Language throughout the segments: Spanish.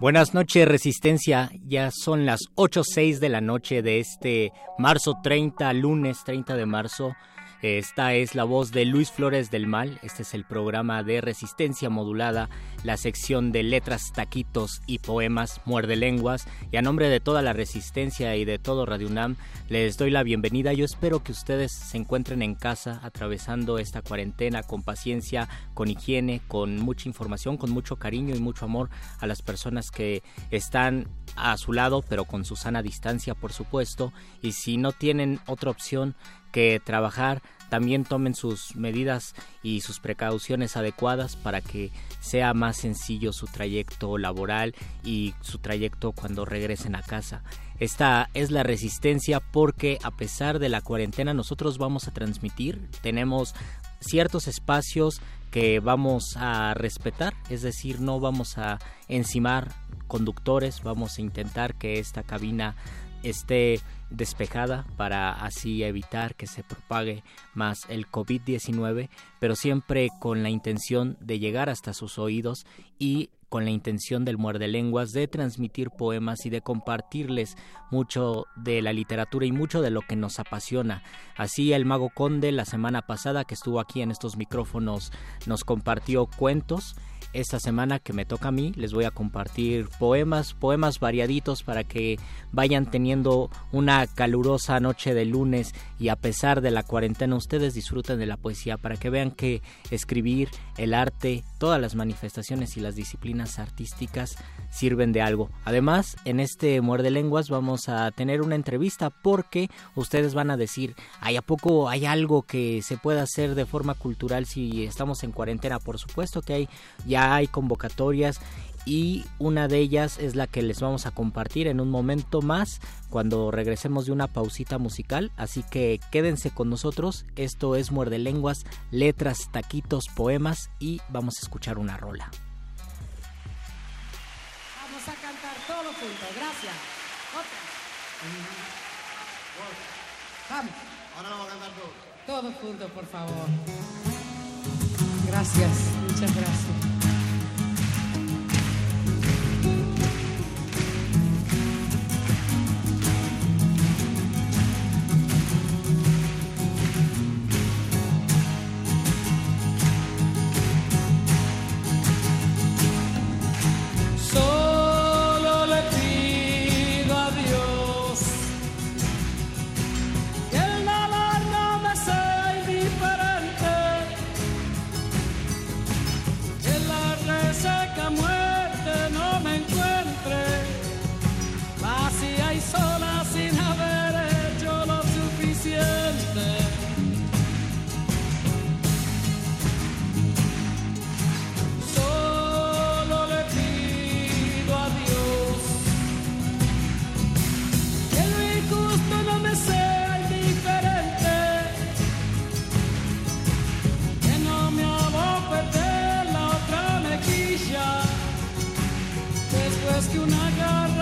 Buenas noches, Resistencia. Ya son las 8.06 de la noche de este marzo 30, lunes 30 de marzo. Esta es la voz de Luis Flores del Mal. Este es el programa de resistencia modulada, la sección de letras, taquitos y poemas, muerde lenguas. Y a nombre de toda la resistencia y de todo Radio UNAM, les doy la bienvenida. Yo espero que ustedes se encuentren en casa atravesando esta cuarentena con paciencia, con higiene, con mucha información, con mucho cariño y mucho amor a las personas que están a su lado, pero con su sana distancia, por supuesto. Y si no tienen otra opción, que trabajar, también tomen sus medidas y sus precauciones adecuadas para que sea más sencillo su trayecto laboral y su trayecto cuando regresen a casa. Esta es la resistencia porque a pesar de la cuarentena nosotros vamos a transmitir, tenemos ciertos espacios que vamos a respetar, es decir, no vamos a encimar conductores, vamos a intentar que esta cabina esté despejada para así evitar que se propague más el COVID-19, pero siempre con la intención de llegar hasta sus oídos y con la intención del muerde lenguas de transmitir poemas y de compartirles mucho de la literatura y mucho de lo que nos apasiona. Así el mago Conde la semana pasada que estuvo aquí en estos micrófonos nos compartió cuentos esta semana que me toca a mí les voy a compartir poemas, poemas variaditos para que vayan teniendo una calurosa noche de lunes y a pesar de la cuarentena ustedes disfruten de la poesía para que vean que escribir, el arte, todas las manifestaciones y las disciplinas artísticas sirven de algo. Además, en este Muerde Lenguas vamos a tener una entrevista porque ustedes van a decir, ¿hay a poco hay algo que se pueda hacer de forma cultural si estamos en cuarentena? Por supuesto que hay ya hay convocatorias y una de ellas es la que les vamos a compartir en un momento más cuando regresemos de una pausita musical, así que quédense con nosotros, esto es Muerde Lenguas, letras, taquitos, poemas y vamos a escuchar una rola. Vamos a cantar todo juntos, gracias. Vamos. Ahora vamos a cantar todos. Todos juntos, por favor. Gracias, muchas gracias. que una garra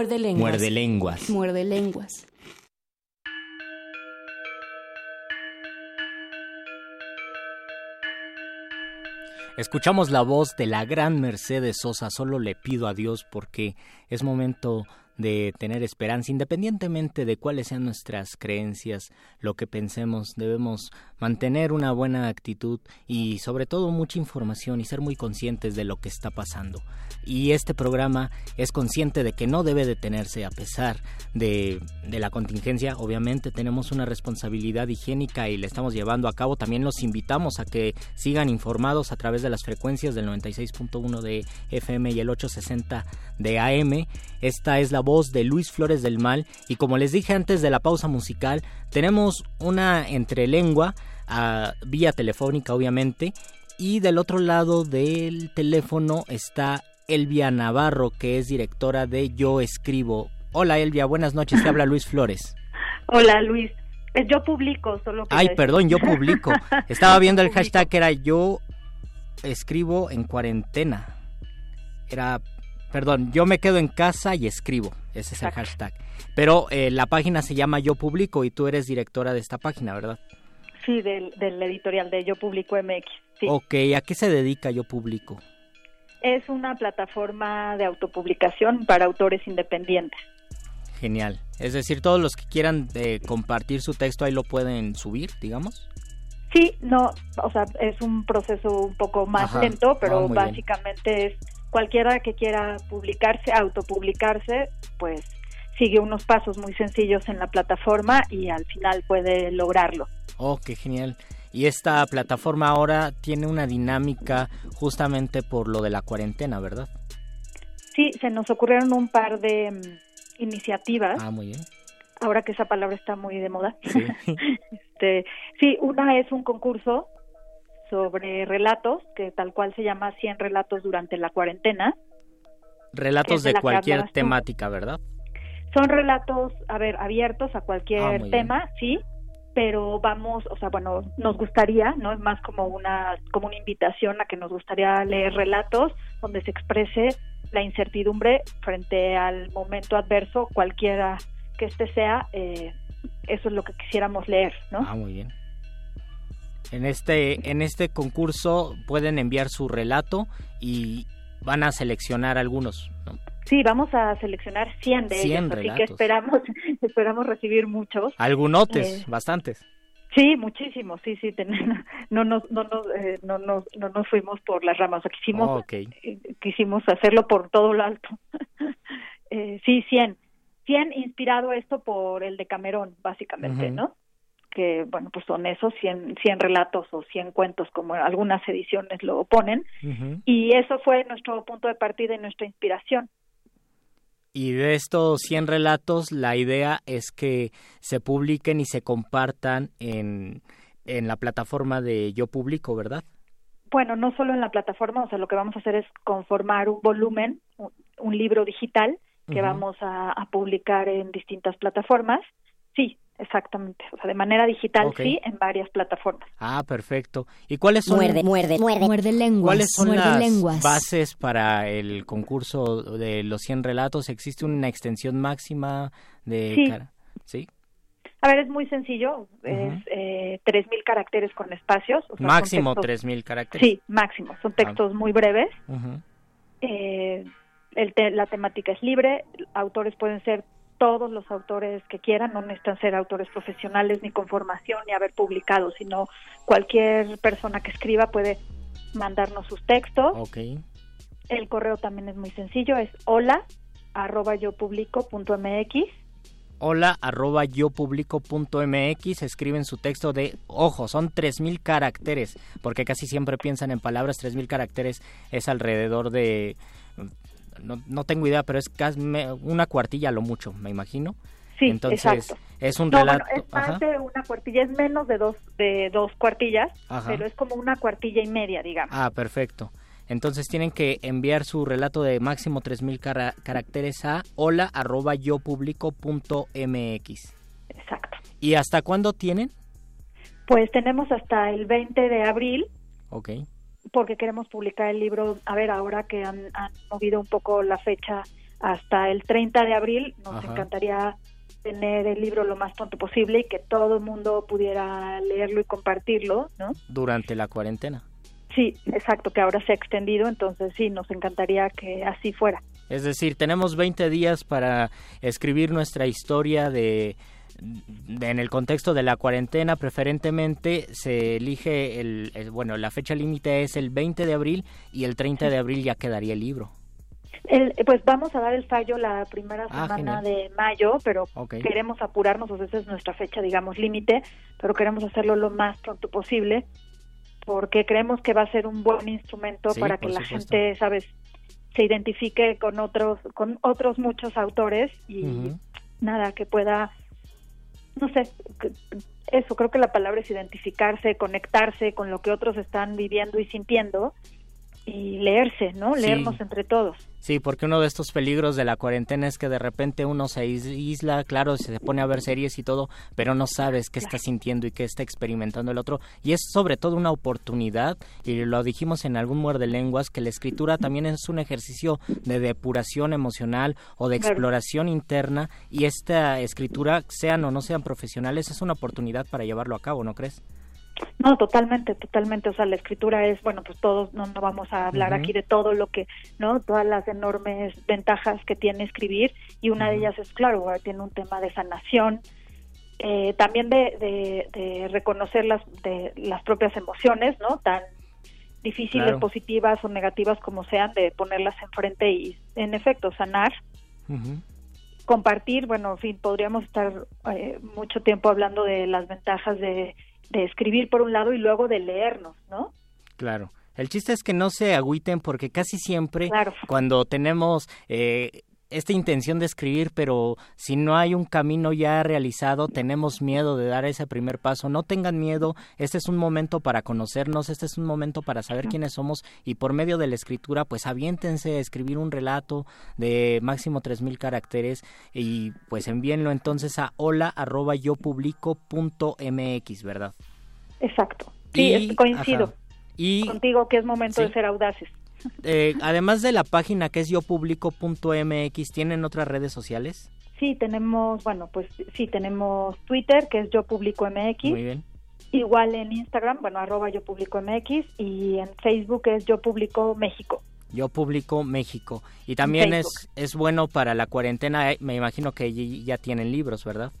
Muerde lenguas. Muerde lenguas. Muerde lenguas. Escuchamos la voz de la gran Mercedes Sosa, solo le pido a Dios porque es momento de tener esperanza, independientemente de cuáles sean nuestras creencias, lo que pensemos, debemos mantener una buena actitud y sobre todo mucha información y ser muy conscientes de lo que está pasando. Y este programa es consciente de que no debe detenerse a pesar de, de la contingencia. Obviamente tenemos una responsabilidad higiénica y la estamos llevando a cabo. También los invitamos a que sigan informados a través de las frecuencias del 96.1 de FM y el 860 de AM. Esta es la de Luis Flores del Mal y como les dije antes de la pausa musical, tenemos una entrelengua a, vía telefónica obviamente y del otro lado del teléfono está Elvia Navarro que es directora de Yo Escribo. Hola Elvia, buenas noches, te habla Luis Flores. Hola Luis, yo publico solo. Ay, perdón, yo publico. Estaba viendo el hashtag que era yo escribo en cuarentena. Era Perdón, yo me quedo en casa y escribo. Ese es el hashtag. Pero eh, la página se llama Yo Publico y tú eres directora de esta página, ¿verdad? Sí, del, editorial de Yo Publico MX. Sí. Ok, ¿a qué se dedica Yo Publico? Es una plataforma de autopublicación para autores independientes. Genial. Es decir, todos los que quieran eh, compartir su texto ahí lo pueden subir, digamos. Sí, no, o sea, es un proceso un poco más lento, pero ah, básicamente es cualquiera que quiera publicarse, autopublicarse, pues sigue unos pasos muy sencillos en la plataforma y al final puede lograrlo. Oh, qué genial. Y esta plataforma ahora tiene una dinámica justamente por lo de la cuarentena, ¿verdad? Sí, se nos ocurrieron un par de mm, iniciativas. Ah, muy bien. Ahora que esa palabra está muy de moda. Sí. este, sí, una es un concurso sobre relatos, que tal cual se llama 100 relatos durante la cuarentena. Relatos de, cualquier temática, ¿verdad? Son relatos, a ver, abiertos a cualquier ah, tema, sí, pero vamos, o sea, bueno, nos gustaría, ¿no? Es más como una, como una invitación a que nos gustaría leer relatos donde se exprese la incertidumbre frente al momento adverso, cualquiera que este sea, eh, eso es lo que quisiéramos leer, ¿no? Ah, muy bien. En este, en este concurso pueden enviar su relato y van a seleccionar algunos. Sí, vamos a seleccionar 100 de ellos, así que esperamos, esperamos recibir muchos. Algunotes, eh, bastantes. Sí, muchísimos, sí, sí, no nos, no, nos, eh, no, nos, no nos fuimos por las ramas, quisimos, eh, quisimos hacerlo por todo lo alto. sí, 100. 100 inspirado esto por el de Camerón, básicamente, ¿no? Que bueno pues son esos 100, 100 relatos o 100 cuentos como algunas ediciones lo ponen y eso fue nuestro punto de partida y nuestra inspiración. Y de estos 100 relatos la idea es que se publiquen y se compartan en, en la plataforma de Yo Publico, ¿verdad? Bueno, no solo en la plataforma, o sea, lo que vamos a hacer es conformar un volumen, un, libro digital que vamos a, a publicar en distintas plataformas. Sí, Exactamente, o sea, de manera digital sí, en varias plataformas. Ah, perfecto. ¿Y cuáles son muerde, muerde, muerde, muerde lenguas, ¿Cuáles son las bases para el concurso de los 100 relatos? ¿Existe una extensión máxima de sí? ¿Sí? A ver, es muy sencillo, es eh, 3.000 caracteres con espacios. máximo tres 3.000 caracteres. Sí, máximo, son textos muy breves. eh, el la temática es libre, autores pueden ser todos los autores que quieran, no necesitan ser autores profesionales ni con formación ni haber publicado, sino cualquier persona que escriba puede mandarnos sus textos. Okay. El correo también es muy sencillo, es hola arroba yo publico punto mx. Hola arroba yo publico punto mx, escriben su texto de, ojo, son 3.000 caracteres, porque casi siempre piensan en palabras, 3.000 caracteres es alrededor de no, no tengo idea, pero es casi una cuartilla lo mucho, me imagino. Sí, Entonces, es un relato. es más de una cuartilla, es menos de dos, de dos cuartillas, pero es como una cuartilla y media, digamos. Ah, perfecto. Entonces tienen que enviar su relato de máximo 3.000 caracteres a hola arroba yo publico punto mx. Exacto. ¿Y hasta cuándo tienen? Pues tenemos hasta el 20 de abril. Ok porque queremos publicar el libro, a ver, ahora que han, movido un poco la fecha hasta el 30 de abril. Nos encantaría tener el libro lo más pronto posible y que todo el mundo pudiera leerlo y compartirlo, ¿no? Durante la cuarentena. Sí, exacto, que ahora se ha extendido, entonces sí, nos encantaría que así fuera. Es decir, tenemos 20 días para escribir nuestra historia de, en el contexto de la cuarentena, preferentemente se elige el, bueno, la fecha límite es el 20 de abril y el 30 de abril ya quedaría el libro. pues vamos a dar el fallo la primera ah, semana de mayo, pero queremos apurarnos, o sea, esa es nuestra fecha, digamos, límite, pero queremos hacerlo lo más pronto posible porque creemos que va a ser un buen instrumento para que la gente, sabes, se identifique con otros, con otros muchos autores y nada, que pueda, no sé, eso, creo que la palabra es identificarse, conectarse con lo que otros están viviendo y sintiendo y leerse, ¿no? Leernos entre todos. Sí, porque uno de estos peligros de la cuarentena es que de repente uno se aísla, claro, se pone a ver series y todo, pero no sabes qué está sintiendo y qué está experimentando el otro. Y es sobre todo una oportunidad, y lo dijimos en algún muerde lenguas, que la escritura también es un ejercicio de depuración emocional o de exploración interna, y esta escritura, sean o no sean profesionales, es una oportunidad para llevarlo a cabo, ¿no crees? No, totalmente, totalmente. O sea, la escritura es, bueno, pues todos, no, no vamos a hablar aquí de todo lo que, ¿no? Todas las enormes ventajas que tiene escribir y una de ellas es, claro, tiene un tema de sanación, eh, también de, de, reconocer las, de las propias emociones, ¿no? Tan difíciles, positivas o negativas como sean, de ponerlas enfrente y, en efecto, sanar. Compartir, bueno, en fin, podríamos estar eh, mucho tiempo hablando de las ventajas de de escribir por un lado y luego de leernos, ¿no? Claro. El chiste es que no se agüiten porque casi siempre cuando tenemos eh, esta intención de escribir, pero si no hay un camino ya realizado, tenemos miedo de dar ese primer paso. No tengan miedo, este es un momento para conocernos, este es un momento para saber quiénes somos y por medio de la escritura, pues aviéntense a escribir un relato de máximo tres mil caracteres y pues envíenlo entonces a hola arroba yo publico punto mx, ¿verdad? Exacto. Sí, coincido. Y, contigo que es momento de ser audaces. Eh, además de la página que es yopublico.mx, ¿tienen otras redes sociales? Sí, tenemos, bueno, pues sí, tenemos Twitter, que es yo publico MX. Muy bien. Igual en Instagram, bueno, arroba yo publico MX y en Facebook es yo publico México. Yo publico México. Y también es, es bueno para la cuarentena, eh, me imagino que ya tienen libros, ¿verdad?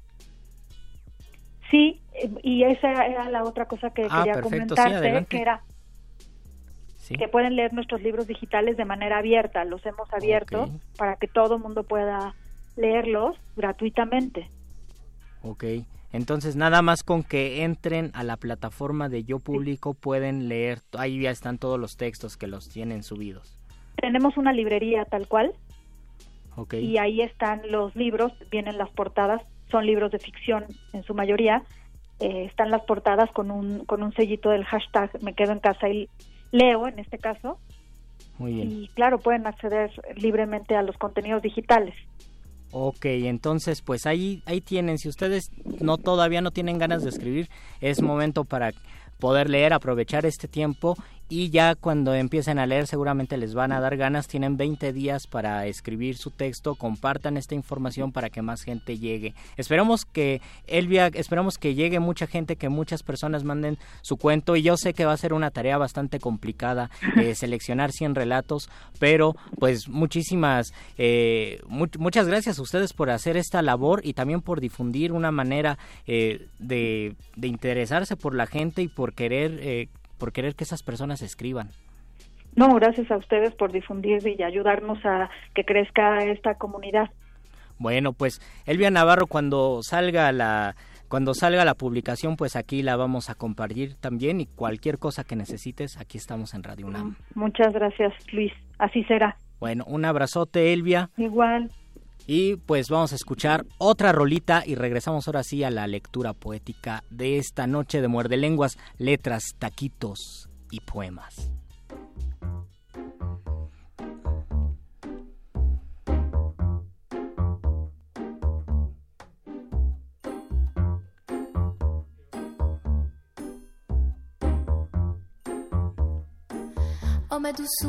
Sí, y esa era la otra cosa que ah, quería comentarte, que era que pueden leer nuestros libros digitales de manera abierta. Los hemos abierto para que todo el mundo pueda leerlos gratuitamente. Ok, entonces nada más con que entren a la plataforma de Yo Publico pueden leer, ahí ya están todos los textos que los tienen subidos. Tenemos una librería tal cual. Okay. Y ahí están los libros, vienen las portadas, son libros de ficción en su mayoría. Eh, están las portadas con un, con un sellito del hashtag Me quedo en casa y leo en este caso. Muy bien. Y claro, pueden acceder libremente a los contenidos digitales. Ok, entonces pues ahí ahí tienen, si ustedes no todavía no tienen ganas de escribir, es momento para poder leer, aprovechar este tiempo y ya cuando empiecen a leer seguramente les van a dar ganas, tienen 20 días para escribir su texto, compartan esta información para que más gente llegue. Esperamos que Elvia, esperamos que llegue mucha gente, que muchas personas manden su cuento y yo sé que va a ser una tarea bastante complicada eh, seleccionar 100 relatos, pero pues muchísimas, eh, muchas gracias a ustedes por hacer esta labor y también por difundir una manera eh, de, de, interesarse por la gente y por querer por querer que esas personas escriban. No, gracias a ustedes por difundir y ayudarnos a que crezca esta comunidad. Bueno, pues Elvia Navarro, cuando salga la cuando salga la publicación, pues aquí la vamos a compartir también y cualquier cosa que necesites, aquí estamos en Radio UNAM. Muchas gracias, Luis. Así será. Bueno, un abrazote, Elvia. Igual. Y pues vamos a escuchar otra rolita y regresamos ahora sí a la lectura poética de esta noche de Muerde Lenguas, letras, taquitos y poemas. Oh ma douce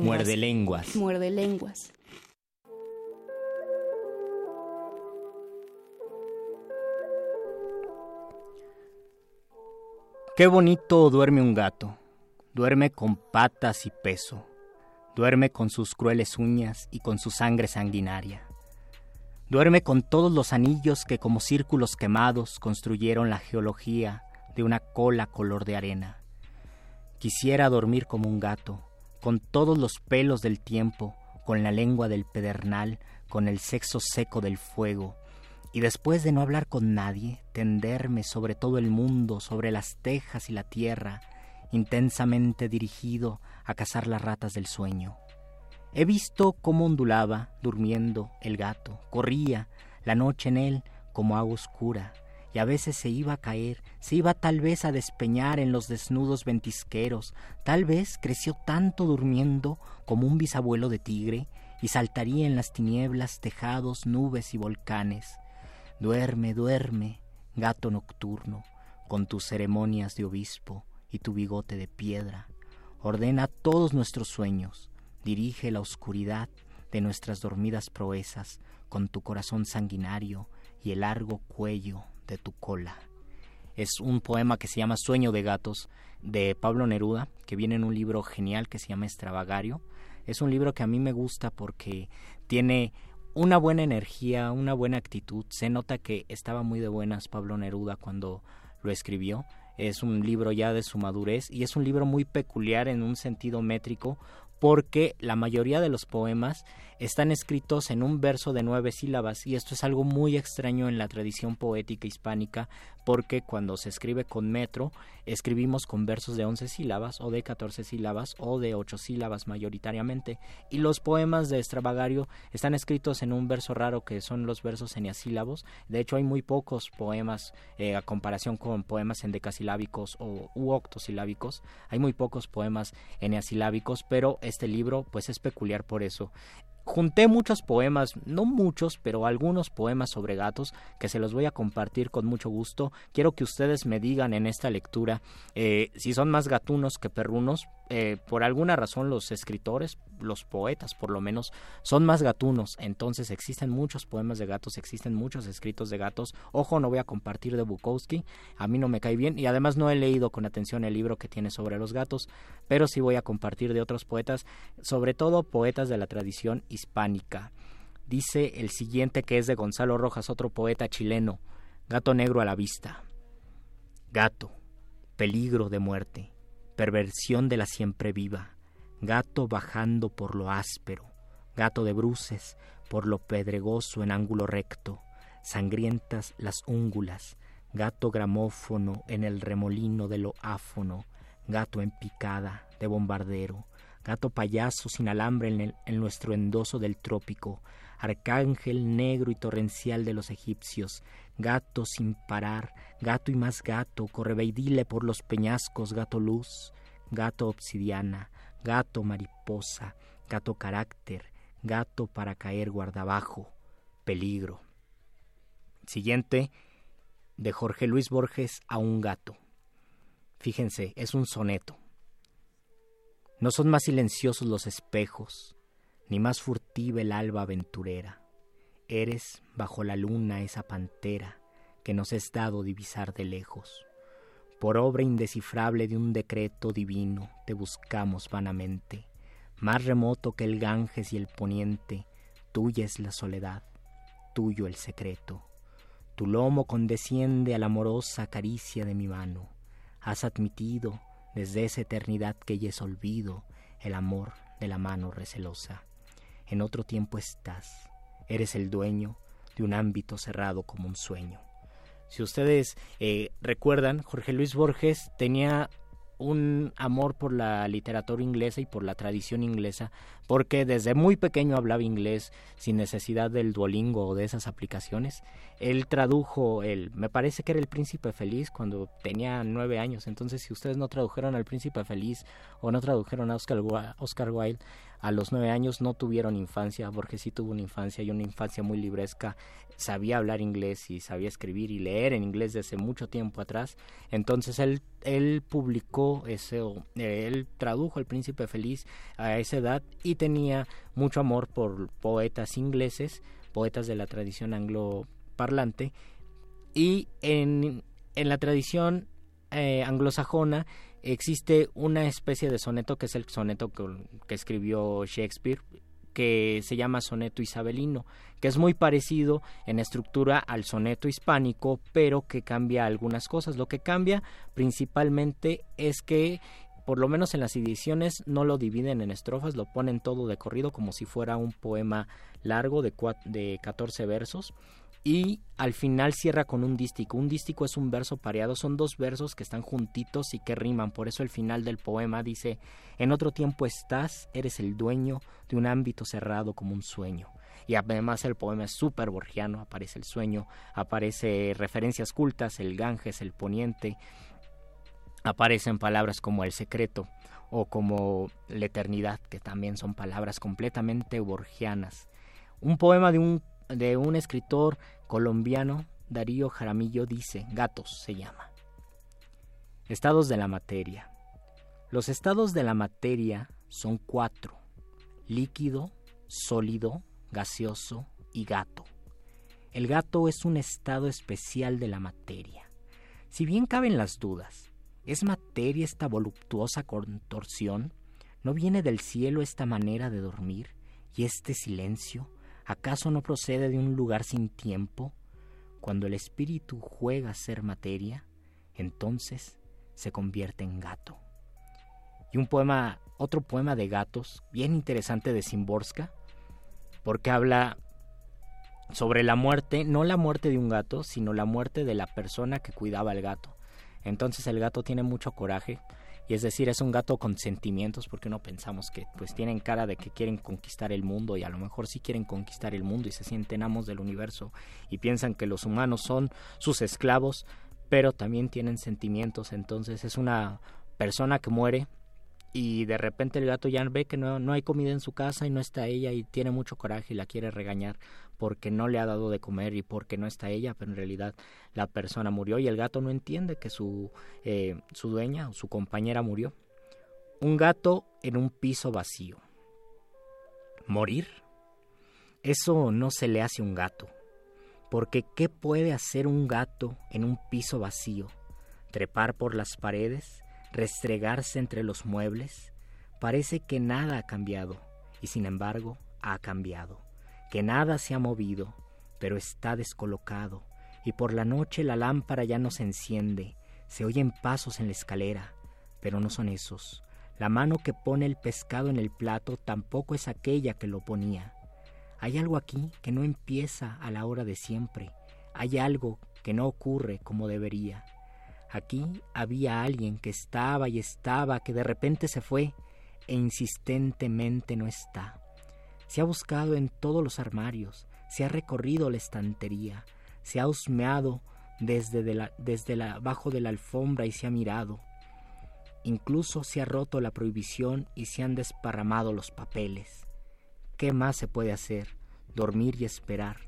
Lenguas. Muerde lenguas. Muerde lenguas. Qué bonito duerme un gato. Duerme con patas y peso. Duerme con sus crueles uñas y con su sangre sanguinaria. Duerme con todos los anillos que como círculos quemados construyeron la geología de una cola color de arena. Quisiera dormir como un gato, con todos los pelos del tiempo, con la lengua del pedernal, con el sexo seco del fuego, y después de no hablar con nadie, tenderme sobre todo el mundo, sobre las tejas y la tierra, intensamente dirigido a cazar las ratas del sueño. He visto cómo ondulaba, durmiendo, el gato, corría, la noche en él como agua oscura, y a veces se iba a caer, se iba tal vez a despeñar en los desnudos ventisqueros, tal vez creció tanto durmiendo como un bisabuelo de tigre y saltaría en las tinieblas, tejados, nubes y volcanes. Duerme, duerme, gato nocturno, con tus ceremonias de obispo y tu bigote de piedra. Ordena todos nuestros sueños, dirige la oscuridad de nuestras dormidas proezas con tu corazón sanguinario y el largo cuello de tu cola. Es un poema que se llama Sueño de Gatos de Pablo Neruda, que viene en un libro genial que se llama Extravagario. Es un libro que a mí me gusta porque tiene una buena energía, una buena actitud. Se nota que estaba muy de buenas Pablo Neruda cuando lo escribió. Es un libro ya de su madurez y es un libro muy peculiar en un sentido métrico porque la mayoría de los poemas están escritos en un verso de nueve sílabas y esto es algo muy extraño en la tradición poética hispánica porque cuando se escribe con metro escribimos con versos de once sílabas o de catorce sílabas o de ocho sílabas mayoritariamente. Y los poemas de Extravagario están escritos en un verso raro que son los versos eneasílabos de hecho hay muy pocos poemas eh, a comparación con poemas endecasilábicos o u octosilábicos. Hay muy pocos poemas eneasilábicos pero este libro pues es peculiar por eso junté muchos poemas, no muchos, pero algunos poemas sobre gatos que se los voy a compartir con mucho gusto. Quiero que ustedes me digan en esta lectura eh, si son más gatunos que perrunos, eh, por alguna razón los escritores, los poetas por lo menos, son más gatunos. Entonces existen muchos poemas de gatos, existen muchos escritos de gatos. Ojo, no voy a compartir de Bukowski, a mí no me cae bien y además no he leído con atención el libro que tiene sobre los gatos, pero sí voy a compartir de otros poetas, sobre todo poetas de la tradición hispánica. Dice el siguiente que es de Gonzalo Rojas, otro poeta chileno, Gato Negro a la vista. Gato, peligro de muerte perversión de la siempre viva, gato bajando por lo áspero, gato de bruces por lo pedregoso en ángulo recto, sangrientas las úngulas, gato gramófono en el remolino de lo áfono, gato en picada de bombardero, gato payaso sin alambre en, en nuestro endoso del trópico, arcángel negro y torrencial de los egipcios, gato sin parar, gato y más gato, correveidile por los peñascos, gato luz, gato obsidiana, gato mariposa, gato carácter, gato para caer guardabajo, peligro. Siguiente, de Jorge Luis Borges a un gato. Fíjense, es un soneto. No son más silenciosos los espejos, ni más furtiva el alba aventurera Eres bajo la luna esa pantera que nos es dado divisar de lejos. Por obra indescifrable de un decreto divino te buscamos vanamente. Más remoto que el Ganges y el poniente, tuya es la soledad, tuyo el secreto. Tu lomo condesciende a la amorosa caricia de mi mano. Has admitido, desde esa eternidad que ya es olvido, el amor de la mano recelosa. En otro tiempo estás, Eres el dueño de un ámbito cerrado como un sueño. Si ustedes eh, recuerdan, Jorge Luis Borges tenía un amor por la literatura inglesa y por la tradición inglesa, porque desde muy pequeño hablaba inglés sin necesidad del Duolingo o de esas aplicaciones. Él tradujo el, me parece que era el Príncipe Feliz cuando tenía nueve años. Entonces, si ustedes no tradujeron al Príncipe Feliz o no tradujeron a Oscar, Oscar Wilde, a los nueve años no tuvieron infancia, Borges sí tuvo una infancia y una infancia muy libresca, sabía hablar inglés y sabía escribir y leer en inglés desde mucho tiempo atrás, entonces él, él publicó ese, él tradujo El Príncipe Feliz a esa edad y tenía mucho amor por poetas ingleses, poetas de la tradición angloparlante, y en, en la tradición eh, anglosajona existe una especie de soneto que es el soneto que, escribió Shakespeare que se llama soneto isabelino, que es muy parecido en estructura al soneto hispánico, pero que cambia algunas cosas. Lo que cambia principalmente es que por lo menos en las ediciones no lo dividen en estrofas, lo ponen todo de corrido como si fuera un poema largo de, de 14 versos y al final cierra con un dístico. Un dístico es un verso pareado, son dos versos que están juntitos y que riman. Por eso el final del poema dice, en otro tiempo estás, eres el dueño de un ámbito cerrado como un sueño. Y además el poema es súper borgiano, aparece el sueño, aparece referencias cultas, el Ganges, el poniente, aparecen palabras como el secreto o como la eternidad, que también son palabras completamente borgianas. Un poema de un de un escritor colombiano, Darío Jaramillo, dice, Gatos se llama. Estados de la materia. Los estados de la materia son cuatro, líquido, sólido, gaseoso y gato. El gato es un estado especial de la materia. Si bien caben las dudas, ¿es materia esta voluptuosa contorsión? ¿No viene del cielo esta manera de dormir y este silencio? ¿Acaso no procede de un lugar sin tiempo? Cuando el espíritu juega a ser materia, entonces se convierte en gato. Y un poema otro poema de gatos, bien interesante de Simborska, porque habla sobre la muerte, no la muerte de un gato, sino la muerte de la persona que cuidaba al gato. Entonces el gato tiene mucho coraje, y es decir, es un gato con sentimientos porque no pensamos que pues tienen cara de que quieren conquistar el mundo y a lo mejor sí quieren conquistar el mundo y se sienten amos del universo y piensan que los humanos son sus esclavos, pero también tienen sentimientos, entonces es una persona que muere y de repente el gato ya ve que no, no hay comida en su casa y no está ella y tiene mucho coraje y la quiere regañar porque no le ha dado de comer y porque no está ella, pero en realidad la persona murió y el gato no entiende que su, eh, su dueña o su compañera murió. Un gato en un piso vacío. ¿Morir? Eso no se le hace un gato, porque ¿qué puede hacer un gato en un piso vacío? ¿Trepar por las paredes? restregarse entre los muebles, parece que nada ha cambiado, y sin embargo ha cambiado, que nada se ha movido, pero está descolocado, y por la noche la lámpara ya no se enciende, se oyen pasos en la escalera, pero no son esos. La mano que pone el pescado en el plato tampoco es aquella que lo ponía. Hay algo aquí que no empieza a la hora de siempre. Hay algo que no ocurre como debería. Aquí había alguien que estaba y estaba, que de repente se fue e insistentemente no está. Se ha buscado en todos los armarios, se ha recorrido la estantería, se ha husmeado desde, la, desde la, abajo de la alfombra y se ha mirado. Incluso se ha roto la prohibición y se han desparramado los papeles. ¿Qué más se puede hacer? Dormir y esperar.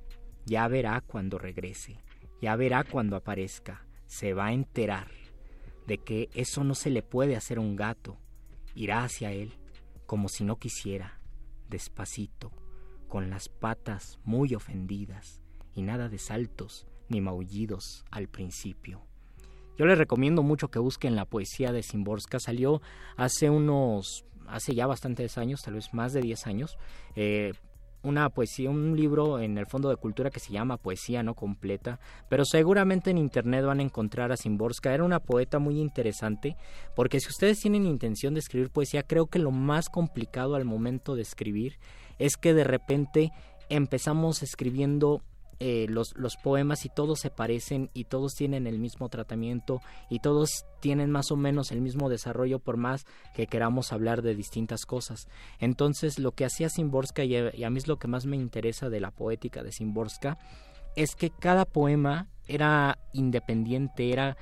Ya verá cuando regrese, ya verá cuando aparezca se va a enterar de que eso no se le puede hacer a un gato. Irá hacia él como si no quisiera, despacito, con las patas muy ofendidas y nada de saltos ni maullidos al principio. Yo les recomiendo mucho que busquen la poesía de Simborska. Salió hace unos, hace ya bastantes años, tal vez más de 10 años. Eh, una poesía, un libro en el Fondo de Cultura que se llama Poesía no completa, pero seguramente en internet van a encontrar a Simborska. Era una poeta muy interesante, porque si ustedes tienen intención de escribir poesía, creo que lo más complicado al momento de escribir es que de repente empezamos escribiendo eh, los, los poemas y todos se parecen y todos tienen el mismo tratamiento y todos tienen más o menos el mismo desarrollo por más que queramos hablar de distintas cosas. Entonces lo que hacía Simborska y y a mí es lo que más me interesa de la poética de Simborska es que cada poema era independiente, era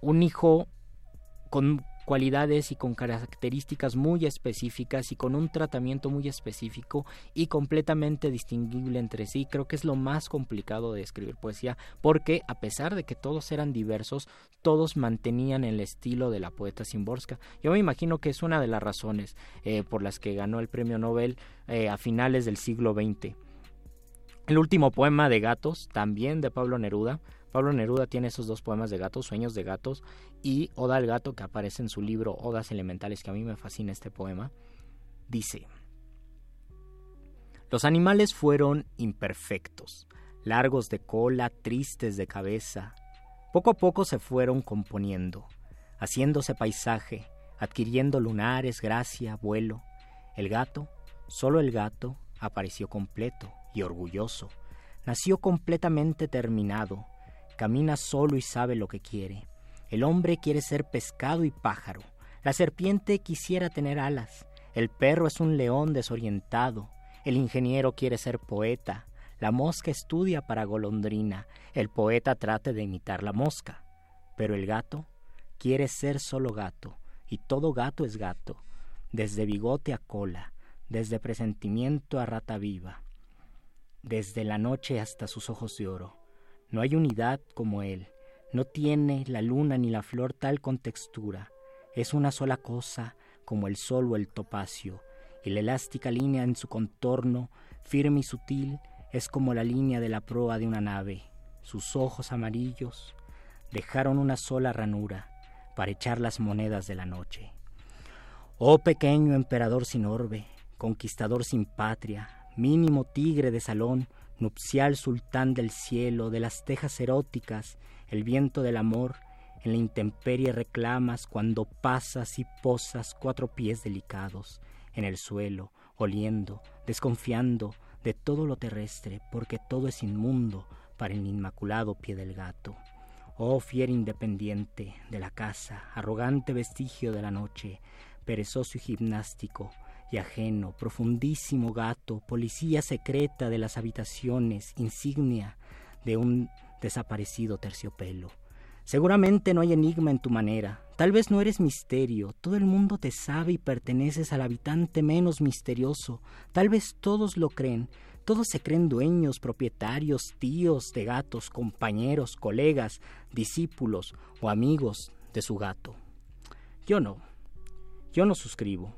un hijo con cualidades y con características muy específicas y con un tratamiento muy específico y completamente distinguible entre sí. Creo que es lo más complicado de escribir poesía porque a pesar de que todos eran diversos, todos mantenían el estilo de la poeta Simborska. Yo me imagino que es una de las razones eh, por las que ganó el premio Nobel eh, a finales del siglo XX. El último poema de gatos, también de Pablo Neruda, Pablo Neruda tiene esos dos poemas de gatos, Sueños de gatos y Oda al gato que aparece en su libro Odas elementales, que a mí me fascina este poema. Dice, Los animales fueron imperfectos, largos de cola, tristes de cabeza. Poco a poco se fueron componiendo, haciéndose paisaje, adquiriendo lunares, gracia, vuelo. El gato, solo el gato, apareció completo y orgulloso. Nació completamente terminado, camina solo y sabe lo que quiere. El hombre quiere ser pescado y pájaro. La serpiente quisiera tener alas. El perro es un león desorientado. El ingeniero quiere ser poeta. La mosca estudia para golondrina. El poeta trata de imitar la mosca. Pero el gato quiere ser solo gato. Y todo gato es gato. Desde bigote a cola. Desde presentimiento a rata viva. Desde la noche hasta sus ojos de oro no hay unidad como él. No tiene la luna ni la flor tal contextura. Es una sola cosa, como el sol o el topacio, y la elástica línea en su contorno, firme y sutil, es como la línea de la proa de una nave. Sus ojos amarillos dejaron una sola ranura para echar las monedas de la noche. Oh pequeño emperador sin orbe, conquistador sin patria, mínimo tigre de salón, nupcial sultán del cielo, de las tejas eróticas, el viento del amor, En la intemperie reclamas cuando pasas y posas cuatro pies delicados en el suelo, oliendo, desconfiando de todo lo terrestre, porque todo es inmundo para el inmaculado pie del gato. Oh fiera independiente de la casa, arrogante vestigio de la noche, perezoso y gimnástico, y ajeno, profundísimo gato, policía secreta de las habitaciones, insignia de un desaparecido terciopelo. Seguramente no hay enigma en tu manera, tal vez no eres misterio, todo el mundo te sabe y perteneces al habitante menos misterioso, tal vez todos lo creen, todos se creen dueños, propietarios, tíos de gatos, compañeros, colegas, discípulos o amigos de su gato. Yo no, yo no suscribo,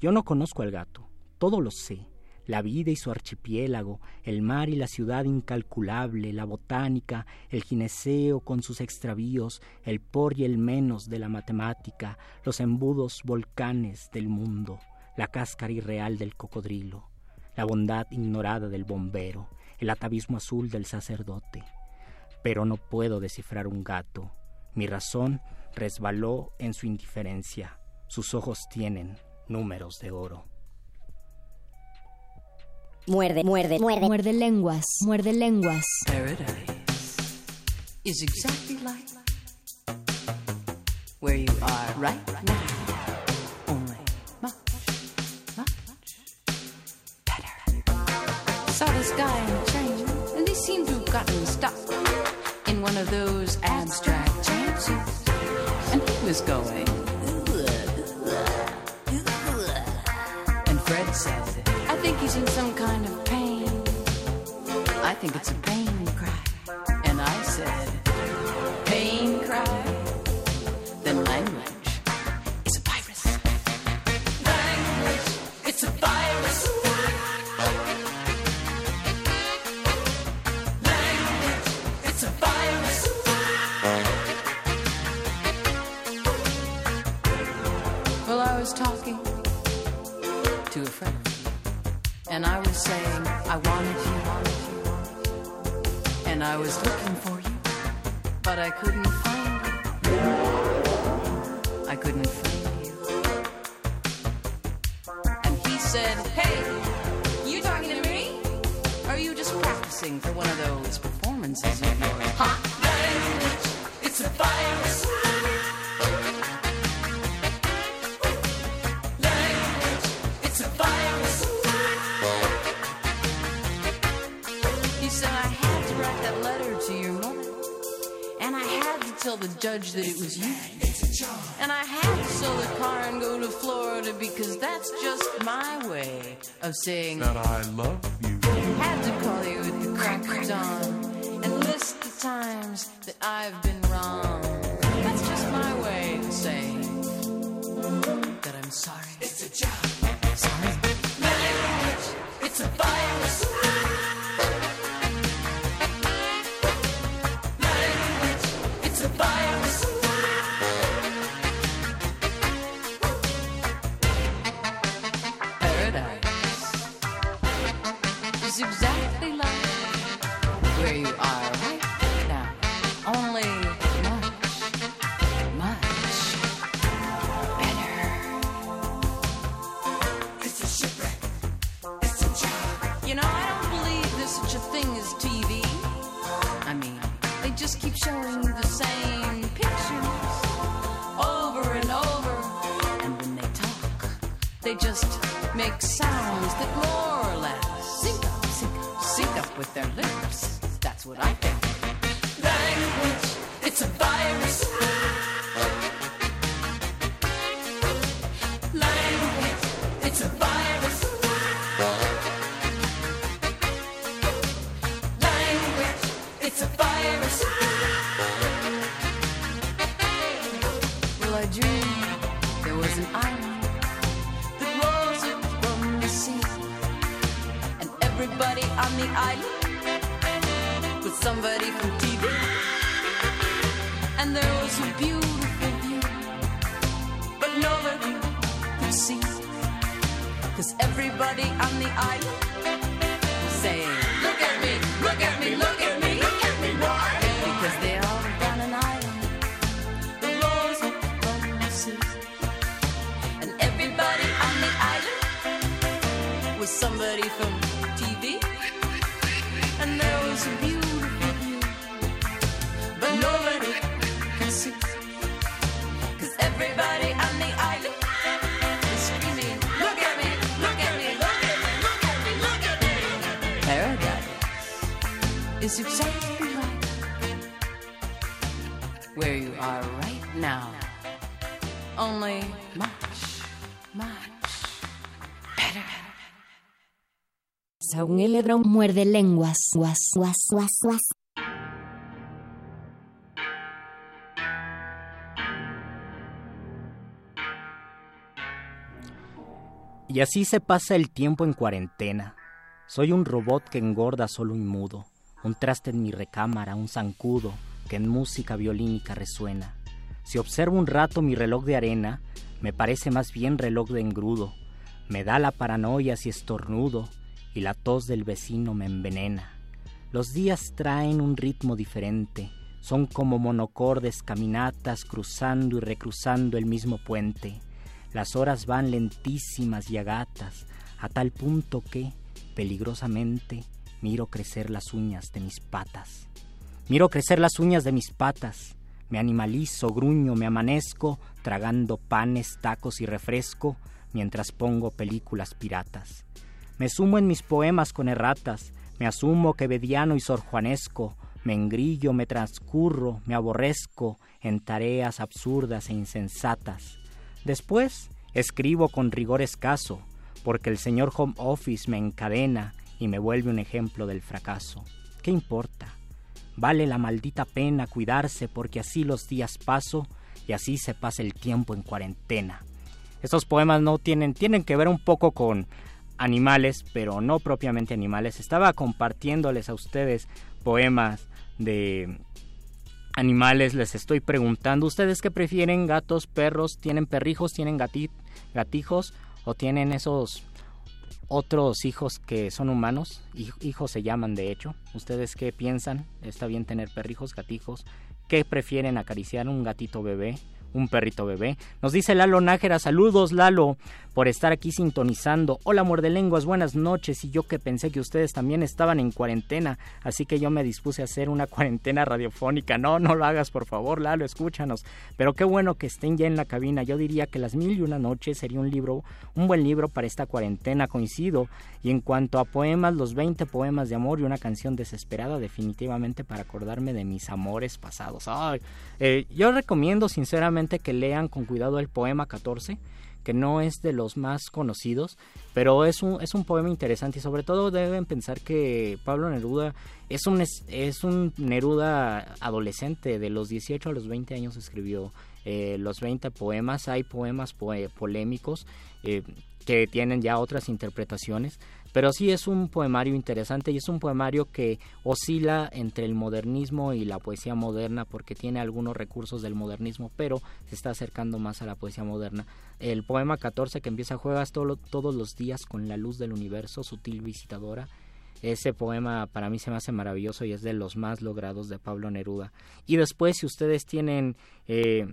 yo no conozco al gato, todo lo sé, la vida y su archipiélago, el mar y la ciudad incalculable, la botánica, el gineceo con sus extravíos, el por y el menos de la matemática, los embudos volcanes del mundo, la cáscara irreal del cocodrilo, la bondad ignorada del bombero, el atavismo azul del sacerdote. Pero no puedo descifrar un gato. Mi razón resbaló en su indiferencia. Sus ojos tienen números de oro. Muerde, muerde, muerde. Muerde lenguas, muerde lenguas. Paradise is exactly like where you are right now. Only much, much better. Saw this guy in a train, and they seem to have gotten stuck in one of those abstract chances. And he was going. Fred said, I think he's in some kind of pain. I think it's a pain cry. And I said, And I was saying, I wanted you. And I was looking for you, but I couldn't find you. I couldn't find you. And he said, Hey, you talking to me? Or are you just practicing for one of those performances of yours? Hot language, it's a virus. The judge that it was you. And I had to sell the car and go to Florida because that's just my way of saying that I love you. Had to call you at the crack of dawn and list the times that I've been wrong. That's just my way of saying that I'm sorry. It's a job. Sorry. Language. It's a virus. Muerde lenguas. Guas, guas, guas, guas. Y así se pasa el tiempo en cuarentena. Soy un robot que engorda solo y mudo, un traste en mi recámara, un zancudo que en música violínica resuena. Si observo un rato mi reloj de arena, me parece más bien reloj de engrudo. Me da la paranoia si estornudo y la tos del vecino me envenena. Los días traen un ritmo diferente, son como monocordes caminatas cruzando y recruzando el mismo puente. Las horas van lentísimas y agatas, a tal punto que, peligrosamente, miro crecer las uñas de mis patas. Miro crecer las uñas de mis patas. Me animalizo, gruño, me amanezco, tragando panes, tacos y refresco, mientras pongo películas piratas. Me sumo en mis poemas con erratas, me asumo quevediano y sorjuanesco, me engrillo, me transcurro, me aborrezco en tareas absurdas e insensatas. Después escribo con rigor escaso, porque el señor Home Office me encadena y me vuelve un ejemplo del fracaso. ¿Qué importa? Vale la maldita pena cuidarse porque así los días paso y así se pasa el tiempo en cuarentena. Estos poemas no tienen, tienen que ver un poco con animales, pero no propiamente animales. Estaba compartiéndoles a ustedes poemas de animales les estoy preguntando, ¿ustedes qué prefieren? ¿Gatos, perros? ¿Tienen perrijos? ¿Tienen gatijos? ¿O tienen esos otros hijos que son humanos? Hijos se llaman, de hecho. ¿Ustedes qué piensan? ¿Está bien tener perrijos, gatijos? ¿Qué prefieren acariciar un gatito bebé? un perrito bebé. Nos dice Lalo Nájera, saludos Lalo, por estar aquí sintonizando. Hola muerde lenguas, buenas noches. Y yo que pensé que ustedes también estaban en cuarentena, así que yo me dispuse a hacer una cuarentena radiofónica. No, no lo hagas por favor, Lalo, escúchanos. Pero qué bueno que estén ya en la cabina. Yo diría que Las Mil y Una Noches sería un libro, un buen libro para esta cuarentena, coincido. Y en cuanto a poemas, los 20 poemas de amor y una canción desesperada, definitivamente para acordarme de mis amores pasados. Ay, eh, yo recomiendo sinceramente que lean con cuidado el poema 14, que no es de los más conocidos, pero es un, es un poema interesante y sobre todo deben pensar que Pablo Neruda es un, es un Neruda adolescente, de los 18 a los 20 años escribió eh, los 20 poemas, hay poemas polémicos eh, que tienen ya otras interpretaciones, pero sí es un poemario interesante y es un poemario que oscila entre el modernismo y la poesía moderna porque tiene algunos recursos del modernismo, pero se está acercando más a la poesía moderna. El poema 14 que empieza Juegas todos los días con la luz del universo, sutil visitadora. Ese poema para mí se me hace maravilloso y es de los más logrados de Pablo Neruda. Y después, si ustedes tienen eh,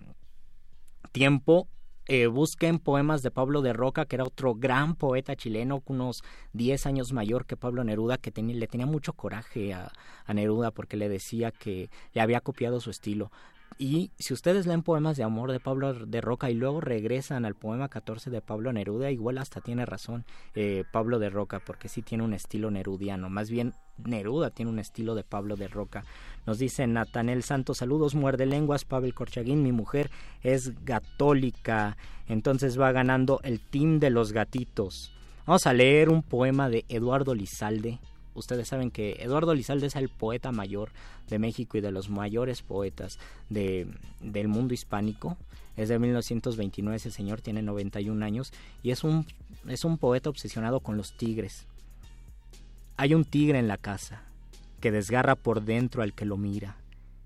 tiempo, eh, busquen poemas de Pablo de Roca, que era otro gran poeta chileno, unos 10 años mayor que Pablo Neruda, que le tenía mucho coraje a, Neruda porque le decía que le había copiado su estilo. Y si ustedes leen poemas de amor de Pablo de Roca y luego regresan al poema 14 de Pablo Neruda, igual hasta tiene razón eh, Pablo de Roca, porque sí tiene un estilo nerudiano. Más bien, Neruda tiene un estilo de Pablo de Roca. Nos dice Natanel Santos, saludos, muerde lenguas, Pavel Corchaguín, mi mujer es gatólica, entonces va ganando el team de los gatitos. Vamos a leer un poema de Eduardo Lizalde, ustedes saben que Eduardo Lizalde es el poeta mayor de México y de los mayores poetas de, del mundo hispánico. Es de 1929, ese señor tiene 91 años y es un, es un poeta obsesionado con los tigres. Hay un tigre en la casa que desgarra por dentro al que lo mira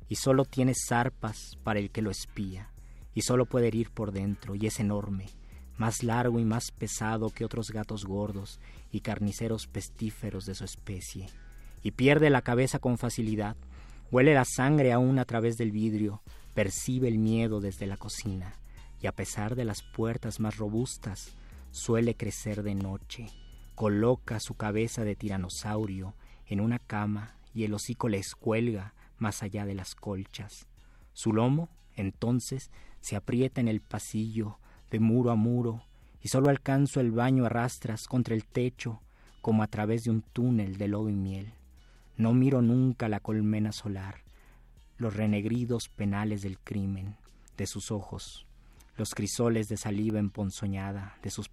y solo tiene zarpas para el que lo espía y solo puede herir por dentro y es enorme, más largo y más pesado que otros gatos gordos y carniceros pestíferos de su especie, y pierde la cabeza con facilidad, huele la sangre aún a través del vidrio, percibe el miedo desde la cocina, y a pesar de las puertas más robustas, suele crecer de noche, coloca su cabeza de tiranosaurio en una cama y el hocico le escuelga más allá de las colchas. Su lomo, entonces, se aprieta en el pasillo, de muro a muro, solo alcanzo el baño a rastras contra el techo como a través de un túnel de lodo y miel. No miro nunca la colmena solar, los renegridos penales del crimen, de sus ojos, los crisoles de saliva emponzoñada de sus,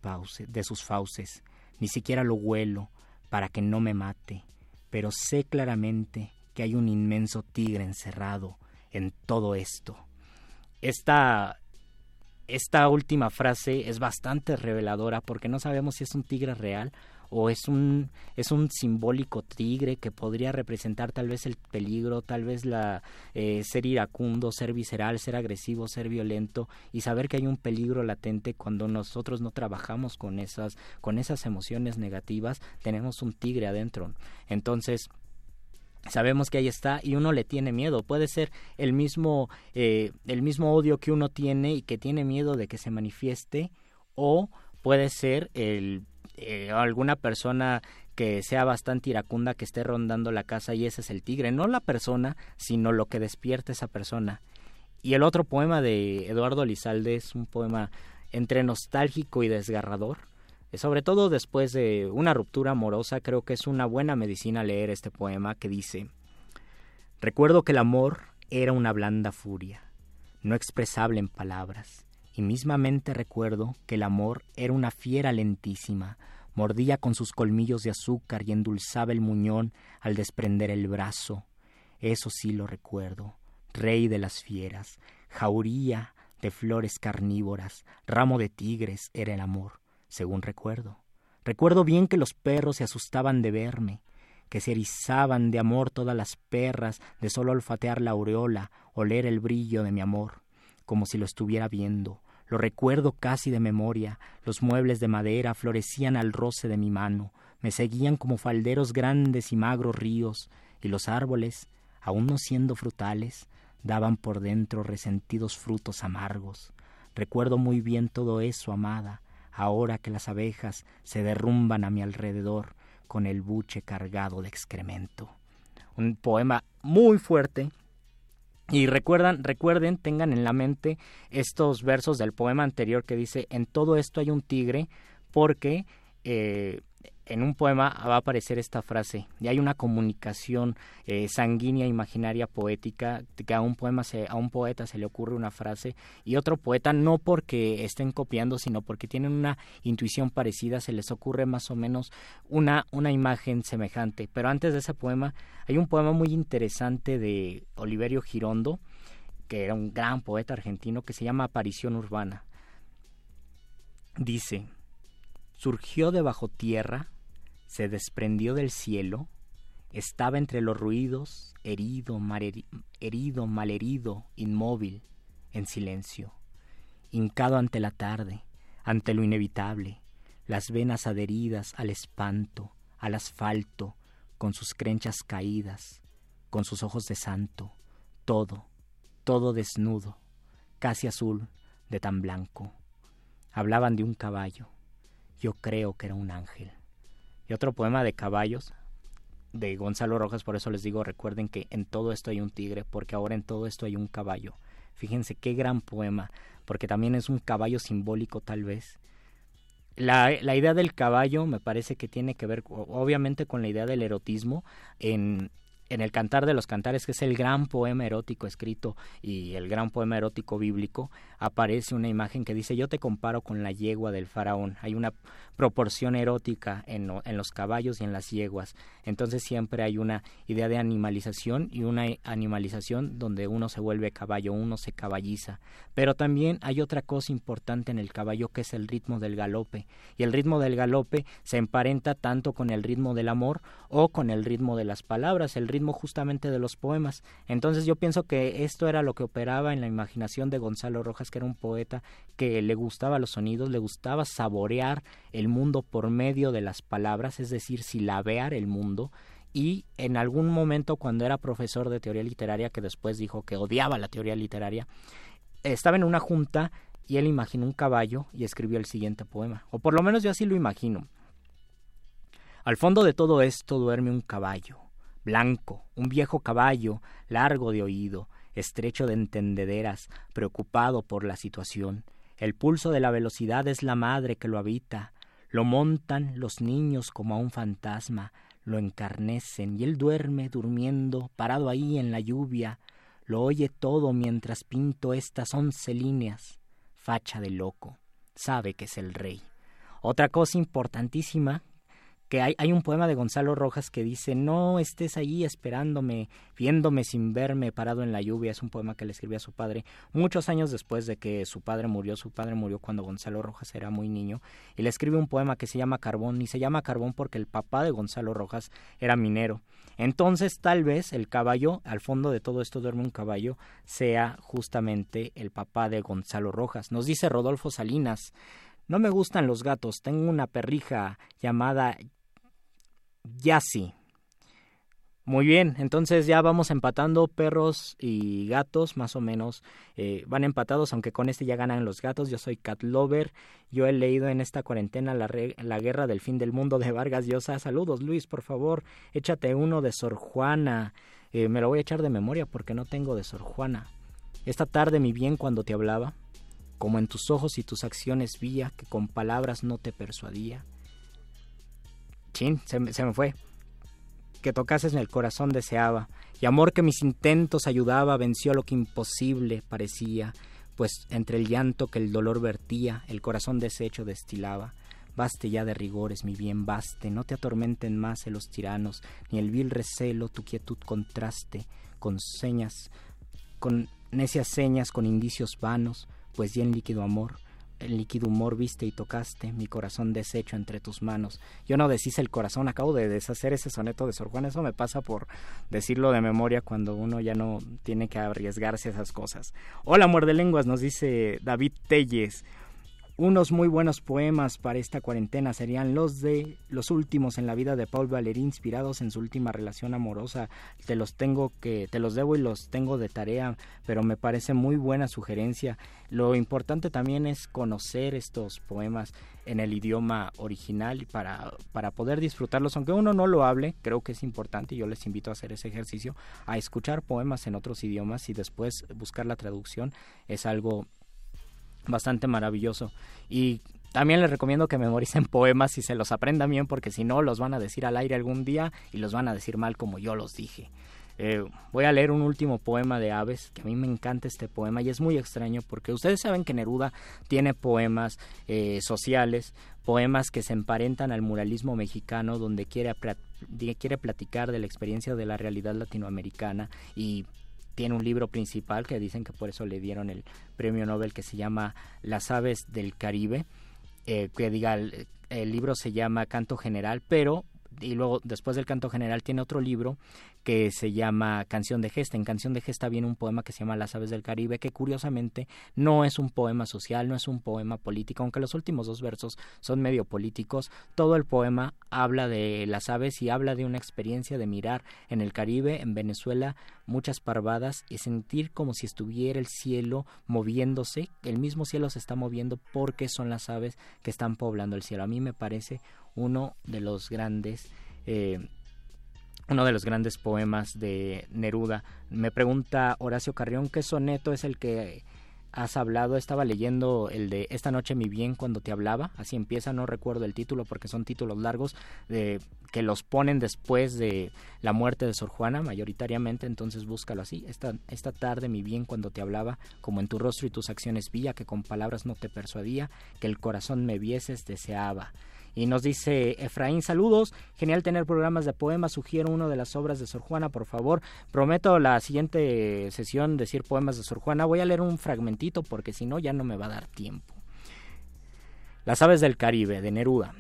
de sus fauces, ni siquiera lo huelo para que no me mate, pero sé claramente que hay un inmenso tigre encerrado en todo esto. Esta, esta última frase es bastante reveladora porque no sabemos si es un tigre real o es un es un simbólico tigre que podría representar tal vez el peligro tal vez la eh, ser iracundo ser visceral ser agresivo ser violento y saber que hay un peligro latente cuando nosotros no trabajamos con esas con esas emociones negativas tenemos un tigre adentro. Entonces sabemos que ahí está y uno le tiene miedo puede ser el mismo eh, el mismo odio que uno tiene y que tiene miedo de que se manifieste o puede ser el eh, alguna persona que sea bastante iracunda que esté rondando la casa y ese es el tigre, no la persona, sino lo que despierta esa persona. Y el otro poema de Eduardo Lizalde es un poema entre nostálgico y desgarrador. Eh, sobre todo después de una ruptura amorosa, creo que es una buena medicina leer este poema que dice Recuerdo que el amor era una blanda furia, no expresable en palabras y mismamente recuerdo que el amor era una fiera lentísima, mordía con sus colmillos de azúcar y endulzaba el muñón al desprender el brazo. Eso sí lo recuerdo, rey de las fieras, jauría de flores carnívoras, ramo de tigres era el amor, según recuerdo. Recuerdo bien que los perros se asustaban de verme, que se erizaban de amor todas las perras de solo olfatear la aureola, oler el brillo de mi amor, como si lo estuviera viendo, lo recuerdo casi de memoria. Los muebles de madera florecían al roce de mi mano, me seguían como falderos grandes y magros ríos, y los árboles, aun no siendo frutales, daban por dentro resentidos frutos amargos. Recuerdo muy bien todo eso, amada, ahora que las abejas se derrumban a mi alrededor con el buche cargado de excremento. Un poema muy fuerte y recuerdan, recuerden, tengan en la mente estos versos del poema anterior que dice, en todo esto hay un tigre, porque eh, en un poema va a aparecer esta frase y hay una comunicación eh, sanguínea, imaginaria, poética, que a un poema se, a un poeta se le ocurre una frase y otro poeta no porque estén copiando, sino porque tienen una intuición parecida, se les ocurre más o menos una, una imagen semejante. Pero antes de ese poema hay un poema muy interesante de Oliverio Girondo, que era un gran poeta argentino, que se llama Aparición Urbana. Dice, surgió de bajo tierra se desprendió del cielo, estaba entre los ruidos, herido, herido, malherido, inmóvil, en silencio, hincado ante la tarde, ante lo inevitable, las venas adheridas al espanto, al asfalto, con sus crenchas caídas, con sus ojos de santo, todo, todo desnudo, casi azul, de tan blanco. Hablaban de un caballo. Yo creo que era un ángel y otro poema de caballos de Gonzalo Rojas, por eso les digo, recuerden que en todo esto hay un tigre, porque ahora en todo esto hay un caballo. Fíjense qué gran poema, porque también es un caballo simbólico tal vez. La, la idea del caballo me parece que tiene que ver obviamente con la idea del erotismo en, en el Cantar de los Cantares, que es el gran poema erótico escrito y el gran poema erótico bíblico, aparece una imagen que dice, yo te comparo con la yegua del faraón. Hay una proporción erótica en, los caballos y en las yeguas. Entonces siempre hay una idea de animalización y una animalización donde uno se vuelve caballo, uno se caballiza. Pero también hay otra cosa importante en el caballo que es el ritmo del galope. Y el ritmo del galope se emparenta tanto con el ritmo del amor o con el ritmo de las palabras, el justamente de los poemas. Entonces yo pienso que esto era lo que operaba en la imaginación de Gonzalo Rojas, que era un poeta que le gustaba los sonidos, le gustaba saborear el mundo por medio de las palabras, es decir, silabear el mundo. Y en algún momento cuando era profesor de teoría literaria, que después dijo que odiaba la teoría literaria, estaba en una junta y él imaginó un caballo y escribió el siguiente poema. O por lo menos yo así lo imagino. Al fondo de todo esto duerme un caballo, blanco, un viejo caballo, largo de oído, estrecho de entendederas, preocupado por la situación. El pulso de la velocidad es la madre que lo habita. Lo montan los niños como a un fantasma, lo encarnecen y él duerme durmiendo, parado ahí en la lluvia, lo oye todo mientras pinto estas once líneas. Facha de loco, sabe que es el rey. Otra cosa importantísima que hay, hay un poema de Gonzalo Rojas que dice, no estés ahí esperándome, viéndome sin verme parado en la lluvia. Es un poema que le escribió a su padre muchos años después de que su padre murió. Su padre murió cuando Gonzalo Rojas era muy niño. Y le escribe un poema que se llama Carbón. Y se llama Carbón porque el papá de Gonzalo Rojas era minero. Entonces tal vez el caballo, al fondo de todo esto duerme un caballo, sea justamente el papá de Gonzalo Rojas. Nos dice Rodolfo Salinas. No me gustan los gatos, tengo una perrija llamada Yassi. Muy bien, entonces ya vamos empatando perros y gatos, más o menos eh, van empatados, aunque con este ya ganan los gatos. Yo soy cat lover, yo he leído en esta cuarentena la, la guerra del fin del mundo de Vargas Llosa. Saludos Luis, por favor, échate uno de Sor Juana. Eh, me lo voy a echar de memoria porque no tengo de Sor Juana. Esta tarde mi bien cuando te hablaba, como en tus ojos y tus acciones vía que con palabras no te persuadía Se, me fue. Que tocases en el corazón deseaba, y amor que mis intentos ayudaba venció lo que imposible parecía, pues entre el llanto que el dolor vertía, el corazón deshecho destilaba. Baste ya de rigores, mi bien, baste, no te atormenten más los tiranos, ni el vil recelo, tu quietud contraste, con señas, con necias señas, con indicios vanos, pues ya en líquido amor, el líquido humor viste y tocaste, mi corazón deshecho entre tus manos. Yo no deshice el corazón, acabo de deshacer ese soneto de Sor Juan. Eso me pasa por decirlo de memoria cuando uno ya no tiene que arriesgarse a esas cosas. Hola, muerde lenguas, nos dice David Telles. Unos muy buenos poemas para esta cuarentena serían los de los últimos en la vida de Paul Valéry inspirados en su última relación amorosa. Te los tengo que te los debo y los tengo de tarea, pero me parece muy buena sugerencia. Lo importante también es conocer estos poemas en el idioma original para, para poder disfrutarlos, aunque uno no lo hable, creo que es importante y yo les invito a hacer ese ejercicio, a escuchar poemas en otros idiomas y después buscar la traducción es algo bastante maravilloso. Y también les recomiendo que memoricen poemas y se los aprendan bien porque si no los van a decir al aire algún día y los van a decir mal como yo los dije. Eh, voy a leer un último poema de Aves, que a mí me encanta este poema y es muy extraño porque ustedes saben que Neruda tiene poemas eh, sociales, poemas que se emparentan al muralismo mexicano, donde quiere, quiere platicar de la experiencia de la realidad latinoamericana y tiene un libro principal que dicen que por eso le dieron el premio Nobel que se llama Las aves del Caribe. Eh, que diga, el, libro se llama Canto General, pero y luego después del canto general tiene otro libro que se llama Canción de Gesta. En Canción de Gesta viene un poema que se llama Las aves del Caribe, que curiosamente no es un poema social, no es un poema político, aunque los últimos dos versos son medio políticos. Todo el poema habla de las aves y habla de una experiencia de mirar en el Caribe, en Venezuela, muchas parvadas y sentir como si estuviera el cielo moviéndose. El mismo cielo se está moviendo porque son las aves que están poblando el cielo. A mí me parece uno de los grandes eh, uno de los grandes poemas de Neruda. Me pregunta Horacio Carrión qué soneto es el que has hablado. Estaba leyendo el de Esta noche mi bien cuando te hablaba. Así empieza, no recuerdo el título porque son títulos largos de, que los ponen después de la muerte de Sor Juana, mayoritariamente. Entonces búscalo así. Esta, esta tarde mi bien cuando te hablaba, como en tu rostro y tus acciones vía, que con palabras no te persuadía, que el corazón me vieses deseaba. Y nos dice Efraín, saludos, genial tener programas de poemas, sugiero uno de las obras de Sor Juana, por favor. Prometo la siguiente sesión decir poemas de Sor Juana. Voy a leer un fragmentito porque si no ya no me va a dar tiempo. Las aves del Caribe, de Neruda.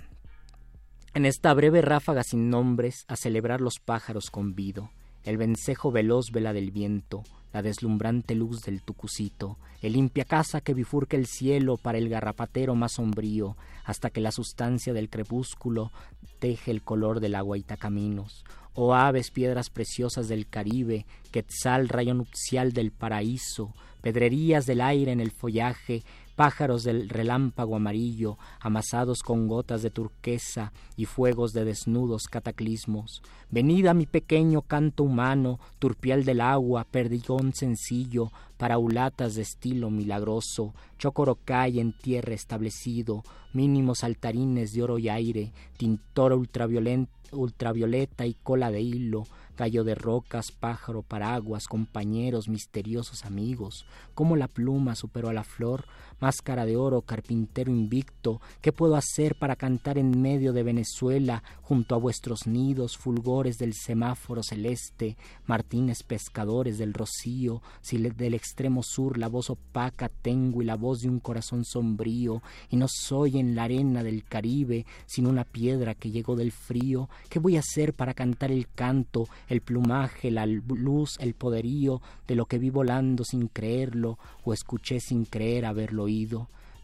En esta breve ráfaga sin nombres, a celebrar los pájaros convido, el vencejo veloz vela del viento, la deslumbrante luz del tucucito, el limpia casa que bifurca el cielo para el garrapatero más sombrío, hasta que la sustancia del crepúsculo teje el color del agua y caminos. Oh aves, piedras preciosas del Caribe, quetzal, rayo nupcial del paraíso, pedrerías del aire en el follaje, pájaros del relámpago amarillo, amasados con gotas de turquesa y fuegos de desnudos cataclismos. Venid a mi pequeño canto humano, turpial del agua, perdigón sencillo, paraulatas de estilo milagroso, chocorocay en tierra establecido, mínimos saltarines de oro y aire, tintor ultravioleta y cola de hilo, gallo de rocas, pájaro, paraguas, compañeros, misteriosos amigos, como la pluma superó a la flor, máscara de oro, carpintero invicto, ¿qué puedo hacer para cantar en medio de Venezuela, junto a vuestros nidos, fulgores del semáforo celeste, martines pescadores del rocío, si del extremo sur la voz opaca tengo y la voz de un corazón sombrío, y no soy en la arena del Caribe, sino una piedra que llegó del frío, ¿qué voy a hacer para cantar el canto, el plumaje, la luz, el poderío de lo que vi volando sin creerlo, o escuché sin creer haberlo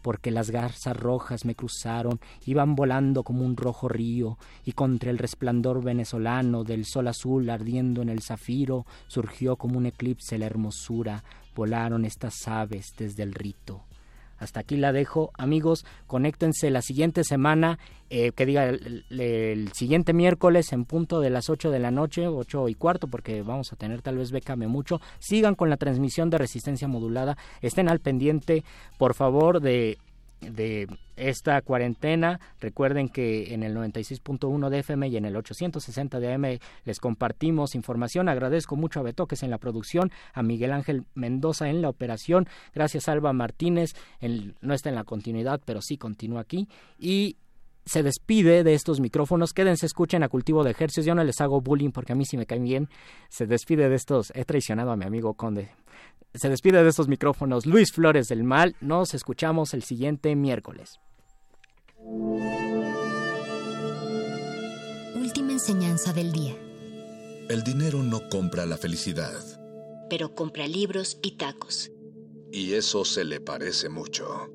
porque las garzas rojas me cruzaron, iban volando como un rojo río, y contra el resplandor venezolano del sol azul ardiendo en el zafiro, surgió como un eclipse la hermosura, volaron estas aves desde el rito. Hasta aquí la dejo. Amigos, conéctense la siguiente semana, eh, que diga el, siguiente miércoles en punto de las 8 de la noche, 8 y cuarto, porque vamos a tener tal vez Bécame mucho. Sigan con la transmisión de resistencia modulada. Estén al pendiente, por favor, de de esta cuarentena. Recuerden que en el 96.1 de FM y en el 860 de AM les compartimos información. Agradezco mucho a Betoques en la producción, a Miguel Ángel Mendoza en la operación. Gracias Alba Martínez. no está en la continuidad, pero sí continúa aquí. Y se despide de estos micrófonos. Quédense, escuchen a Cultivo de Ejercicios. Yo no les hago bullying porque a mí sí me caen bien. Se despide de estos. He traicionado a mi amigo Conde se despide de estos micrófonos Luis Flores del Mal. Nos escuchamos el siguiente miércoles. Última enseñanza del día. El dinero no compra la felicidad. Pero compra libros y tacos. Y eso se le parece mucho.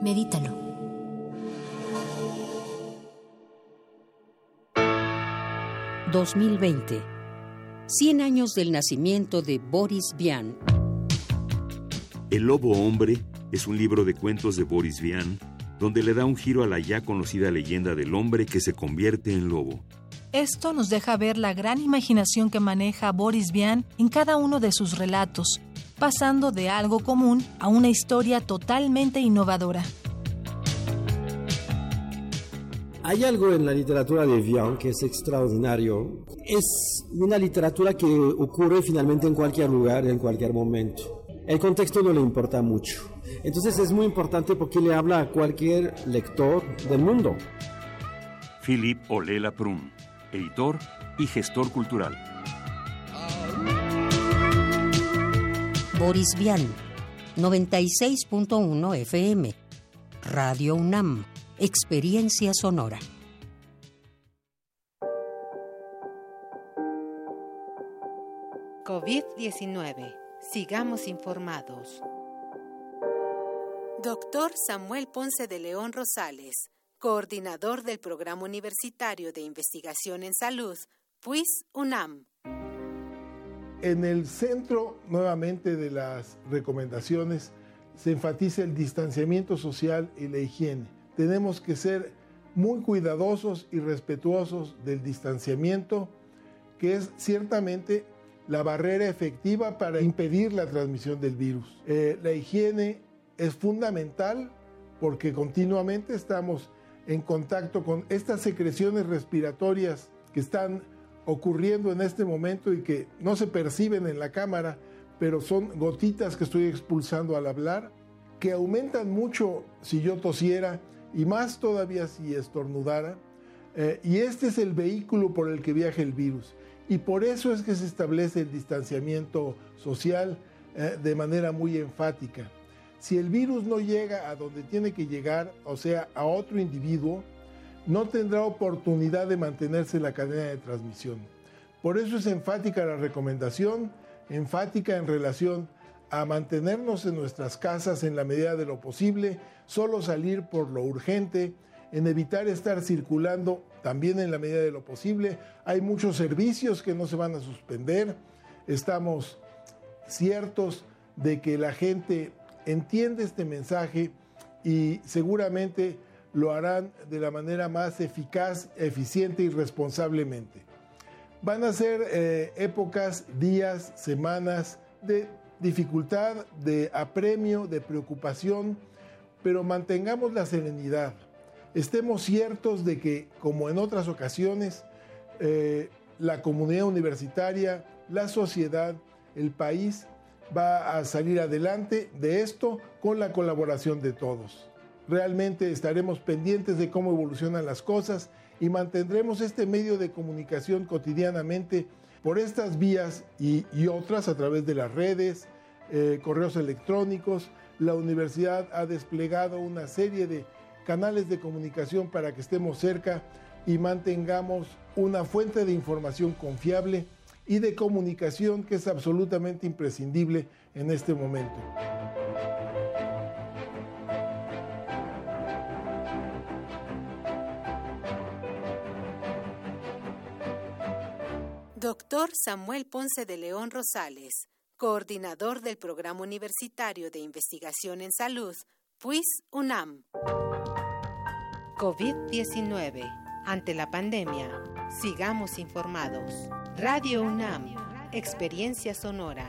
Medítalo. ...2020 100 años del nacimiento de Boris Vian. El Lobo Hombre es un libro de cuentos de Boris Vian, donde le da un giro a la ya conocida leyenda del hombre que se convierte en lobo. Esto nos deja ver la gran imaginación que maneja Boris Vian en cada uno de sus relatos, pasando de algo común a una historia totalmente innovadora. Hay algo en la literatura de Vian que es extraordinario. Es una literatura que ocurre finalmente en cualquier lugar, en cualquier momento. El contexto no le importa mucho. Entonces es muy importante porque le habla a cualquier lector del mundo. Philip Olela Prun, editor y gestor cultural. Boris Vian, 96.1 FM, Radio UNAM. Experiencia Sonora. COVID-19. Sigamos informados. Doctor Samuel Ponce de León Rosales, coordinador del Programa Universitario de Investigación en Salud, PUIS UNAM. En el centro nuevamente de las recomendaciones se enfatiza el distanciamiento social y la higiene tenemos que ser muy cuidadosos y respetuosos del distanciamiento, que es ciertamente la barrera efectiva para impedir la transmisión del virus. Eh, la higiene es fundamental porque continuamente estamos en contacto con estas secreciones respiratorias que están ocurriendo en este momento y que no se perciben en la cámara, pero son gotitas que estoy expulsando al hablar, que aumentan mucho si yo tosiera y más todavía si estornudara. Eh, y este es el vehículo por el que viaja el virus. Y por eso es que se establece el distanciamiento social eh, de manera muy enfática. Si el virus no llega a donde tiene que llegar, o sea, a otro individuo, no tendrá oportunidad de mantenerse en la cadena de transmisión. Por eso es enfática la recomendación, enfática en relación a mantenernos en nuestras casas en la medida de lo posible, solo salir por lo urgente, en evitar estar circulando también en la medida de lo posible. Hay muchos servicios que no se van a suspender, estamos ciertos de que la gente entiende este mensaje y seguramente lo harán de la manera más eficaz, eficiente y responsablemente. Van a ser eh, épocas, días, semanas de dificultad, de apremio, de preocupación, pero mantengamos la serenidad. Estemos ciertos de que, como en otras ocasiones, eh, la comunidad universitaria, la sociedad, el país va a salir adelante de esto con la colaboración de todos. Realmente estaremos pendientes de cómo evolucionan las cosas y mantendremos este medio de comunicación cotidianamente por estas vías y, otras a través de las redes, eh, correos electrónicos. La universidad ha desplegado una serie de canales de comunicación para que estemos cerca y mantengamos una fuente de información confiable y de comunicación que es absolutamente imprescindible en este momento. Doctor Samuel Ponce de León Rosales, coordinador del Programa Universitario de Investigación en Salud, PUIS UNAM. COVID-19. Ante la pandemia, sigamos informados. Radio UNAM, Experiencia Sonora.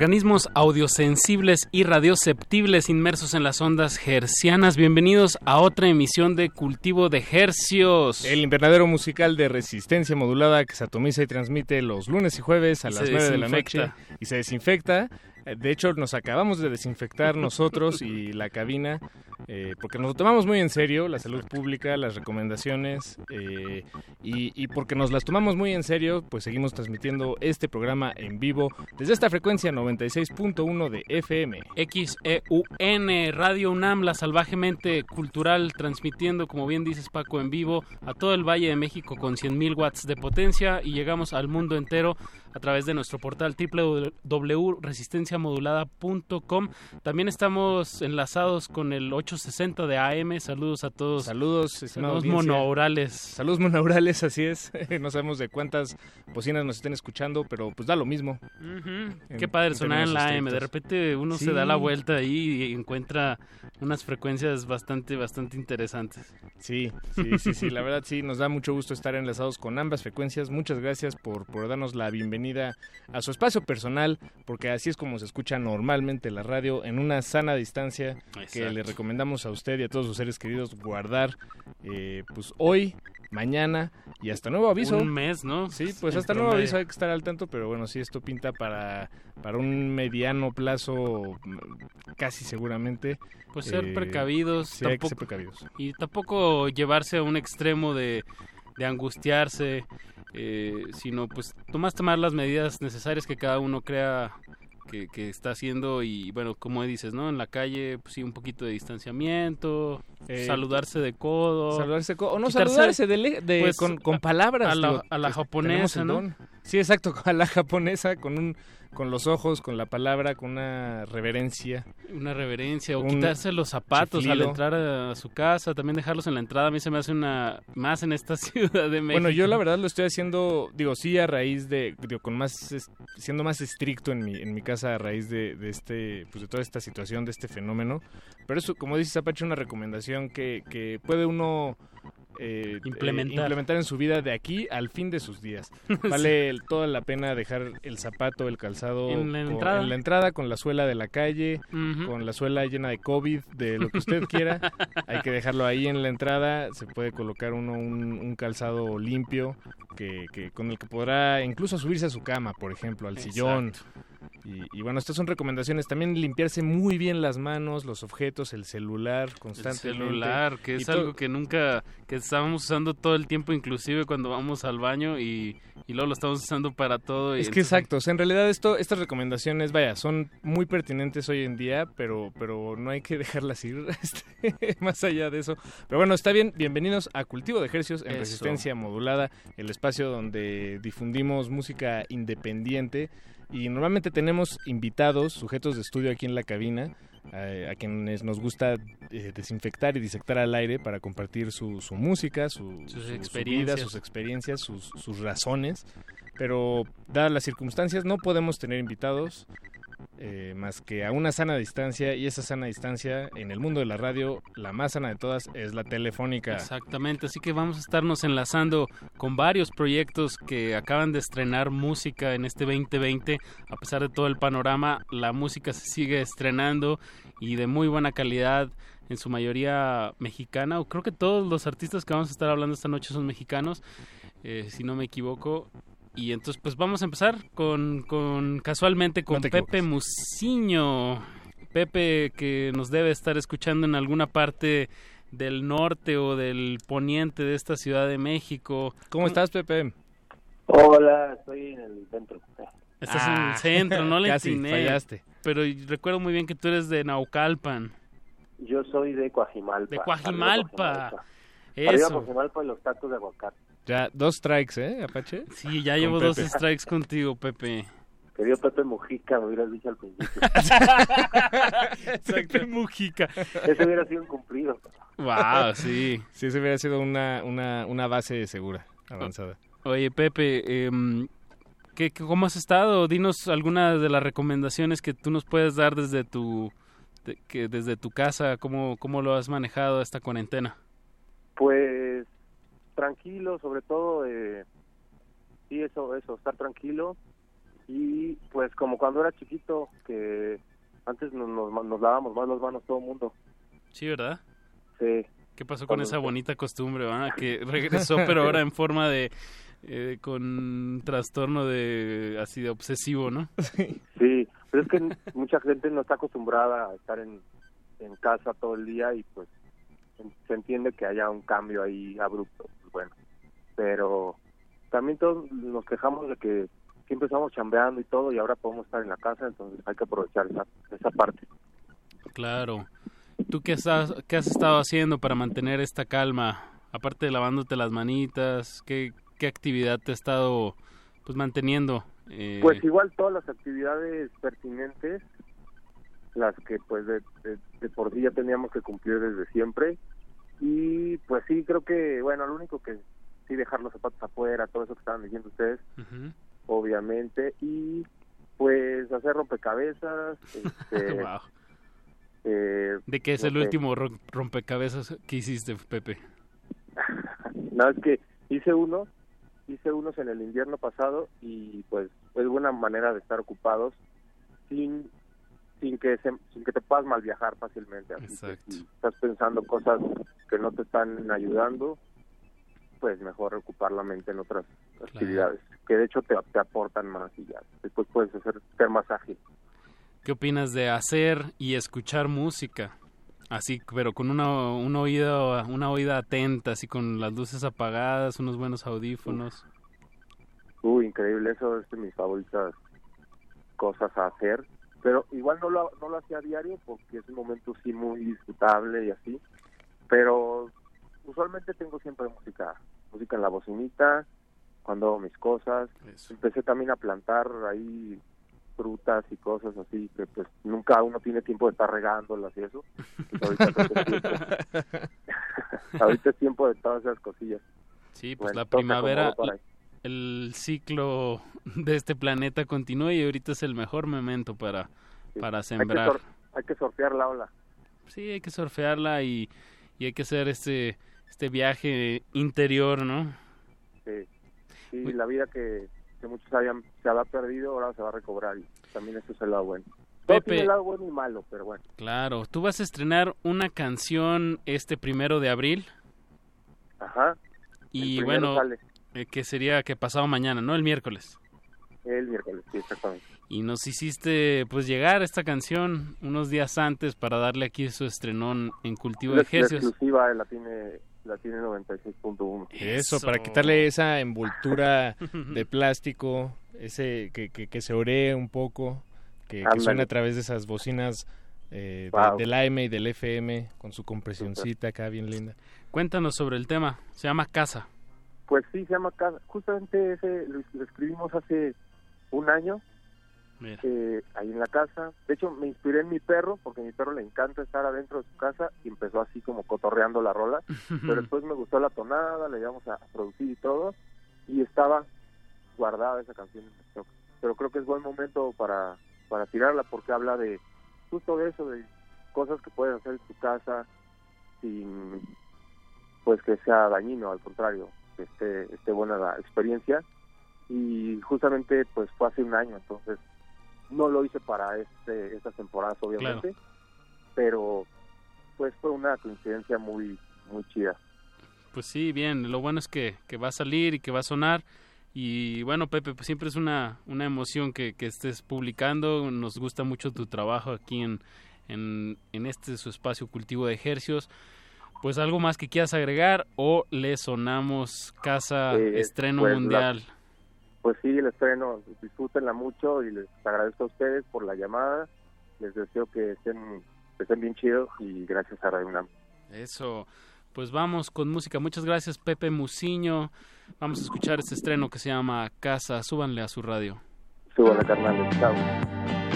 Organismos audiosensibles y radioceptibles inmersos en las ondas hercianas. Bienvenidos a otra emisión de Cultivo de Hercios. El invernadero musical de resistencia modulada que se atomiza y transmite los lunes y jueves a las 9 de la noche y se desinfecta. Eh, de hecho, nos acabamos de desinfectar nosotros y la cabina eh, porque nos lo tomamos muy en serio, la salud pública, las recomendaciones, eh, y, porque nos las tomamos muy en serio, pues seguimos transmitiendo este programa en vivo desde esta frecuencia 96.1 de FM. XEUN, Radio UNAM, la salvajemente cultural, transmitiendo, como bien dices Paco, en vivo a todo el Valle de México con 100.000 watts de potencia y llegamos al mundo entero a través de nuestro portal www.resistenciamodulada.com. También estamos enlazados con el 860 de AM. Saludos a todos. Saludos, Saludos monoaurales. Saludos monoaurales, así es. no sabemos de cuántas bocinas nos estén escuchando, pero pues da lo mismo. Qué padre sonar en la AM. De repente uno se da la vuelta ahí y encuentra unas frecuencias bastante, bastante interesantes. Sí, sí, sí, sí. la verdad sí, nos da mucho gusto estar enlazados con ambas frecuencias. Muchas gracias por, por darnos la bienvenida a su espacio personal, porque así es como se escucha normalmente la radio, en una sana distancia que le recomendamos a usted y a todos sus seres queridos guardar eh, pues hoy mañana y hasta nuevo aviso. Un mes, ¿no? Sí, pues hasta nuevo aviso hay que estar al tanto, pero bueno, sí, esto pinta para, para un mediano plazo casi seguramente. Pues ser eh, precavidos. Sí, hay que ser precavidos. Y tampoco llevarse a un extremo de, de angustiarse eh, sino pues tomás tomar las medidas necesarias que cada uno crea que, está haciendo y bueno, como dices, ¿no? En la calle, pues sí, un poquito de distanciamiento, eh, saludarse de codo. Saludarse de codo, o no saludarse de, pues, con, con, palabras. A la, a la japonesa, ¿no? Sí, exacto, a la japonesa, con un con los ojos, con la palabra, con una reverencia. Una reverencia, o quitarse los zapatos al entrar a, su casa, también dejarlos en la entrada, a mí se me hace una más en esta ciudad de México. Bueno, yo la verdad lo estoy haciendo, digo, sí a raíz de, digo, con más, siendo más estricto en mi, en mi casa a raíz de, de este, pues de toda esta situación, de este fenómeno, pero eso, como dice Apache, una recomendación que, que puede uno eh, implementar. en su vida de aquí al fin de sus días. Vale toda la pena dejar el zapato, el calzado en la, entrada. con la suela de la calle, con la suela llena de COVID, de lo que usted quiera. Hay que dejarlo ahí en la entrada. Se puede colocar uno un, calzado limpio que, con el que podrá incluso subirse a su cama, por ejemplo, al sillón. Y, bueno, estas son recomendaciones. También limpiarse muy bien las manos, los objetos, el celular constantemente. El celular, que es algo que nunca, que estábamos usando todo el tiempo, inclusive cuando vamos al baño y, luego lo estamos usando para todo. es que exacto, o sea, en realidad esto, estas recomendaciones, vaya, son muy pertinentes hoy en día, pero, pero no hay que dejarlas ir este, más allá de eso. Pero bueno, está bien, bienvenidos a Cultivo de Ejercicios en Resistencia Modulada, el espacio donde difundimos música independiente y normalmente tenemos invitados, sujetos de estudio aquí en la cabina, eh, a quienes nos gusta eh, desinfectar y disectar al aire para compartir su, su música, su, sus, experiencias. sus experiencias, sus, sus razones. Pero dadas las circunstancias no podemos tener invitados. Eh, más que a una sana distancia y esa sana distancia en el mundo de la radio, la más sana de todas es la telefónica. Exactamente, así que vamos a estarnos enlazando con varios proyectos que acaban de estrenar música en este 2020. A pesar de todo el panorama, la música se sigue estrenando y de muy buena calidad en su mayoría mexicana. Creo que todos los artistas que vamos a estar hablando esta noche son mexicanos, eh, si no me equivoco. Y entonces pues vamos a empezar con, con casualmente con Pepe Musiño. Pepe que nos debe estar escuchando en alguna parte del norte o del poniente de esta Ciudad de México. ¿Cómo estás, Pepe? Hola, estoy en el centro. Estás en el ah. centro, no le casi fallaste. Pero recuerdo muy bien que tú eres de Naucalpan. Yo soy de Coajimalpa. De Coajimalpa. Eso. Coajimalpa y los tacos de aguacate. Ya, dos strikes, ¿eh, Apache? Sí, ya llevo dos strikes contigo, Pepe. Querido Pepe Mujica, me hubieras dicho al principio. Pepe Mujica. Ese hubiera sido un cumplido. Wow, sí. Sí, ese hubiera sido una, una, una base segura, avanzada. Oye, Pepe, eh, ¿qué, ¿cómo has estado? Dinos alguna de las recomendaciones que tú nos puedes dar desde tu, que desde tu casa, cómo, cómo lo has manejado esta cuarentena. Pues tranquilo, sobre todo, eh, sí, eso, eso, estar tranquilo. Y pues como cuando era chiquito, que antes nos, nos, lavamos más las manos todo el mundo. Sí, ¿verdad? Sí. ¿Qué pasó con esa bonita costumbre, van? Que regresó, pero ahora en forma de... Eh, con trastorno de así de obsesivo, ¿no? Sí, pero es que mucha gente no está acostumbrada a estar en, en casa todo el día y pues se entiende que haya un cambio ahí abrupto bueno. Pero también todos nos quejamos de que siempre estamos chambeando y todo y ahora podemos estar en la casa, entonces hay que aprovechar esa, esa parte. Claro. ¿Tú qué, estás, qué has estado haciendo para mantener esta calma? Aparte de lavándote las manitas, ¿qué, qué actividad te ha estado pues manteniendo? Eh... Pues igual todas las actividades pertinentes, las que pues de, de por sí ya teníamos que cumplir desde siempre, y pues sí, creo que, bueno, lo único que sí dejar los zapatos afuera, todo eso que estaban diciendo ustedes, obviamente, y pues hacer rompecabezas. Este, eh, ¿De qué es el último rompecabezas que hiciste, Pepe? no, es que hice uno, hice unos en el invierno pasado y pues es buena manera de estar ocupados sin sin que sin que te puedas mal viajar fácilmente. Así si estás pensando cosas que no te están ayudando, pues mejor ocupar la mente en otras actividades que de hecho te, te, aportan más y ya después puedes hacer ser más ágil. ¿Qué opinas de hacer y escuchar música? Así, pero con una, una oída una oída atenta, así con las luces apagadas, unos buenos audífonos. Uy, increíble, eso es de mis favoritas cosas a hacer pero igual no lo, no lo hacía a diario porque es un momento sí muy disfrutable y así, pero usualmente tengo siempre música, música en la bocinita, cuando hago mis cosas, empecé también a plantar ahí frutas y cosas así que pues nunca uno tiene tiempo de estar regándolas y eso. Pues, ahorita, es tiempo de todas esas cosillas. Sí pues la primavera el ciclo de este planeta continúa y ahorita es el mejor momento para, para sembrar. Hay que, hay que, surfear la ola. Sí, hay que surfearla y, y hay que ser este este viaje interior, ¿no? Sí, y la vida que, muchos habían, se había perdido, ahora se va a recobrar y también eso es el lado bueno. Tiene el lado bueno y malo, pero bueno. Claro, tú vas a estrenar una canción este primero de abril. Ajá. Y bueno, eh, que sería que pasado mañana, ¿no? El miércoles. El miércoles, sí, exactamente. Y nos hiciste pues llegar esta canción unos días antes para darle aquí su estrenón en Cultivo de Gesios. La exclusiva la tiene la tiene 96.1. Eso, para quitarle esa envoltura de plástico, ese que, que, se oree un poco, que, que suene a través de esas bocinas eh, del AM y del FM con su compresioncita acá bien linda. Cuéntanos sobre el tema, se llama Casa. Pues sí, se llama Casa. Justamente ese lo escribimos hace un año eh, ahí en la casa. De hecho, me inspiré en mi perro, porque a mi perro le encanta estar adentro de su casa y empezó así como cotorreando la rola. pero después me gustó la tonada, le íbamos a producir y todo, y estaba guardada esa canción en stock. Pero creo que es buen momento para, para tirarla, porque habla de justo de eso, de cosas que puedes hacer en tu casa sin pues que sea dañino, al contrario, que esté, esté buena la experiencia. Y justamente pues fue hace un año, entonces no lo hice para este, estas temporadas, obviamente, pero pues fue una coincidencia muy, muy chida. Pues sí, bien, lo bueno es que, que va a salir y que va a sonar. Y bueno, Pepe, pues siempre es una, una emoción que, que estés publicando. Nos gusta mucho tu trabajo aquí en, en, en este su espacio cultivo de ejercicios. Pues algo más que quieras agregar o le sonamos casa eh, estreno pues, mundial pues sí, el estreno, disfrútenla mucho y les agradezco a ustedes por la llamada. Les deseo que estén, estén bien chidos y gracias a Radio UNAM. Eso, pues vamos con música. Muchas gracias, Pepe Musiño. Vamos a escuchar este estreno que se llama Casa. Súbanle a su radio. Súbanle, carnal. Chao.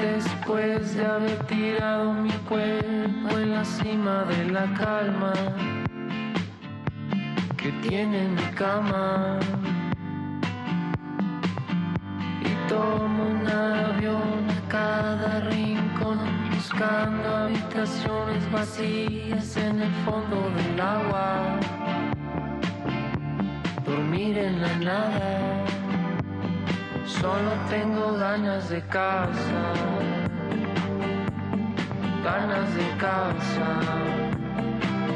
Después de haber tirado mi cuerpo en la cima de la calma que tiene mi cama. Y tomo un avión a cada rincón buscando habitaciones vacías en el fondo del agua. Dormir en la nada Solo tengo ganas de casa, ganas de casa.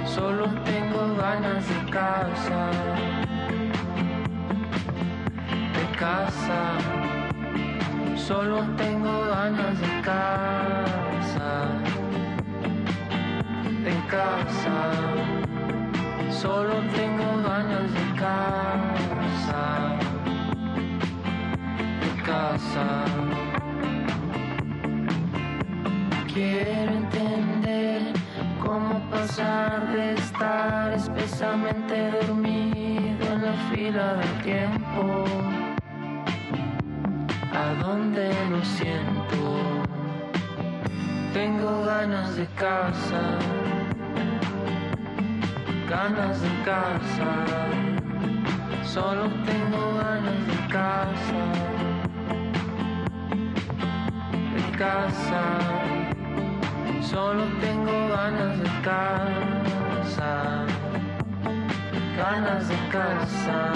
Solo tengo ganas de casa, de casa. Solo tengo ganas de casa, de casa. Solo tengo ganas de casa Quiero entender cómo pasar de estar espesamente dormido en la fila del tiempo a donde lo siento. Tengo ganas de casa, ganas de casa, solo tengo ganas de casa casa. Solo tengo ganas de casa. Ganas de casa.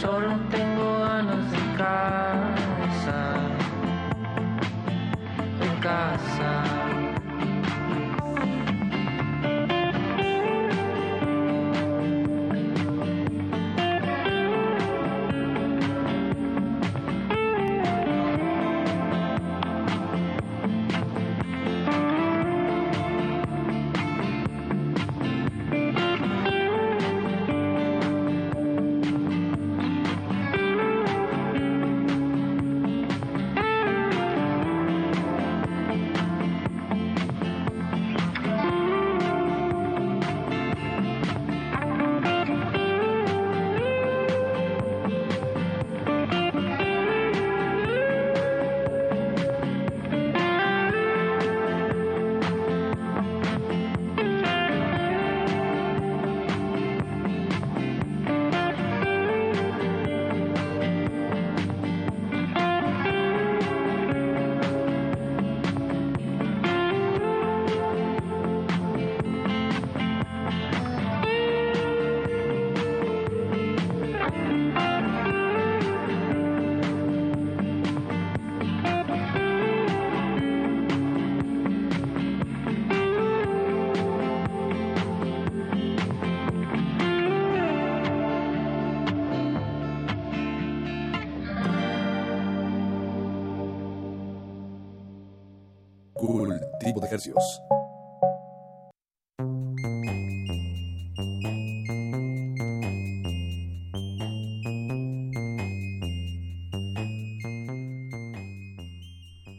Solo tengo ganas de casa. De casa.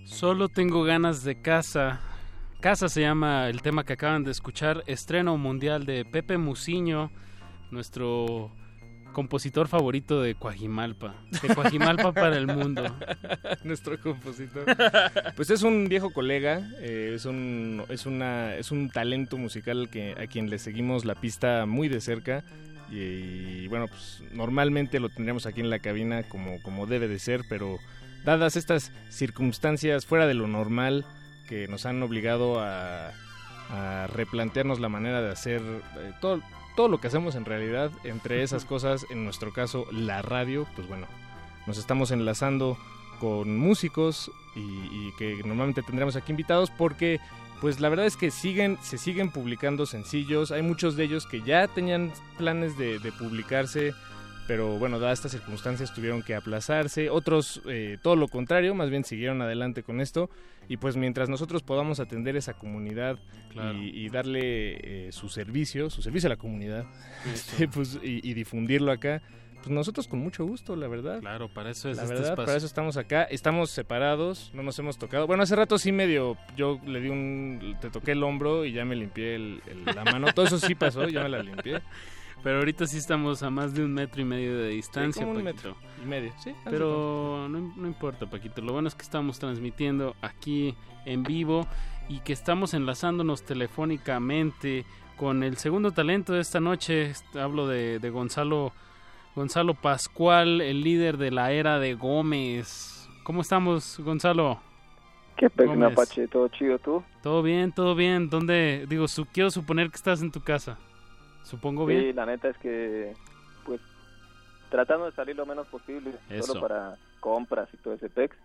Solo tengo ganas de casa. Casa se llama el tema que acaban de escuchar, estreno mundial de Pepe Musiño, nuestro compositor favorito de Coajimalpa. De Coajimalpa para el mundo. Nuestro compositor. Pues es un viejo colega, eh, es, un, es, una, es un talento musical que, a quien le seguimos la pista muy de cerca. Y, bueno, pues normalmente lo tendríamos aquí en la cabina como, como debe de ser, pero dadas estas circunstancias fuera de lo normal que nos han obligado a, replantearnos la manera de hacer eh, todo, todo lo que hacemos en realidad, entre esas cosas, en nuestro caso la radio, pues bueno, nos estamos enlazando con músicos y, que normalmente tendremos aquí invitados porque pues la verdad es que siguen, se siguen publicando sencillos, hay muchos de ellos que ya tenían planes de, de publicarse pero bueno, dadas estas circunstancias tuvieron que aplazarse, otros eh, todo lo contrario, más bien siguieron adelante con esto y pues mientras nosotros podamos atender esa comunidad y, darle eh, su servicio, su servicio a la comunidad, este, pues, y, difundirlo acá, pues nosotros con mucho gusto, la verdad. Claro, para eso es la este verdad, espacio. para eso estamos acá, estamos separados, no nos hemos tocado. Bueno, hace rato sí medio, yo le di un, te toqué el hombro y ya me limpié la mano, todo eso sí pasó, ya me la limpié. Pero ahorita sí estamos a más de un metro y medio de distancia, un metro y medio, sí. Pero no, no, importa, Paquito. Lo bueno es que estamos transmitiendo aquí en vivo y que estamos enlazándonos telefónicamente con el segundo talento de esta noche. Hablo de, de Gonzalo, Gonzalo Pascual, el líder de la era de Gómez. ¿Cómo estamos, Gonzalo? ¿Qué pez, Apache? ¿Todo chido tú? Todo bien, todo bien. ¿Dónde? Digo, su, quiero suponer que estás en tu casa. Supongo bien. Sí, la neta es que, pues, tratando de salir lo menos posible, solo para compras y todo ese pex.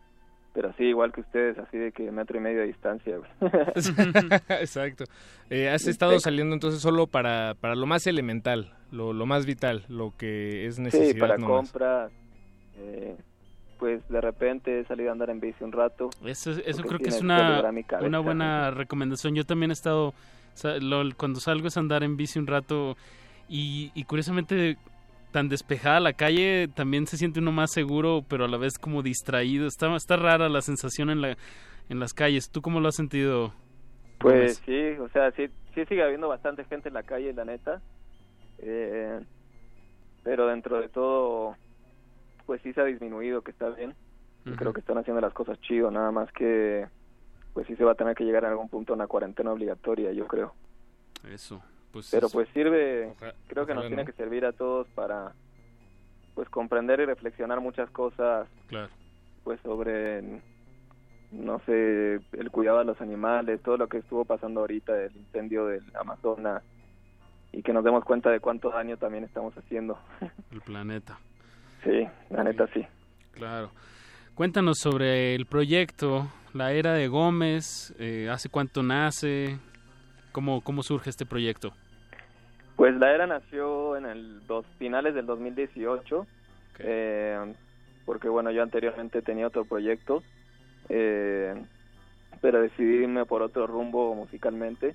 Pero sí, igual que ustedes, así de que metro y medio de distancia. Exacto. Eh, ¿Has estado saliendo entonces solo para, para lo más elemental, lo, lo más vital, lo que es necesario? Sí, para compras. Eh, pues de repente he salido a andar en bici un rato. Eso, eso creo que es una, una buena recomendación. Yo también he estado cuando salgo es andar en bici un rato y, curiosamente tan despejada la calle también se siente uno más seguro pero a la vez como distraído. Está está rara la sensación en la en las calles. Tú cómo lo has sentido pues sí o sea sí sí sigue habiendo bastante gente en la calle la neta. Eh, pero dentro de todo pues sí se ha disminuido que está bien. Creo que están haciendo las cosas chido nada más que pues sí se va a tener que llegar a algún punto a una cuarentena obligatoria, yo creo. Eso, pues Pero pues sirve, creo que nos tiene que servir a todos para pues comprender y reflexionar muchas cosas. Claro. Pues sobre no sé, el cuidado de los animales, todo lo que estuvo pasando ahorita, el incendio del Amazonas y que nos demos cuenta de cuánto daño también estamos haciendo. El planeta. Sí, la neta sí. Claro. Cuéntanos sobre el proyecto, la era de Gómez, eh, ¿hace cuánto nace? ¿Cómo, ¿Cómo surge este proyecto? Pues la era nació en el dos, finales del 2018, eh, porque bueno, yo anteriormente tenía otro proyecto, eh, pero decidí irme por otro rumbo musicalmente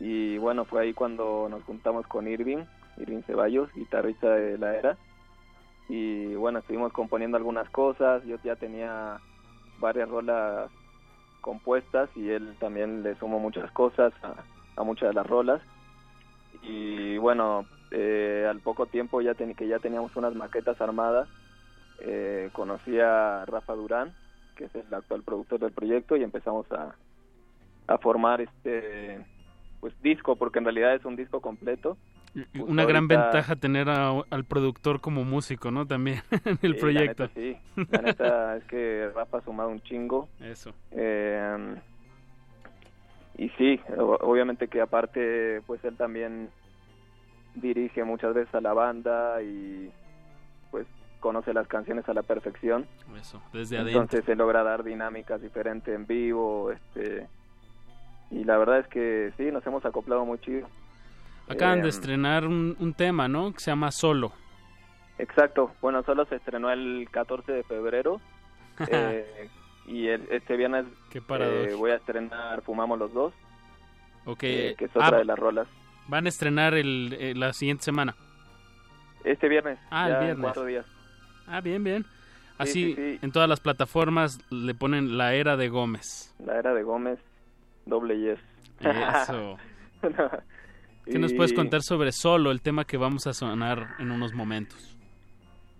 y bueno, fue ahí cuando nos juntamos con Irving, Irving Ceballos, guitarrista de la era, y bueno, estuvimos componiendo algunas cosas, yo ya tenía varias rolas compuestas y él también le sumó muchas cosas a, muchas de las rolas. Y bueno eh, al poco tiempo ya que ya teníamos unas maquetas armadas eh, conocí a Rafa Durán que es el actual productor del proyecto y empezamos a, a formar este pues disco porque en realidad es un disco completo una gran ventaja tener al productor como músico, ¿no? También en el proyecto. La neta, sí, la neta es que Rafa ha sumado un chingo. Eso. Eh, y sí, obviamente que aparte, pues él también dirige muchas veces a la banda y pues conoce las canciones a la perfección. Eso, desde adentro. Entonces se logra dar dinámicas diferentes en vivo, este y la verdad es que sí, nos hemos acoplado muy chido. Acaban de em, estrenar un, tema, ¿no? Que se llama Solo. Exacto. Bueno, Solo se estrenó el 14 de febrero. Eh, y este viernes eh, voy a estrenar Fumamos los dos. Ok. Eh, que es otra ah, de las rolas. Van a estrenar el, eh, la siguiente semana. Este viernes. Ah, el viernes. En cuatro días. Ah, bien, bien. Así, en todas las plataformas le ponen La Era de Gómez. La Era de Gómez, doble yes. Eso. ¿Qué nos puedes contar sobre Solo, el tema que vamos a sonar en unos momentos?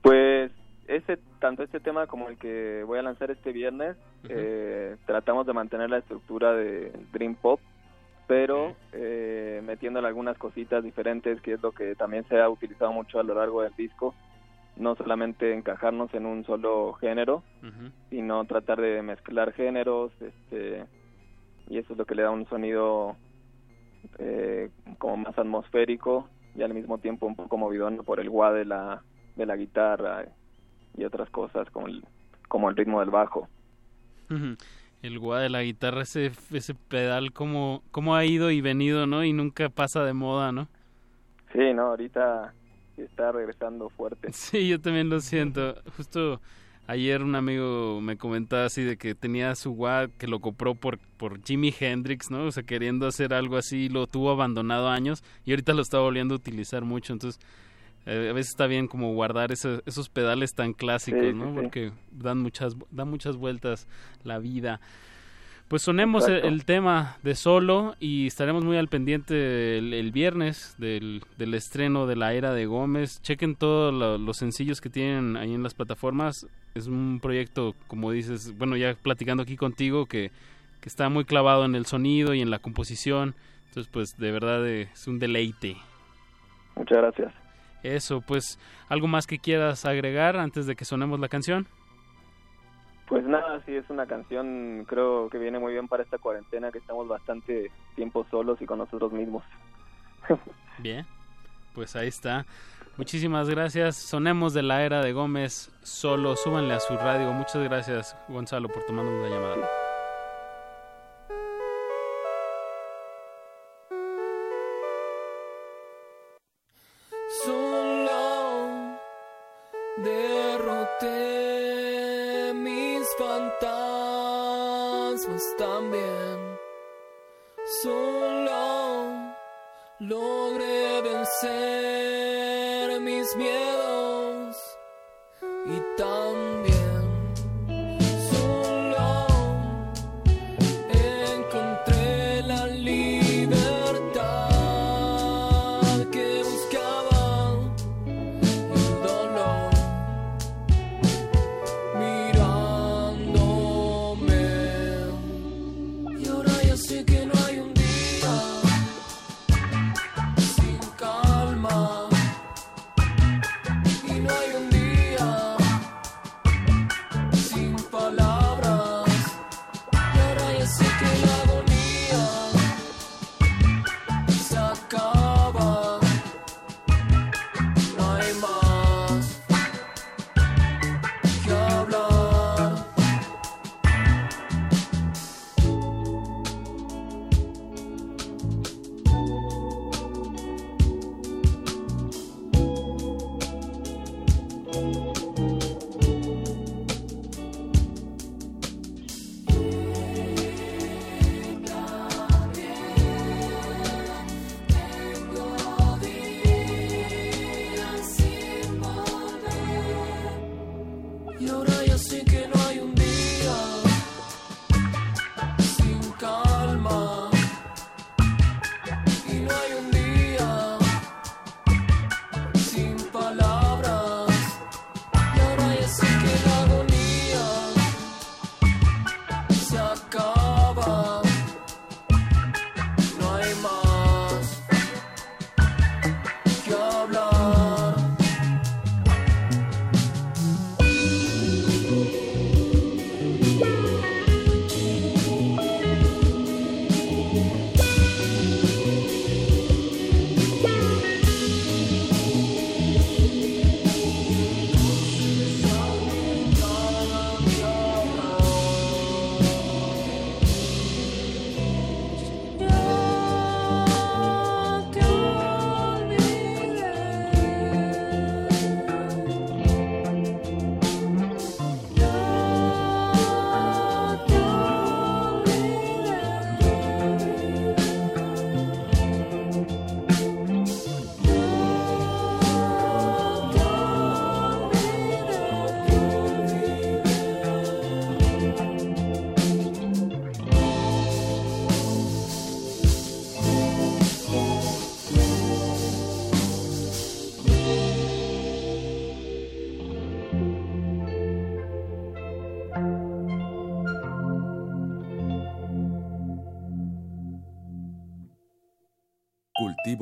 Pues ese, tanto este tema como el que voy a lanzar este viernes, eh, tratamos de mantener la estructura de Dream Pop, pero eh, metiéndole algunas cositas diferentes, que es lo que también se ha utilizado mucho a lo largo del disco. No solamente encajarnos en un solo género, sino tratar de mezclar géneros, este, y eso es lo que le da un sonido eh, como más atmosférico y al mismo tiempo un poco movidón por el wah de la, de la guitarra y otras cosas como el, como el ritmo del bajo. El wah de la guitarra, ese, ese pedal como, como ha ido y venido, ¿no? Y nunca pasa de moda, ¿no? Sí, no, ahorita está regresando fuerte. Sí, yo también lo siento. Justo Ayer un amigo me comentaba así de que tenía su wah que lo compró por, por Jimi Hendrix, ¿no? O sea, queriendo hacer algo así, lo tuvo abandonado años y ahorita lo está volviendo a utilizar mucho. Entonces, eh, a veces está bien como guardar esos, esos pedales tan clásicos, ¿no? Porque dan muchas, dan muchas vueltas la vida. Pues sonemos el, tema de solo y estaremos muy al pendiente el, viernes del, del, estreno de la era de Gómez. Chequen todos los sencillos que tienen ahí en las plataformas. Es un proyecto, como dices, bueno, ya platicando aquí contigo, que, que está muy clavado en el sonido y en la composición. Entonces, pues de verdad es un deleite. Muchas gracias. Eso, pues, ¿algo más que quieras agregar antes de que sonemos la canción? Pues nada, sí es una canción, creo que viene muy bien para esta cuarentena, que estamos bastante tiempo solos y con nosotros mismos. bien, pues ahí está. Muchísimas gracias. Sonemos de la era de Gómez solo. Súbanle a su radio. Muchas gracias, Gonzalo, por tomarnos la llamada. también. Solo logré vencer mis miedos y también.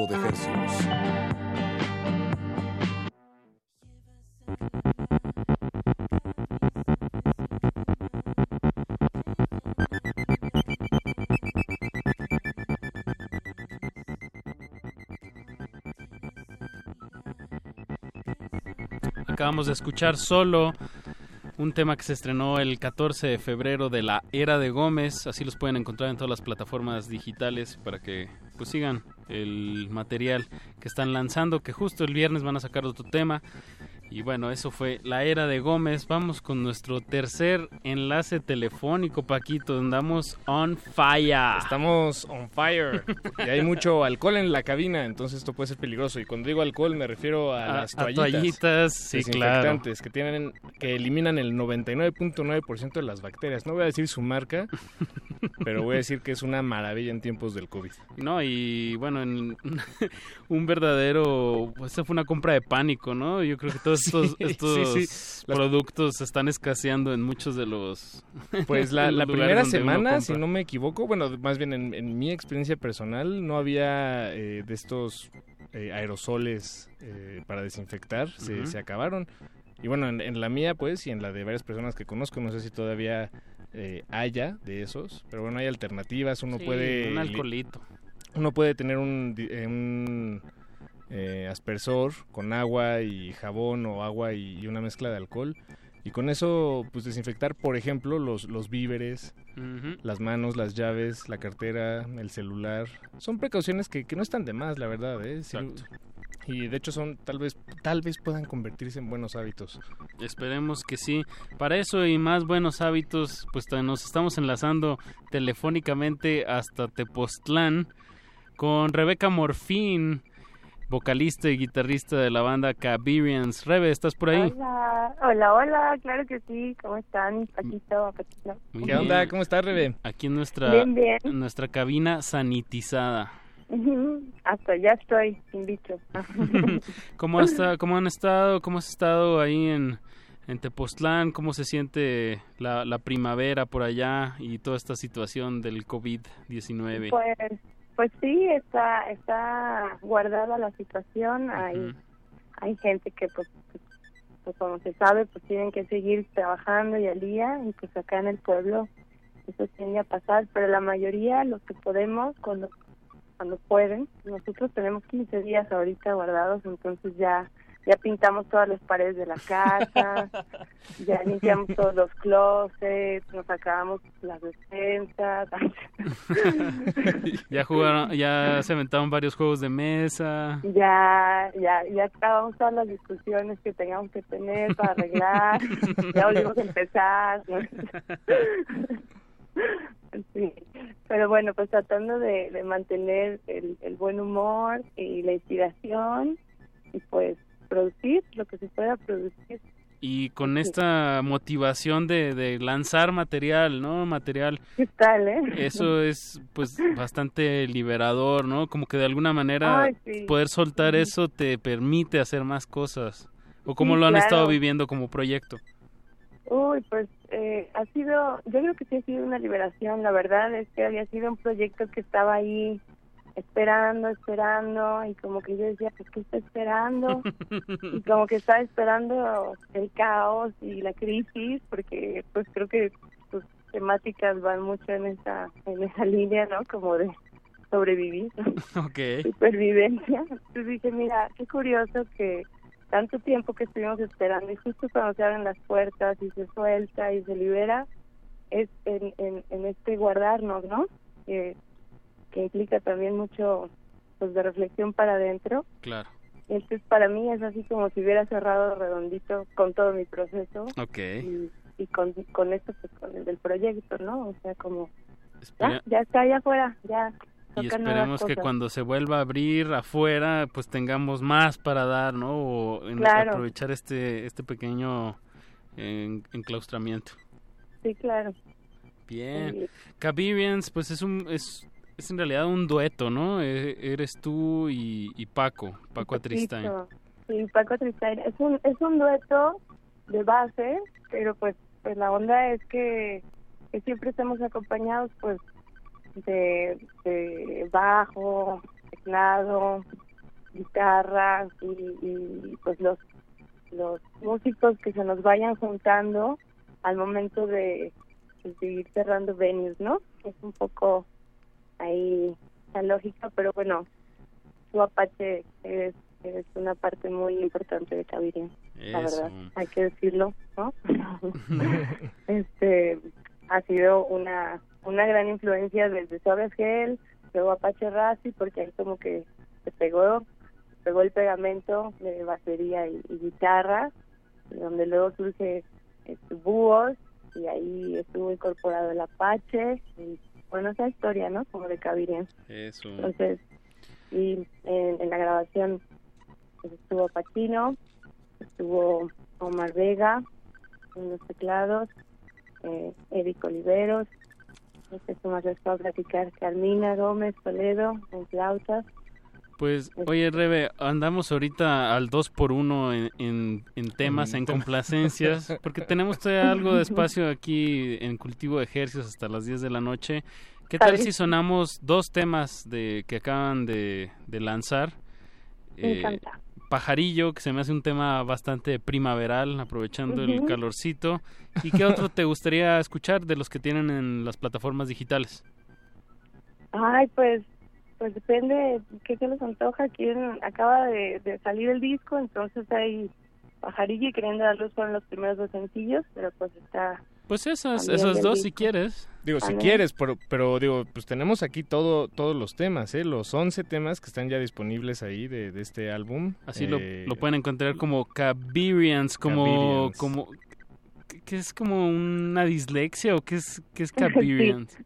De ejercicios. Acabamos de escuchar solo un tema que se estrenó el 14 de febrero de la Era de Gómez, así los pueden encontrar en todas las plataformas digitales para que pues sigan el material que están lanzando, que justo el viernes van a sacar otro tema y bueno, eso fue la era de Gómez. Vamos con nuestro tercer enlace telefónico, Paquito. Andamos on fire. Estamos on fire. y hay mucho alcohol en la cabina, entonces esto puede ser peligroso. Y cuando digo alcohol me refiero a, las toallitas. toallitas, sí, claro. Que, tienen, que eliminan el 99.9% de las bacterias. No voy a decir su marca, pero voy a decir que es una maravilla en tiempos del COVID. No, y bueno, en un verdadero... Pues, esa fue una compra de pánico, ¿no? Yo creo que todos estos, productos están escaseando en muchos de los... Pues la, primera semana, si no me equivoco, bueno, más bien en, mi experiencia personal, no había eh, de estos eh, aerosoles eh, para desinfectar, se, acabaron. Y bueno, en, la mía, pues, y en la de varias personas que conozco, no sé si todavía haya de esos, pero bueno, hay alternativas, uno puede... Un alcoholito. Uno puede tener un eh, aspersor con agua y jabón o agua y, una mezcla de alcohol. Y con eso, pues desinfectar, por ejemplo, los, los víveres, las manos, las llaves, la cartera, el celular. Son precauciones que, no están de más, la verdad. ¿eh? y de hecho son tal vez tal vez puedan convertirse en buenos hábitos. Esperemos que sí. Para eso y más buenos hábitos, pues nos estamos enlazando telefónicamente hasta Tepoztlán con Rebeca Morfín vocalista y guitarrista de la banda Cabirians. Rebe, ¿estás por ahí? Hola, hola, hola, claro que sí. ¿Cómo están? Paquito, Paquito. ¿Qué onda? ¿Cómo estás, Rebe? Aquí en nuestra, nuestra cabina sanitizada. Hasta ya estoy, sin bicho. ¿Cómo, está, ¿Cómo han estado? ¿Cómo has estado ahí en, en Tepoztlán? ¿Cómo se siente la, la primavera por allá y toda esta situación del COVID-19? Pues pues sí, está está guardada la situación. Hay hay gente que pues, pues, como se sabe pues tienen que seguir trabajando y al día y pues acá en el pueblo eso tiene a pasar, pero la mayoría los que podemos cuando cuando pueden, nosotros tenemos 15 días ahorita guardados, entonces ya ya pintamos todas las paredes de la casa, ya limpiamos todos los closets, nos acabamos las despensas. ya jugaron, ya se inventaron varios juegos de mesa. Ya, ya, ya acabamos todas las discusiones que tengamos que tener para arreglar. ya volvimos a empezar. Sí, pero bueno, pues tratando de, de mantener el, el buen humor y la inspiración y pues producir lo que se pueda producir. Y con esta motivación de, de lanzar material, ¿no? Material. ¿Qué tal, eh? Eso es, pues, bastante liberador, ¿no? Como que de alguna manera poder soltar eso te permite hacer más cosas. ¿O cómo lo han estado viviendo como proyecto? Uy, pues eh, ha sido, yo creo que sí ha sido una liberación. La verdad es que había sido un proyecto que estaba ahí esperando, esperando, y como que yo decía, pues, ¿qué está esperando? y como que estaba esperando el caos y la crisis, porque pues creo que sus temáticas van mucho en esa, en esa línea, ¿no? Como de sobrevivir, okay. supervivencia. Entonces dije, mira, qué curioso que tanto tiempo que estuvimos esperando y justo cuando se abren las puertas y se suelta y se libera, es en, en, en este guardarnos, ¿no? Que que implica también mucho pues de reflexión para adentro. Claro. Entonces para mí es así como si hubiera cerrado redondito con todo mi proceso. Ok. Y, con, con esto, pues con el del proyecto, ¿no? O sea, como ya, ya está allá afuera, ya. Y esperemos que cuando se vuelva a abrir afuera, pues tengamos más para dar, ¿no? O en aprovechar este este pequeño enclaustramiento. Sí, claro. Bien. Sí. pues es un es es en realidad un dueto, ¿no? E, eres tú y, Paco, Paco Atristain. Sí, Paco Atristain. Es un, es un dueto de base, pero pues, pues la onda es que, siempre estamos acompañados pues de, bajo, teclado, guitarra y, pues los los músicos que se nos vayan juntando al momento de, de seguir cerrando venues, ¿no? Es un poco ahí la lógica, pero bueno, su Apache es, es una parte muy importante de Caviria, la verdad, hay que decirlo, ¿no? este ha sido una una gran influencia desde Suaves Gel, luego Apache Razi, porque ahí como que se pegó, pegó el pegamento de batería y, guitarra, donde luego surge este, búhos, y ahí estuvo incorporado el Apache, y bueno, esa historia, ¿no? Como de Caviria. Eso. Entonces, y en, la grabación pues, estuvo Pachino, estuvo Omar Vega en los teclados, eh, Eric Oliveros, este es más les puedo platicar, Carmina Gómez Toledo en flautas. Pues, oye, Rebe, andamos ahorita al 2 por 1 en, en, temas, en complacencias, porque tenemos todavía algo de espacio aquí en Cultivo de Ejercicios hasta las 10 de la noche. ¿Qué tal si sonamos dos temas de que acaban de, lanzar? Me eh, Pajarillo, que se me hace un tema bastante primaveral, aprovechando el calorcito. ¿Y qué otro te gustaría escuchar de los que tienen en las plataformas digitales? Ay, pues pues depende qué se les antoja. Quién acaba de, salir el disco, entonces hay Pajarillo y Queriendo dar luz fueron los primeros dos sencillos, pero pues está pues esas, esos dos si quieres. Digo, si quieres, pero, pero digo, pues tenemos aquí todo, todos los temas, ¿eh? Los 11 temas que están ya disponibles ahí de, de este álbum. Así lo, eh, lo, pueden encontrar como Cabirians, como... como ¿Qué es como una dislexia o qué es, qué es Cabirians?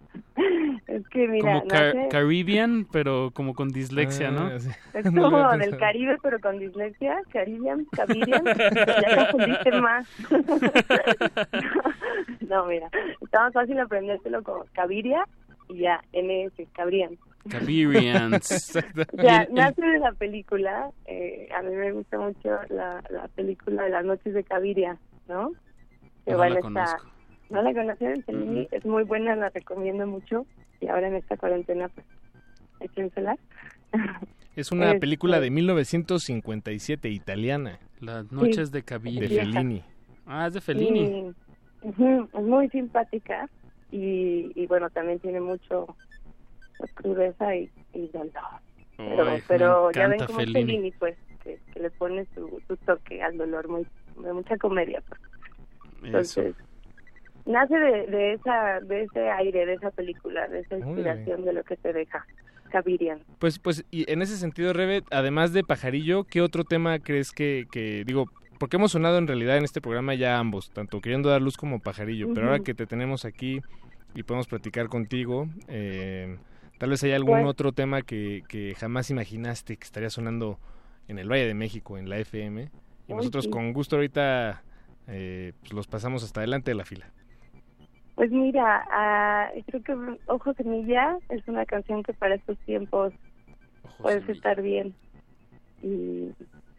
Es que mira, como Caribbean, pero como con dislexia, ¿no? Ah, es como del Caribe, pero con dislexia, Caribbean, Cabirian, ya confundiste más. no, mira, está más fácil aprendértelo como Cabiria y ya, NS, Cabrian. Cabirians. sea, nace de la película, eh, a mí me gusta mucho la, la película de las noches de Cabiria, ¿no? Que no la conozco. ¿No la conocen? Es muy buena, la recomiendo mucho y ahora en esta cuarentena pues hay que encelar. Es una este, película de 1957 italiana. Las noches de Caviria. De Fellini. Ah, es de Fellini. es muy simpática y, y, bueno, también tiene mucho crudeza y, y dolor. pero, ya ven como Fellini, pues, que, le pone su, su, toque al dolor, muy de mucha comedia. Pues. Entonces, nace de, de, esa de ese aire de esa película de esa inspiración de lo que te deja Cavirian. pues pues y en ese sentido Rebe además de Pajarillo qué otro tema crees que, que digo porque hemos sonado en realidad en este programa ya ambos tanto queriendo dar luz como Pajarillo pero ahora que te tenemos aquí y podemos platicar contigo eh, tal vez hay algún pues otro tema que, que jamás imaginaste que estaría sonando en el Valle de México en la FM y nosotros con gusto ahorita eh, pues los pasamos hasta adelante de la fila pues mira, uh, creo que Ojo Semilla es una canción que para estos tiempos puede estar bien. Y,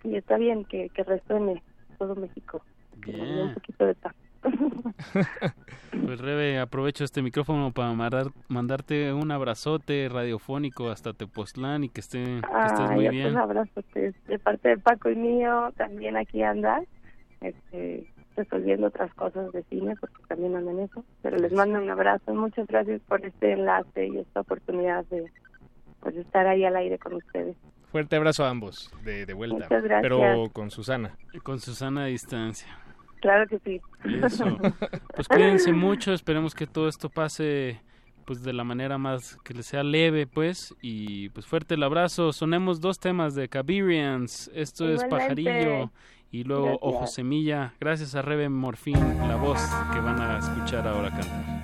y, está bien que, que resuene todo México. Bien. Un poquito de paz. pues Rebe, aprovecho este micrófono para mandar, mandarte un abrazote radiofónico hasta Tepoztlán y que, esté, que estés muy bien. Un abrazote de parte de Paco y mío, también aquí anda. Este, resolviendo otras cosas de cine, porque también andan eso. Pero les mando un abrazo. Muchas gracias por este enlace y esta oportunidad de pues, estar ahí al aire con ustedes. Fuerte abrazo a ambos, de, de vuelta. Muchas gracias. Pero con Susana. Con Susana a distancia. Claro que sí. Eso. Pues cuídense mucho, esperemos que todo esto pase pues de la manera más que les sea leve pues y pues fuerte el abrazo sonemos dos temas de Cabirians esto es Pajarillo y luego Ojo Semilla. Gracias a Rebe Morfín, la voz que van a escuchar ahora cantar.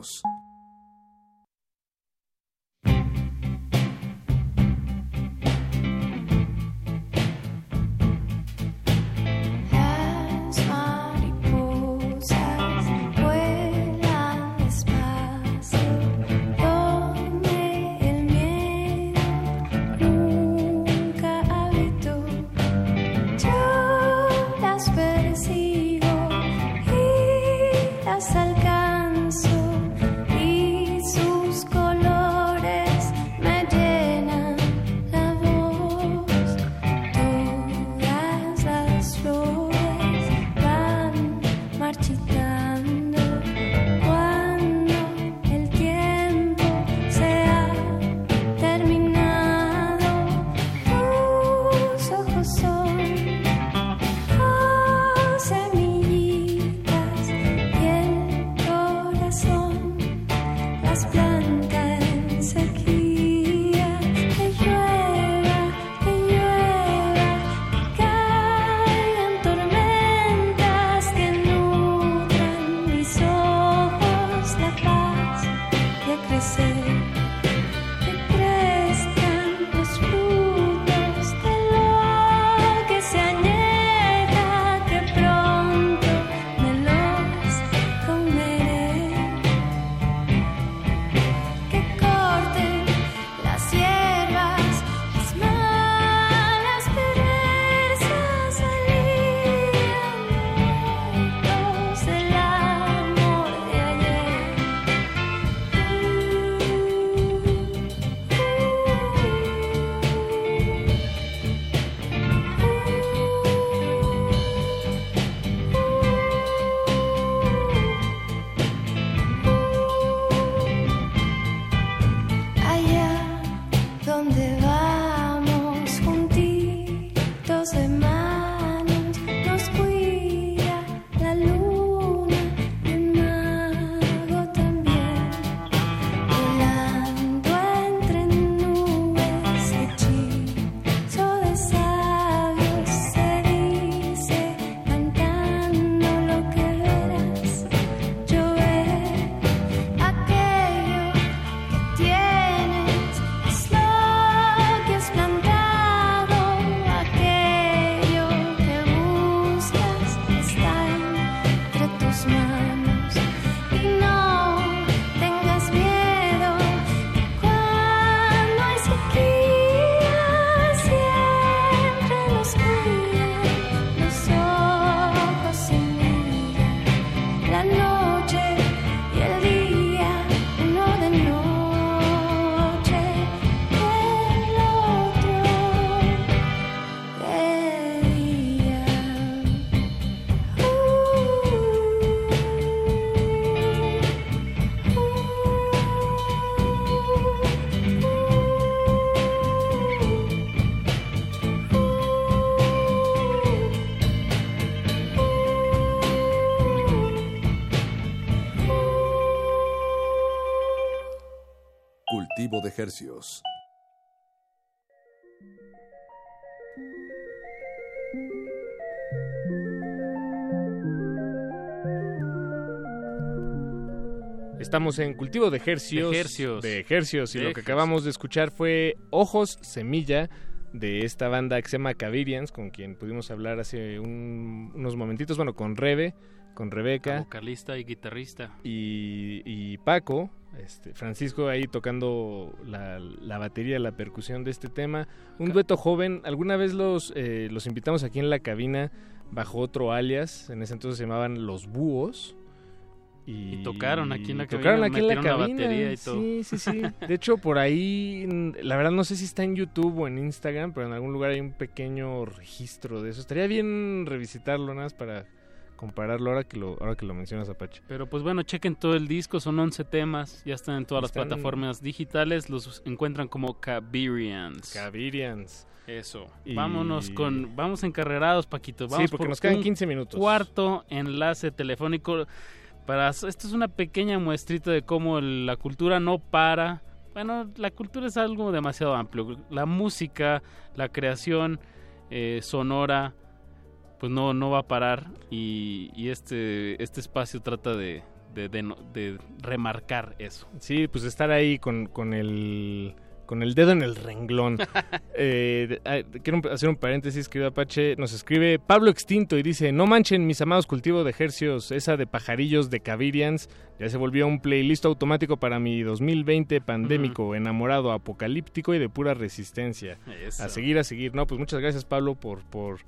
Dios. gran Estamos en cultivo de ejercios. De ejercios. y lo que acabamos de escuchar fue Ojos Semilla de esta banda que se llama Cavirians, con quien pudimos hablar hace unos momentitos, bueno, con Rebe, con Rebeca. Vocalista y guitarrista. Y, Paco, este, Francisco ahí tocando la, batería, la percusión de este tema. Un dueto joven, alguna vez los, eh, los invitamos aquí en la cabina bajo otro alias, en ese entonces se llamaban Los Búhos. Y, tocaron aquí en la cabina. Tocaron aquí en la cabina. Sí, sí, sí. De hecho, por ahí, la verdad no sé si está en YouTube o en Instagram, pero en algún lugar hay un pequeño registro de eso. Estaría bien revisitarlo nada más para compararlo ahora que lo, ahora que lo mencionas, Apache. Pero pues bueno, chequen todo el disco, son 11 temas, ya están en todas las plataformas digitales, los encuentran como Cabirians. Cabirians. Eso. Vámonos con, vamos encarrerados, Paquito. Vamos sí, porque nos quedan 15 minutos. Cuarto enlace telefónico. Para, esto es una pequeña muestrita de cómo la cultura no para. Bueno, la cultura es algo demasiado amplio. La música, la creación eh, sonora, pues no, no va a parar y, este, este espacio trata de, de, de, remarcar eso. Sí, pues estar ahí con, con el con el dedo en el renglón. Eh, quiero hacer un paréntesis, querido Apache. Nos escribe Pablo Extinto y dice: No manchen mis amados cultivos de ejercios, esa de pajarillos de Cavirians. Ya se volvió un playlist automático para mi 2020 pandémico, enamorado, apocalíptico y de pura resistencia. A seguir, a seguir. No, pues muchas gracias, Pablo, por, por,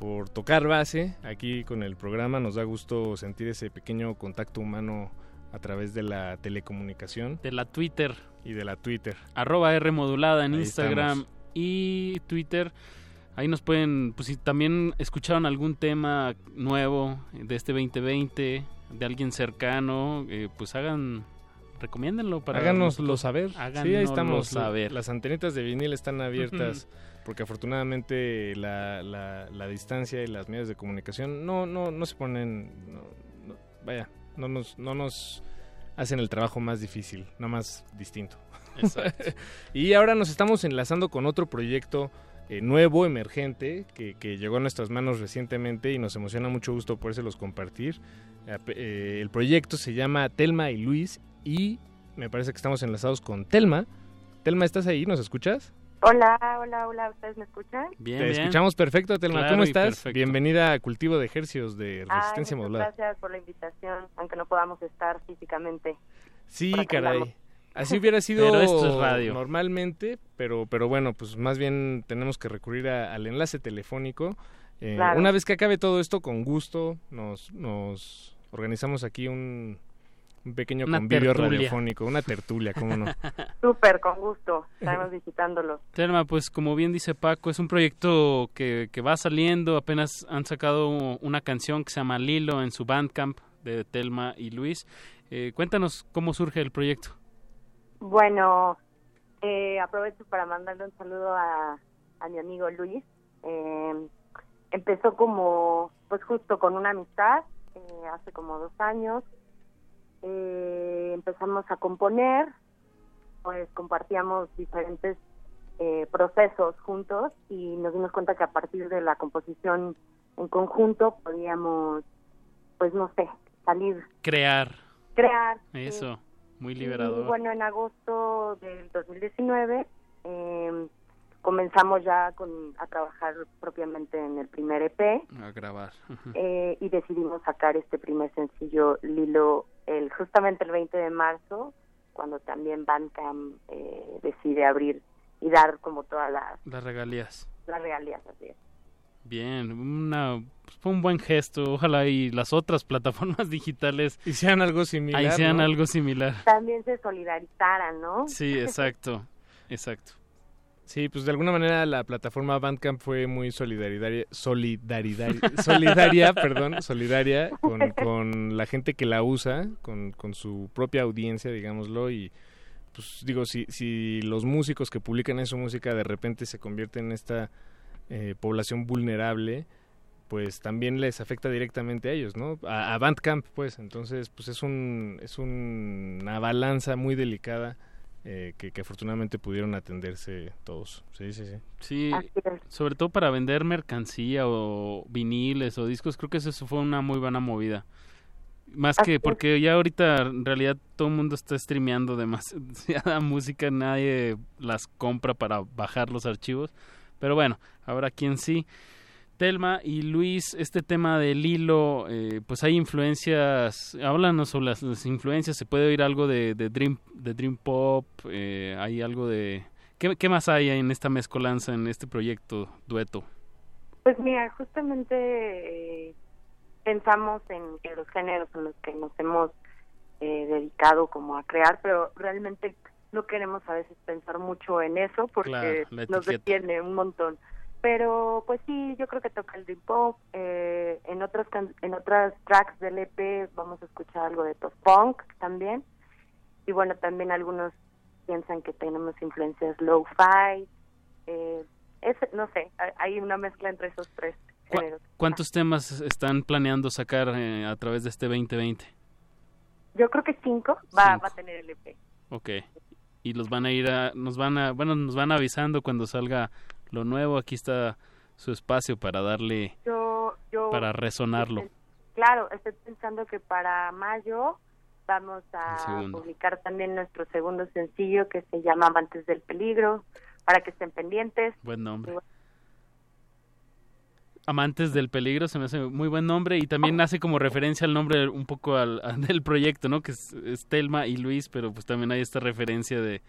por tocar base aquí con el programa. Nos da gusto sentir ese pequeño contacto humano a través de la telecomunicación. De la Twitter. Y de la Twitter. Arroba R modulada en Instagram y Twitter. Ahí nos pueden, pues si también escucharon algún tema nuevo de este 2020, de alguien cercano, eh, pues hagan, recomiéndenlo para... Háganoslo saber. Háganoslo sí, ahí estamos. Saber. Las antenitas de vinil están abiertas. Porque afortunadamente la, la, distancia y las medios de comunicación no, no, no se ponen... vaya, no nos, no nos hacen el trabajo más difícil, nada más distinto. y ahora nos estamos enlazando con otro proyecto eh, nuevo, emergente, que, llegó a nuestras manos recientemente y nos emociona mucho gusto los compartir. Eh, eh, el proyecto se llama Telma y Luis y me parece que estamos enlazados con Telma. Telma, ¿estás ahí? ¿Nos escuchas? Hola, hola, hola, ¿ustedes me escuchan? Bien, Te escuchamos perfecto, Telma. ¿Cómo estás? Bienvenida a Cultivo de Ejercios de Resistencia Ay, Modular. Gracias por la invitación, aunque no podamos estar físicamente. Sí, caray. Así hubiera sido normalmente, pero, pero bueno, pues más bien tenemos que recurrir al enlace telefónico. Eh, una vez que acabe todo esto, con gusto, nos, nos organizamos aquí un, un pequeño convivio radiofónico, una tertulia, ¿cómo no? Súper, con gusto, estamos visitándolo. Telma, pues como bien dice Paco, es un proyecto que, que va saliendo, apenas han sacado una canción que se llama Lilo en su Bandcamp de Telma y Luis. Eh, cuéntanos cómo surge el proyecto. Bueno, eh, aprovecho para mandarle un saludo a, a mi amigo Luis. Eh, empezó como, pues justo con una amistad, hace como dos años, eh, empezamos a componer, pues compartíamos diferentes eh, procesos juntos y nos dimos cuenta que a partir de la composición en conjunto podíamos, pues no sé, salir. Crear. Crear. Eso, muy liberador. Y bueno, en agosto del 2019 eh, comenzamos ya con, a trabajar propiamente en el primer EP. A grabar. Eh, y decidimos sacar este primer sencillo, Lilo, el justamente el 20 de marzo, cuando también Bandcamp eh, decide abrir y dar como todas las... Las regalías. Las regalías, así es. Bien, una, pues, fue un buen gesto. Ojalá y las otras plataformas digitales hicieran algo similar. Ahí sean algo similar. También se solidarizaran, ¿no? Sí, exacto, exacto. Sí, pues de alguna manera la plataforma Bandcamp fue muy solidaria, solidaridad, solidaria, perdón, solidaria con, con, la gente que la usa, con, con su propia audiencia, digámoslo, y pues digo, si, si los músicos que publican en su música de repente se convierten en esta eh, población vulnerable, pues también les afecta directamente a ellos, ¿no? A, a Bandcamp, pues, entonces, pues es un, es una balanza muy delicada eh, que, afortunadamente pudieron atenderse todos. Sí, sí, sí. Sí, sobre todo para vender mercancía o viniles o discos, creo que eso fue una muy buena movida. Más que porque ya ahorita en realidad todo el mundo está streameando demasiada música, nadie las compra para bajar los archivos. Pero bueno, ahora quien sí. Telma y Luis, este tema del hilo, eh, pues hay influencias, háblanos sobre las, influencias, se puede oír algo de, Dream, de Dream Pop, eh, hay algo de... ¿qué, más hay en esta mezcolanza, en este proyecto, dueto? Pues mira, justamente eh, pensamos en, los géneros en los que nos hemos dedicado como a crear, pero realmente no queremos a veces pensar mucho en eso porque nos detiene un montón pero pues sí yo creo que toca el dream pop eh, en otras en otras tracks del EP vamos a escuchar algo de post punk también y bueno también algunos piensan que tenemos influencias low fi eh, no sé hay una mezcla entre esos tres géneros ¿Cuántos temas están planeando sacar eh, a través de este 2020? Yo creo que cinco va, va a tener el EP. Ok. Y los van a ir a, nos van a, bueno, nos van avisando cuando salga lo nuevo, aquí está su espacio para darle, para resonarlo. Claro, estoy pensando que para mayo vamos a publicar también nuestro segundo sencillo que se llama Amantes del Peligro, para que estén pendientes. Buen nombre. Amantes del Peligro se me hace muy buen nombre y también hace como referencia al nombre un poco al, del proyecto, ¿no? Que es, Telma y Luis, pero pues también hay esta referencia de,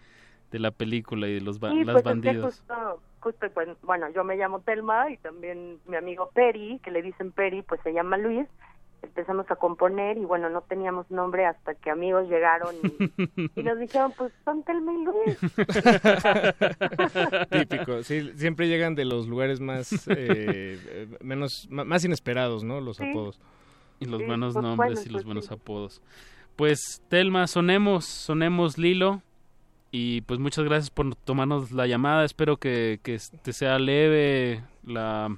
de la película y de los sí, las pues bandidos. justo, justo, pues, bueno, yo me llamo Telma y también mi amigo Peri, que le dicen Peri, pues se llama Luis empezamos a componer y bueno, no teníamos nombre hasta que amigos llegaron y, nos dijeron, pues son Telma y Luis. Típico, sí, siempre llegan de los lugares más, eh, menos, más inesperados, ¿no? Los apodos. Y los buenos pues, nombres y los pues, buenos apodos. Pues Telma, sonemos, sonemos Lilo. Y pues muchas gracias por tomarnos la llamada. Espero que, que te sea leve la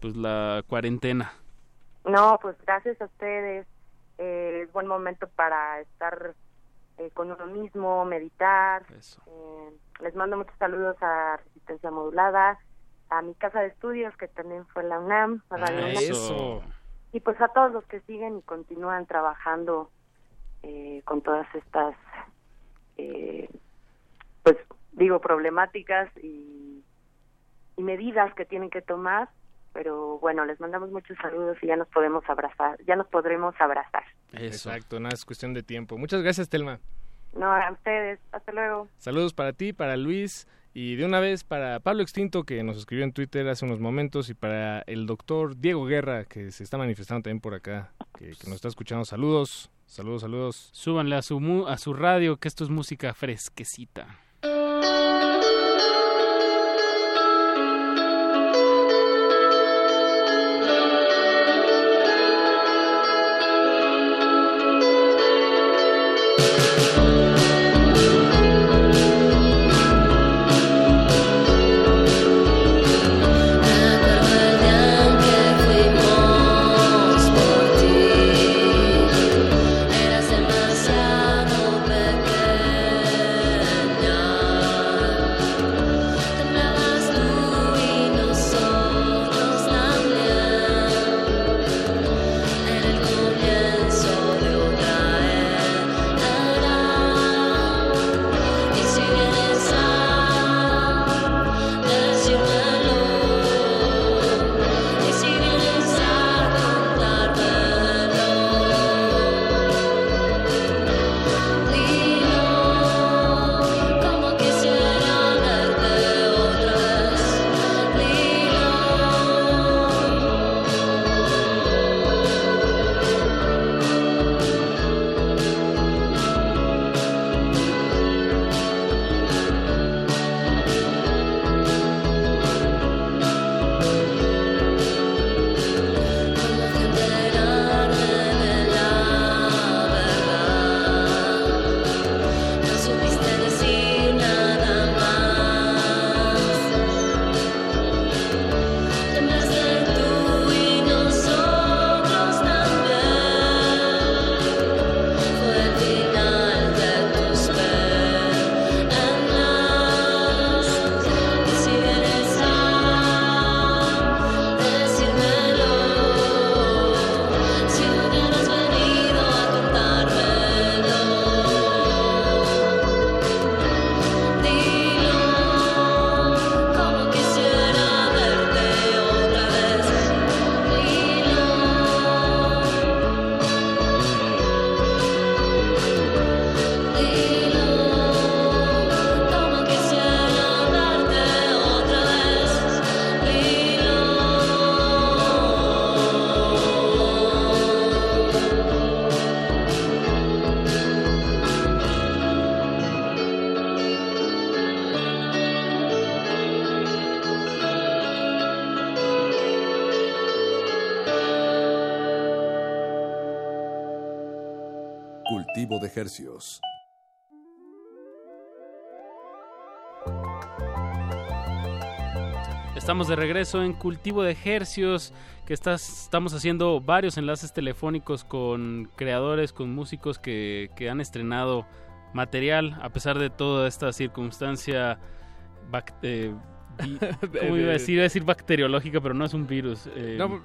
pues la cuarentena. No, pues gracias a ustedes. Eh, es buen momento para estar eh, con uno mismo, meditar. Eh, les mando muchos saludos a Resistencia Modulada, a mi casa de estudios, que también fue la UNAM. A Eso. Y pues a todos los que siguen y continúan trabajando con todas estas, pues digo, problemáticas y, y medidas que tienen que tomar pero bueno, les mandamos muchos saludos y ya nos podemos abrazar, ya nos podremos abrazar. Exacto, nada, es cuestión de tiempo. Muchas gracias, Telma. No, a ustedes, hasta luego. Saludos para ti, para Luis y de una vez para Pablo Extinto que nos escribió en Twitter hace unos momentos y para el doctor Diego Guerra que se está manifestando también por acá, que, que nos está escuchando. Saludos, saludos, saludos. Súbanle a su, a su radio que esto es música fresquecita. Música Estamos de regreso en Cultivo de Hercios, que estamos haciendo varios enlaces telefónicos con creadores, con músicos que, han estrenado material a pesar de toda esta circunstancia eh, iba a decir, decir bacteriológica, pero no es un virus. Eh, No,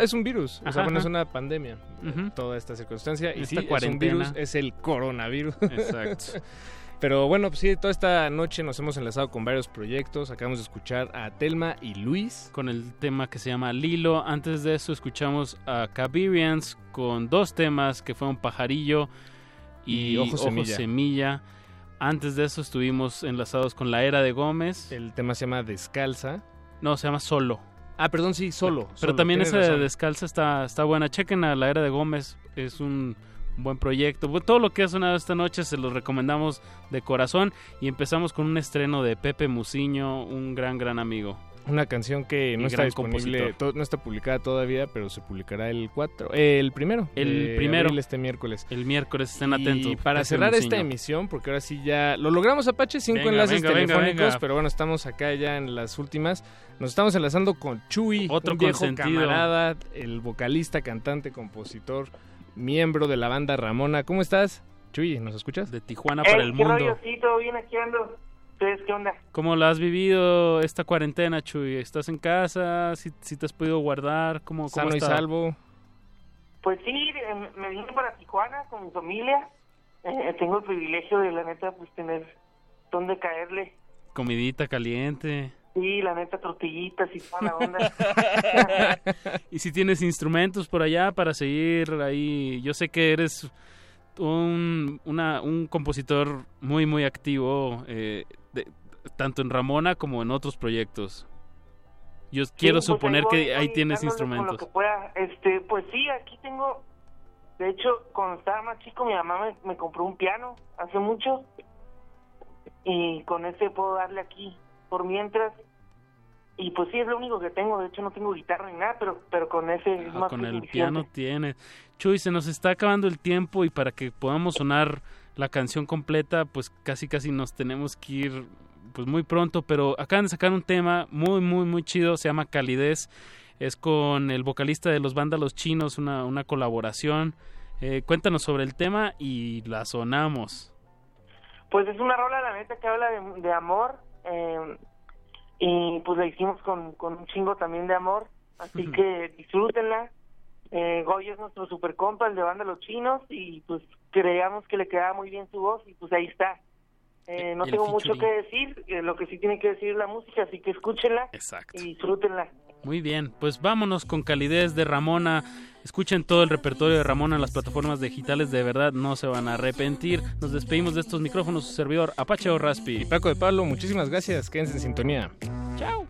es, un virus. o sea, bueno, es una pandemia. Toda esta circunstancia. y sí, es un virus, es el coronavirus. Exacto. Pero bueno, pues sí, toda esta noche nos hemos enlazado con varios proyectos. Acabamos de escuchar a Telma y Luis. Con el tema que se llama Lilo. Antes de eso escuchamos a Cabirians con dos temas que fueron Pajarillo y, Ojo, Semilla. Antes de eso estuvimos enlazados con La Era de Gómez. El tema se llama Descalza. No, se llama Solo. Ah, perdón, sí, Solo. Pero, también esa de Descalza está, está buena. Chequen a La Era de Gómez. Es un buen proyecto. Todo lo que ha sonado esta noche se los recomendamos de corazón. Y empezamos con un estreno de Pepe Muciño, un gran, gran amigo. Una canción que no está disponible, no está publicada todavía, pero se publicará el 4, el primero. El primero. Este miércoles. El miércoles, estén atentos. Y para cerrar esta emisión, porque ahora sí ya lo logramos, Apache, cinco enlaces telefónicos, pero bueno, estamos acá ya en las últimas. Nos estamos enlazando con Chuy, otro un viejo camarada, el vocalista, cantante, compositor, miembro de la banda Ramona. ¿Cómo estás? Chuy, ¿nos escuchas? De Tijuana para el mundo. Sí, todo bien, aquí ando qué onda? ¿Cómo la has vivido esta cuarentena, Chuy? ¿Estás en casa? ¿Si, si te has podido guardar? ¿Cómo, cómo Sano y salvo. Pues sí, eh, me vine para Tijuana con mi familia. Eh, tengo el privilegio de, la neta, pues tener donde caerle. Comidita caliente. Sí, la neta, tortillitas y toda la onda. ¿Y si tienes instrumentos por allá para seguir ahí? Yo sé que eres un, una, un compositor muy, muy activo. Eh, tanto en Ramona como en otros proyectos. Yo quiero pues, suponer que ahí tienes instrumentos. Este, pues sí, aquí tengo. De hecho, cuando estaba más chico, mi mamá me, compró un piano hace mucho. Y con ese puedo darle aquí por mientras. Y pues sí, es lo único que tengo. De hecho, no tengo guitarra ni nada, pero, pero con ese ah, Con el piano tienes. Chuy, se nos está acabando el tiempo y para que podamos sonar la canción completa, pues casi casi nos tenemos que ir pues muy pronto, pero acaban de sacar un tema muy, muy, muy chido, se llama Calidez, es con el vocalista de los vándalos chinos, una, una colaboración. Eh, cuéntanos sobre el tema y la sonamos. Pues es una rola, la neta, que habla de, amor, eh, y pues la hicimos con, con un chingo también de amor, así que disfrútenla. Eh, Goyo es nuestro super compa, el de Vándalos Chinos, y pues creíamos que le quedaba muy bien su voz, y pues ahí está. Eh, no tengo mucho que decir, eh, lo que sí tiene que decir la música, así que escúchenla y disfrútenla. Muy bien, pues vámonos con calidez de Ramona. Escuchen todo el repertorio de Ramona en las plataformas digitales, de verdad no se van a arrepentir. Nos despedimos de estos micrófonos, su servidor Apache o Raspi. Y Paco de Pablo, muchísimas gracias, quédense en sintonía. Chao.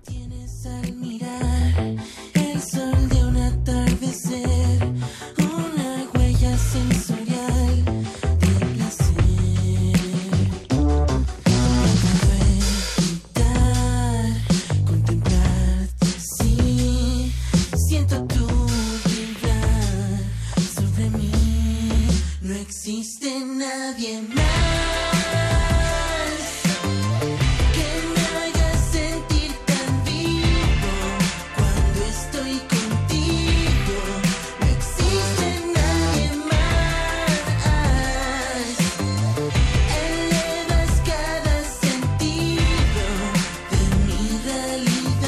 Mi realidad.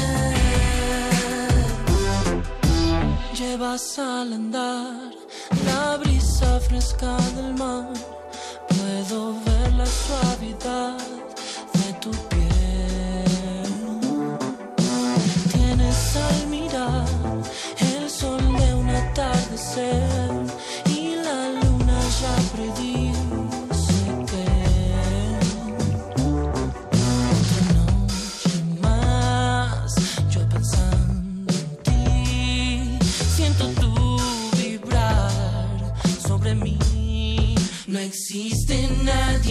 Llevas al andar la brisa fresca existe nadie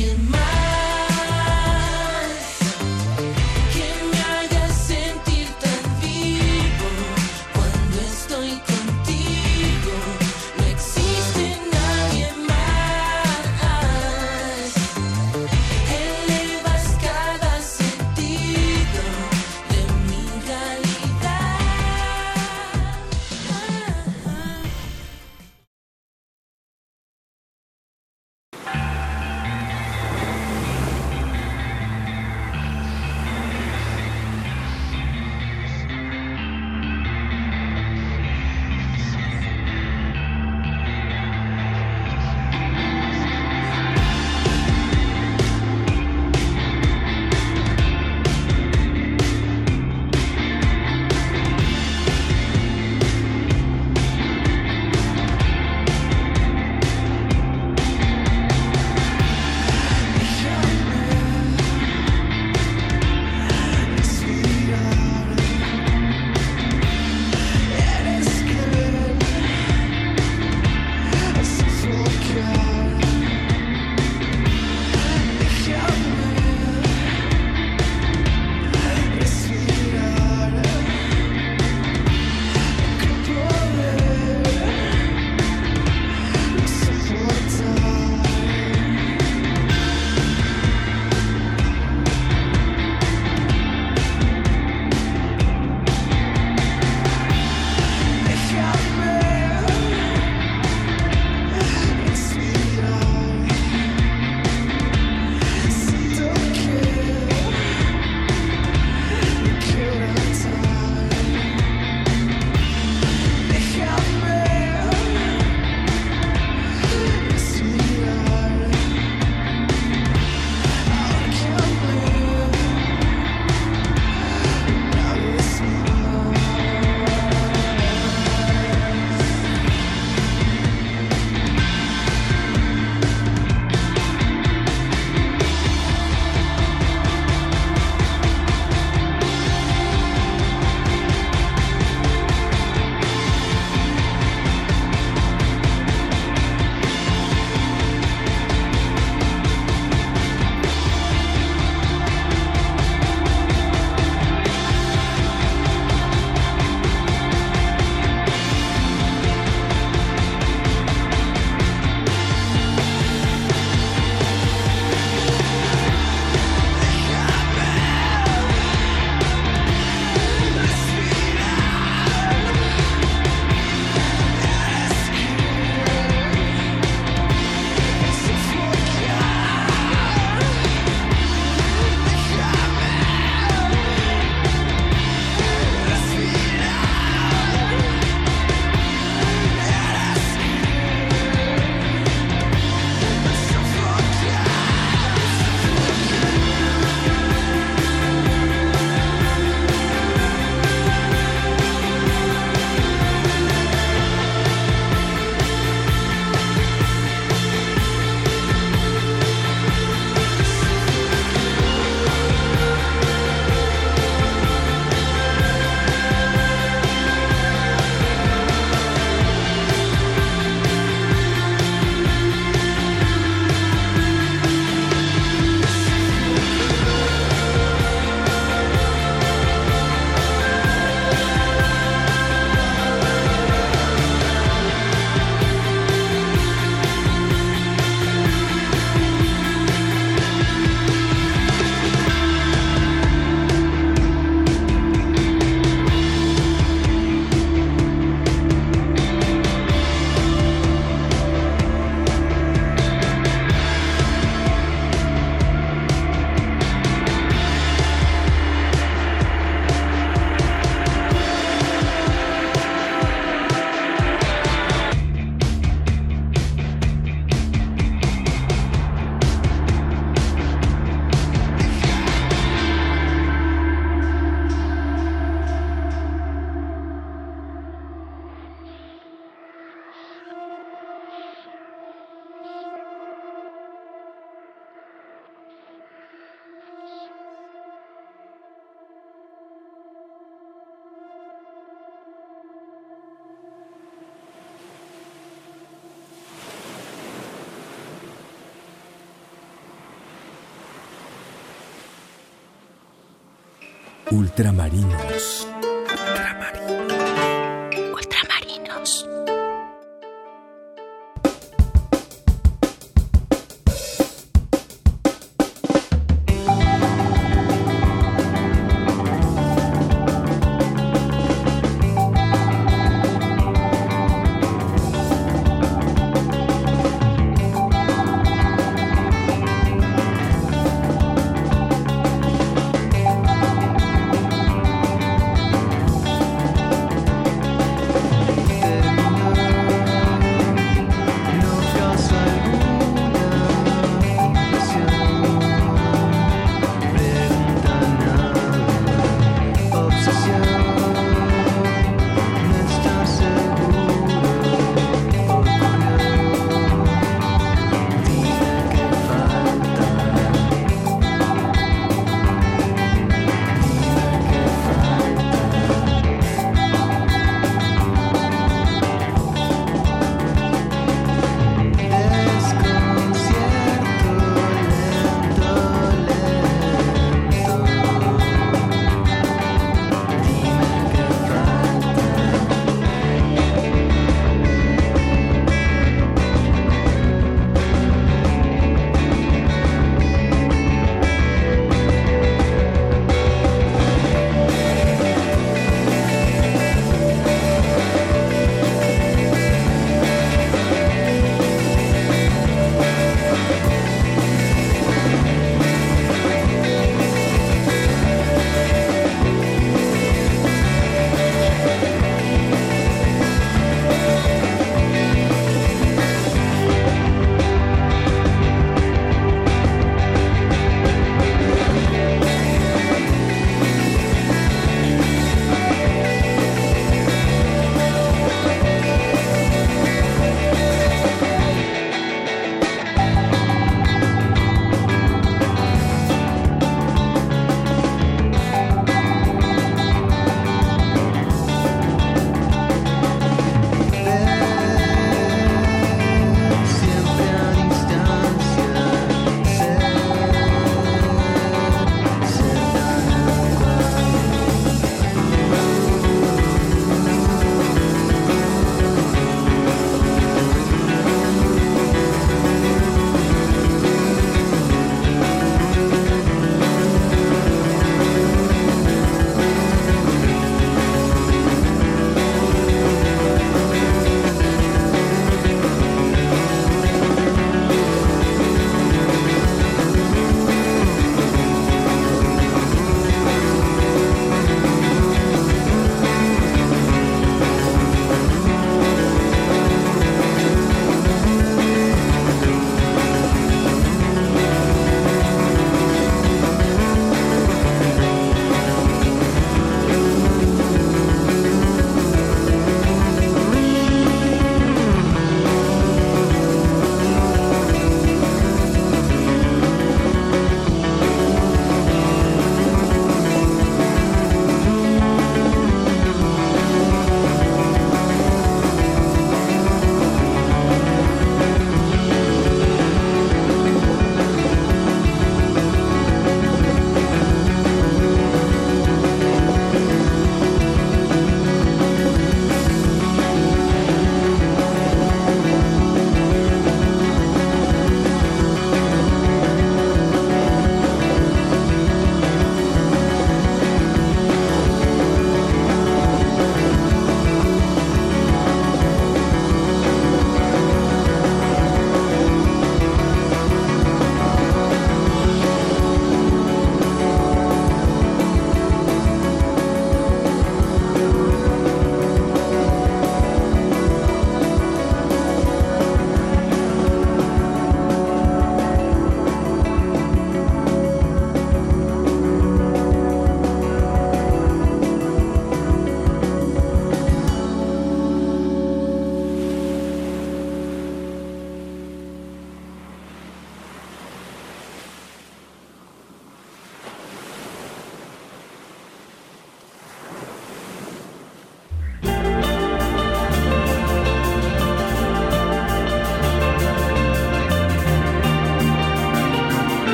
Ultramarinos.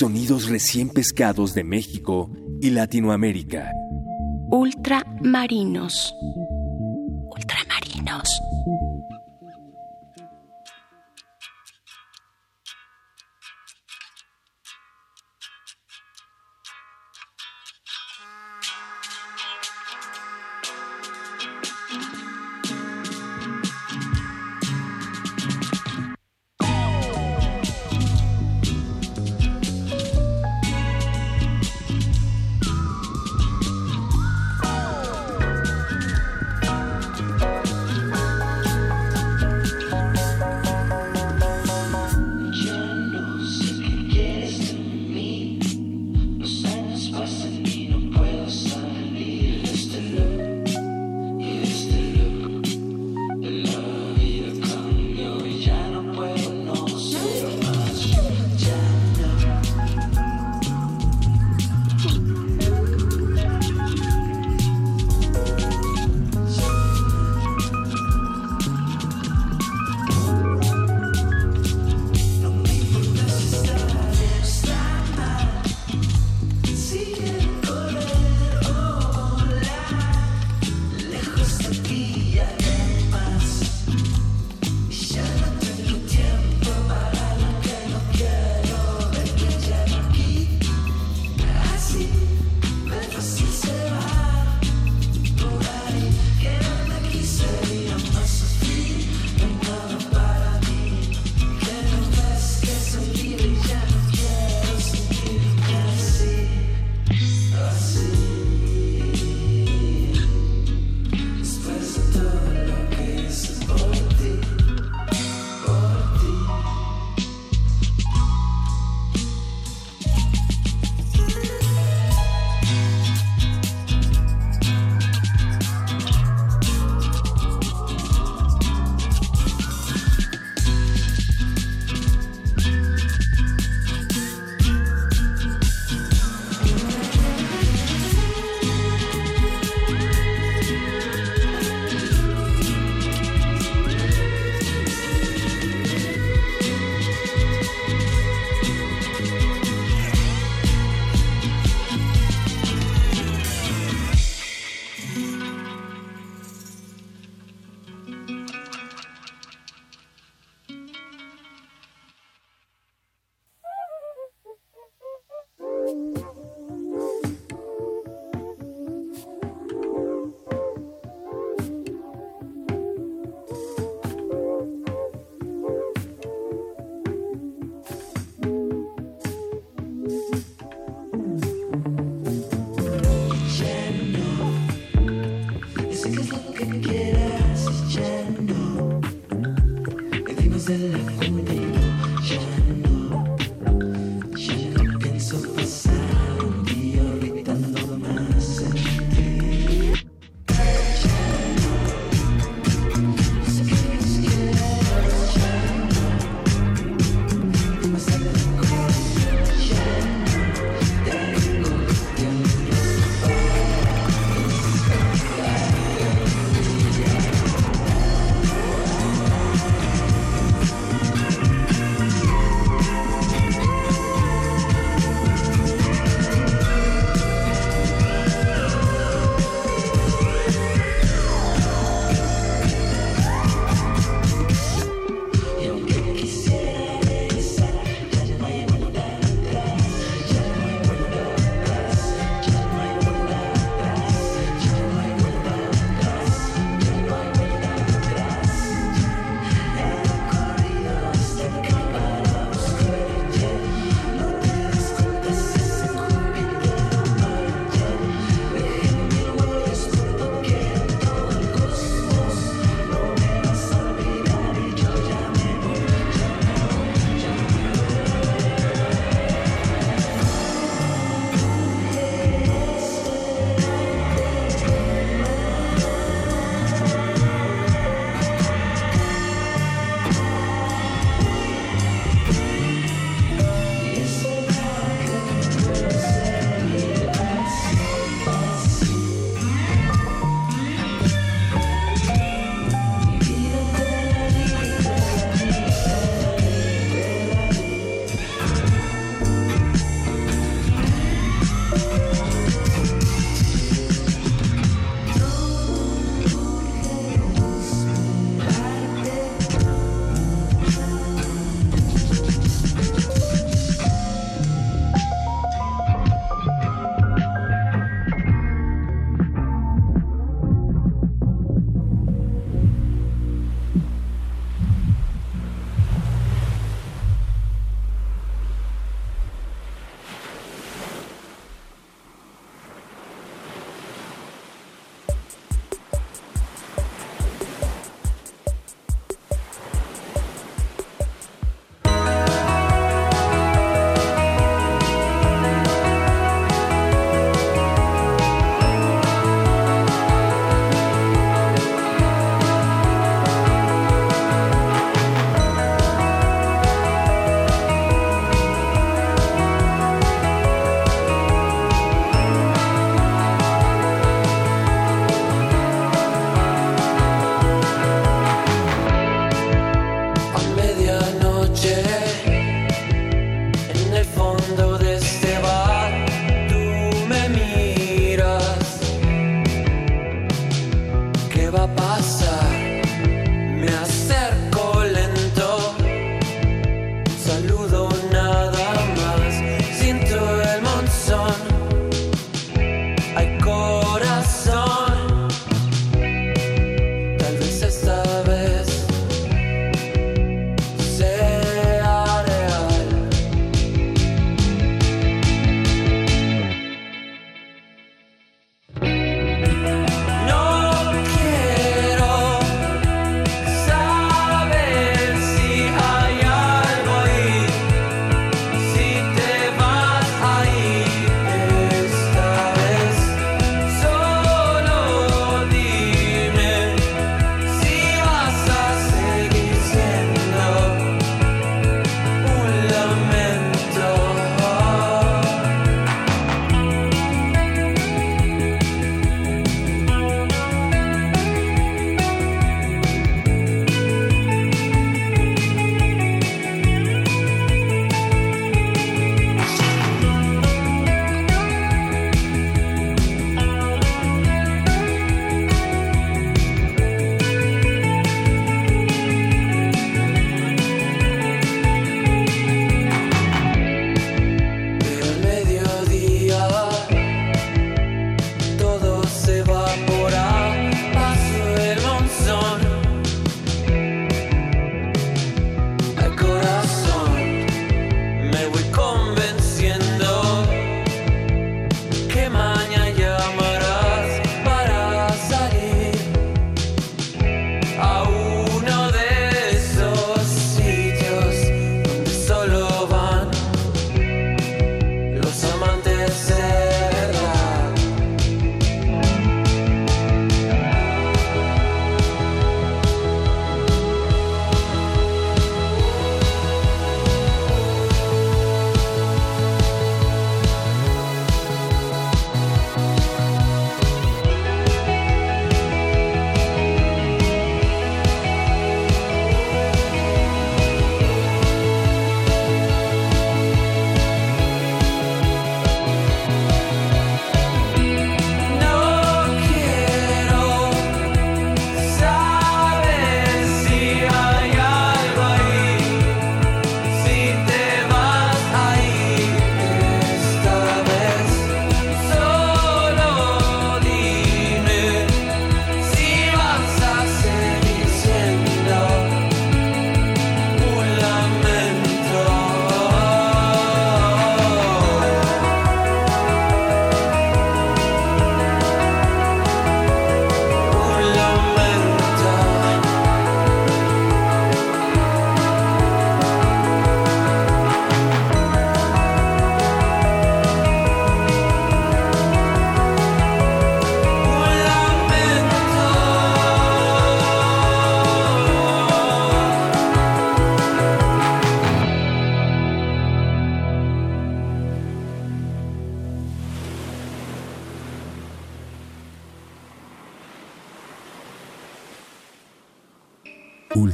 Sonidos recién pescados de México y Latinoamérica. Ultramarinos.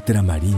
Ultramarinos.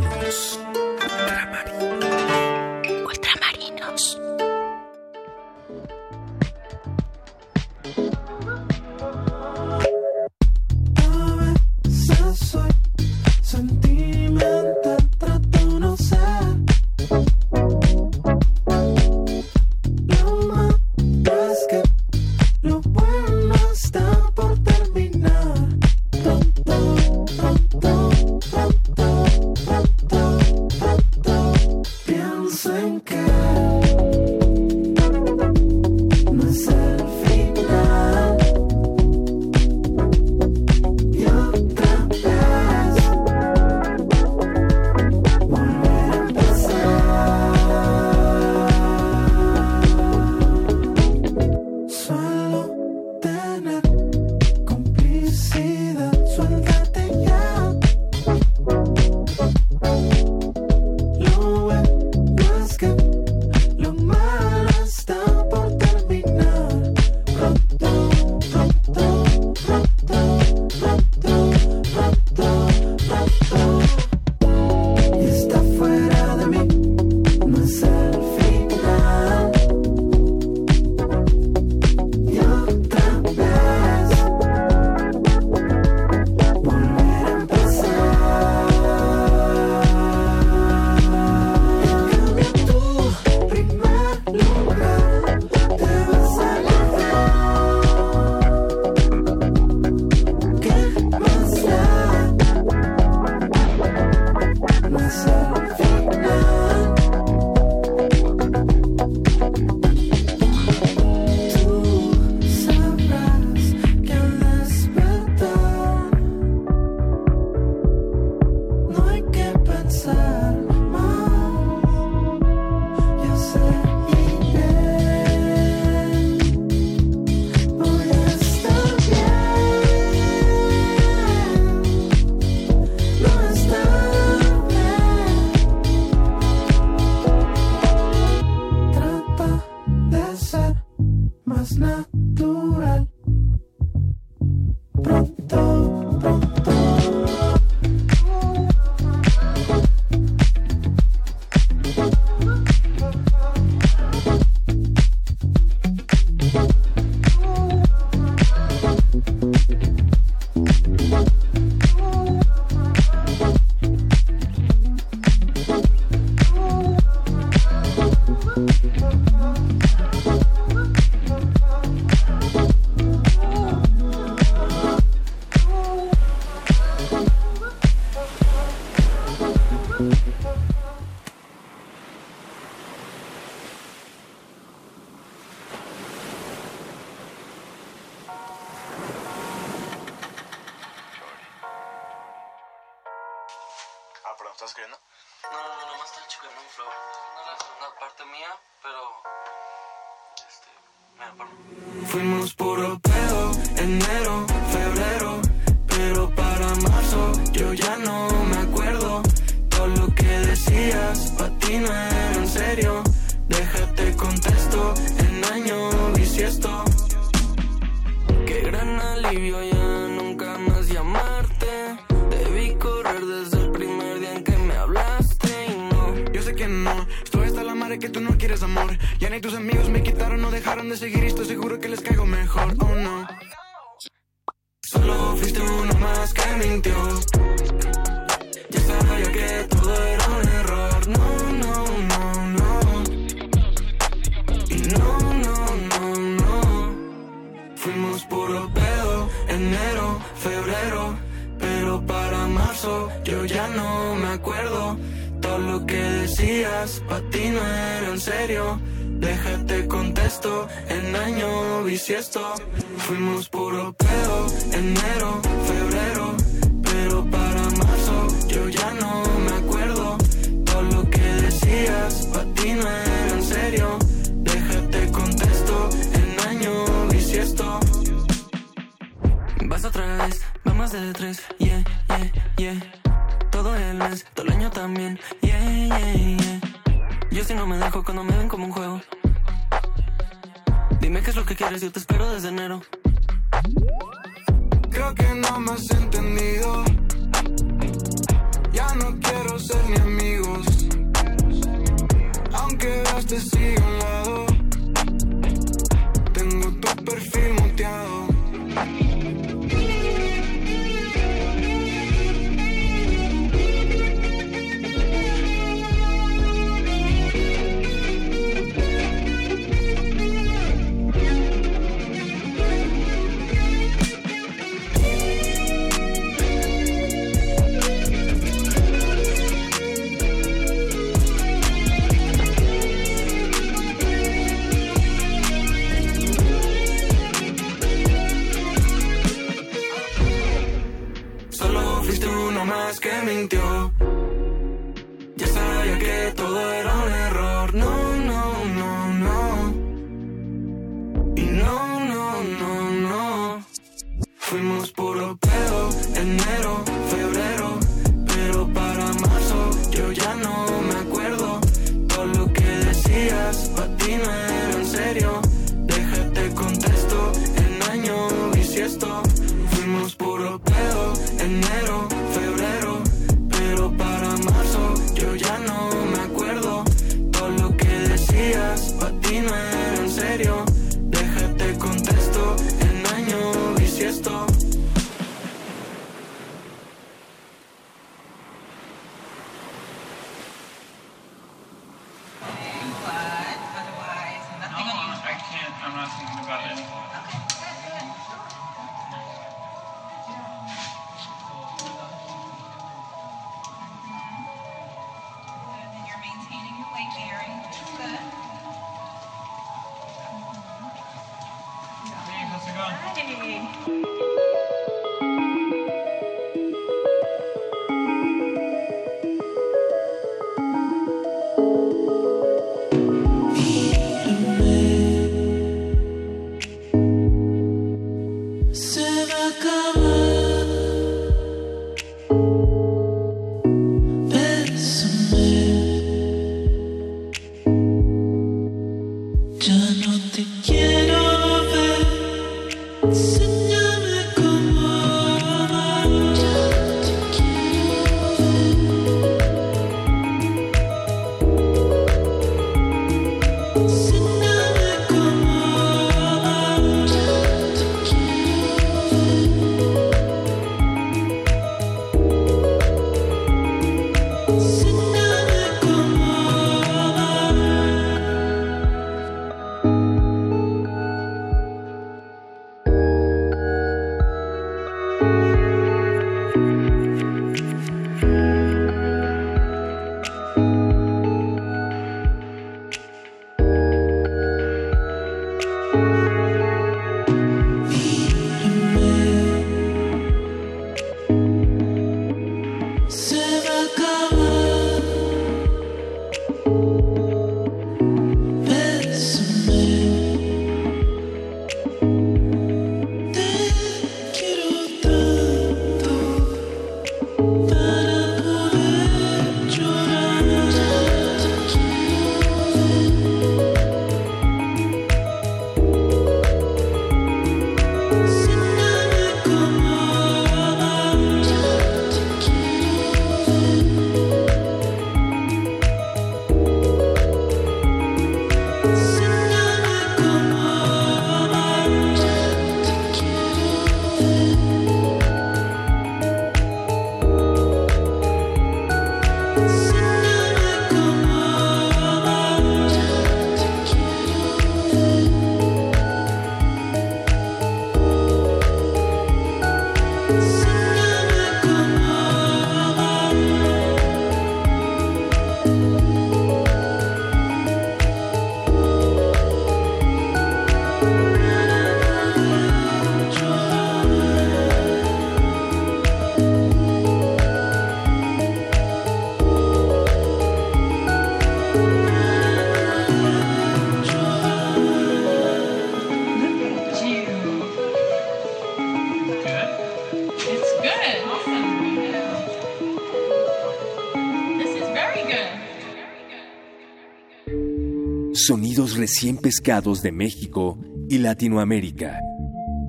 Recién pescados de México y Latinoamérica.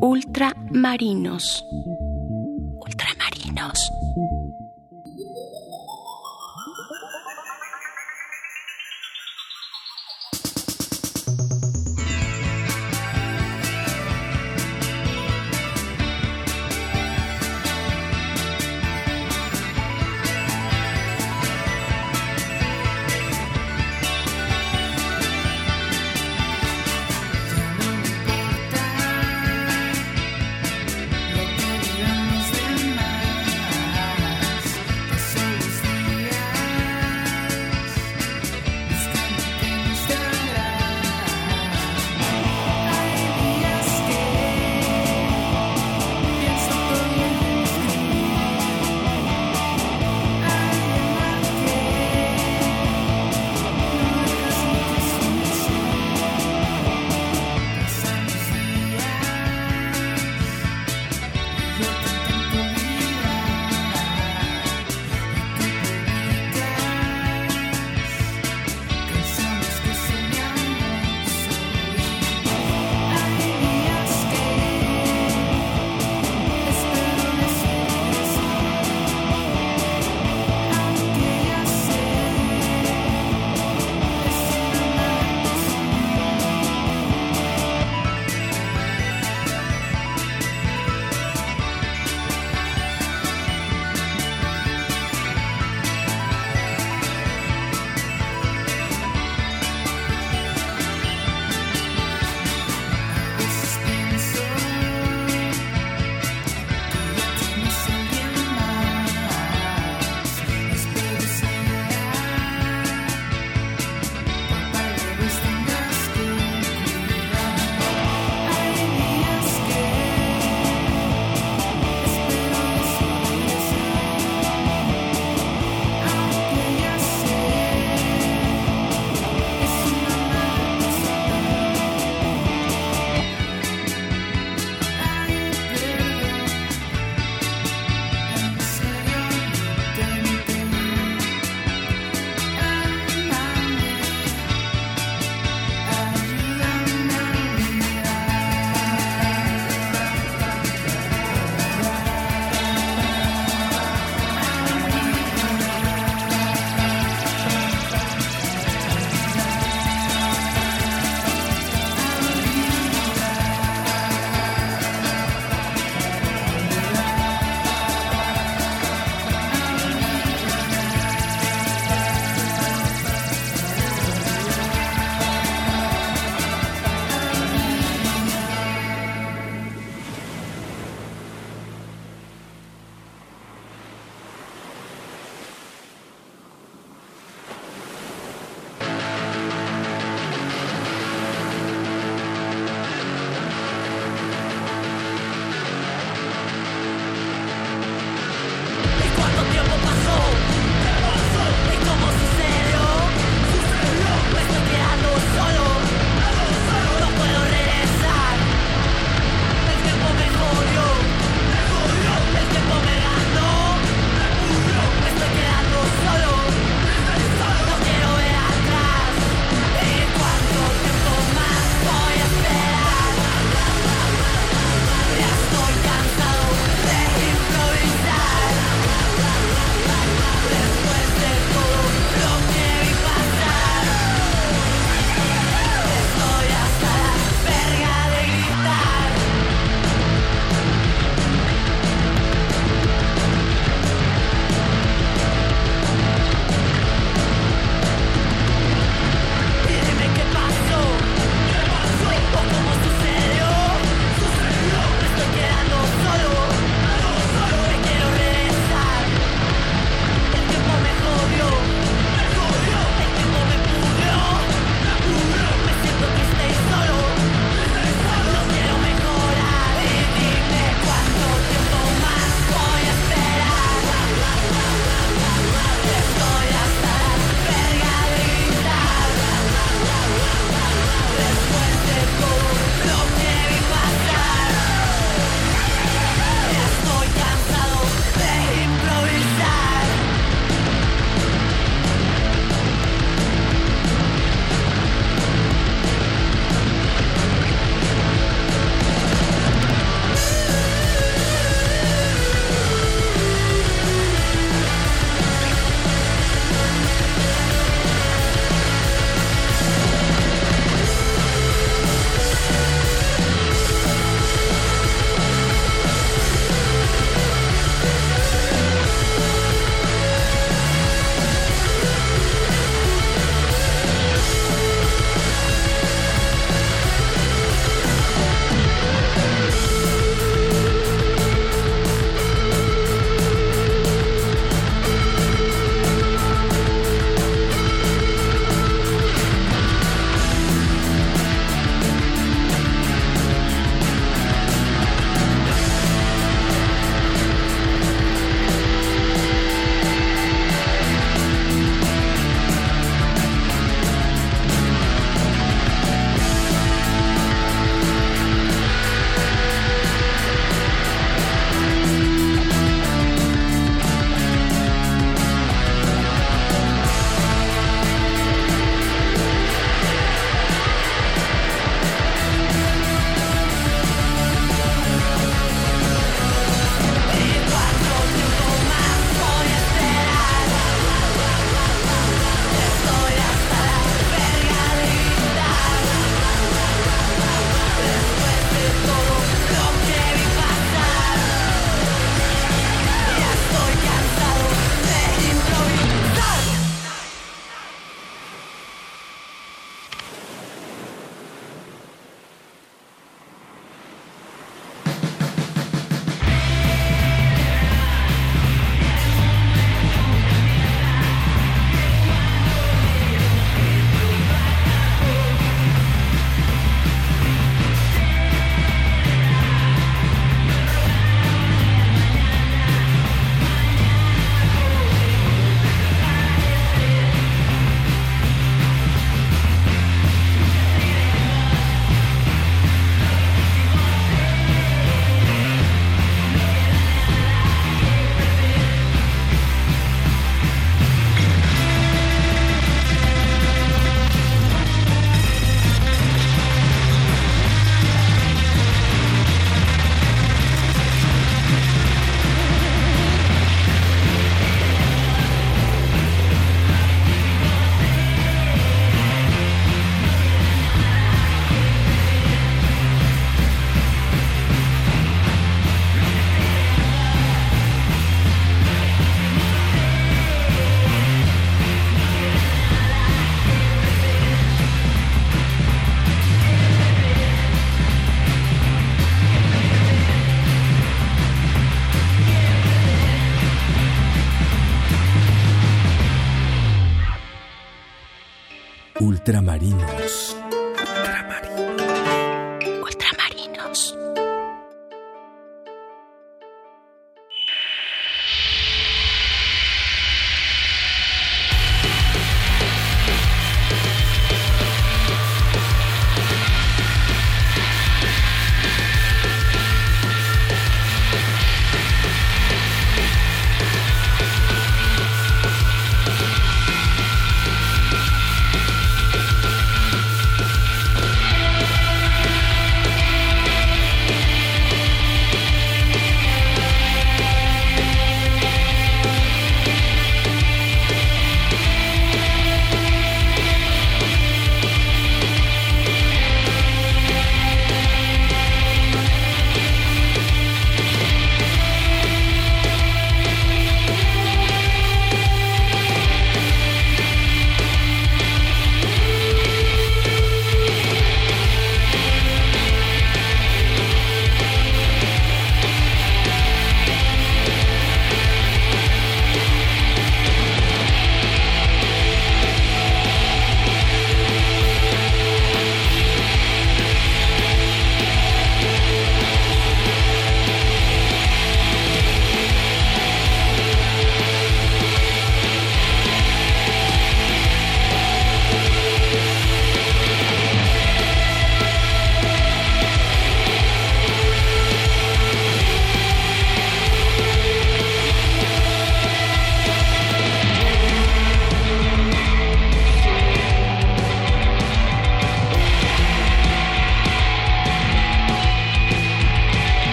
Ultramarinos.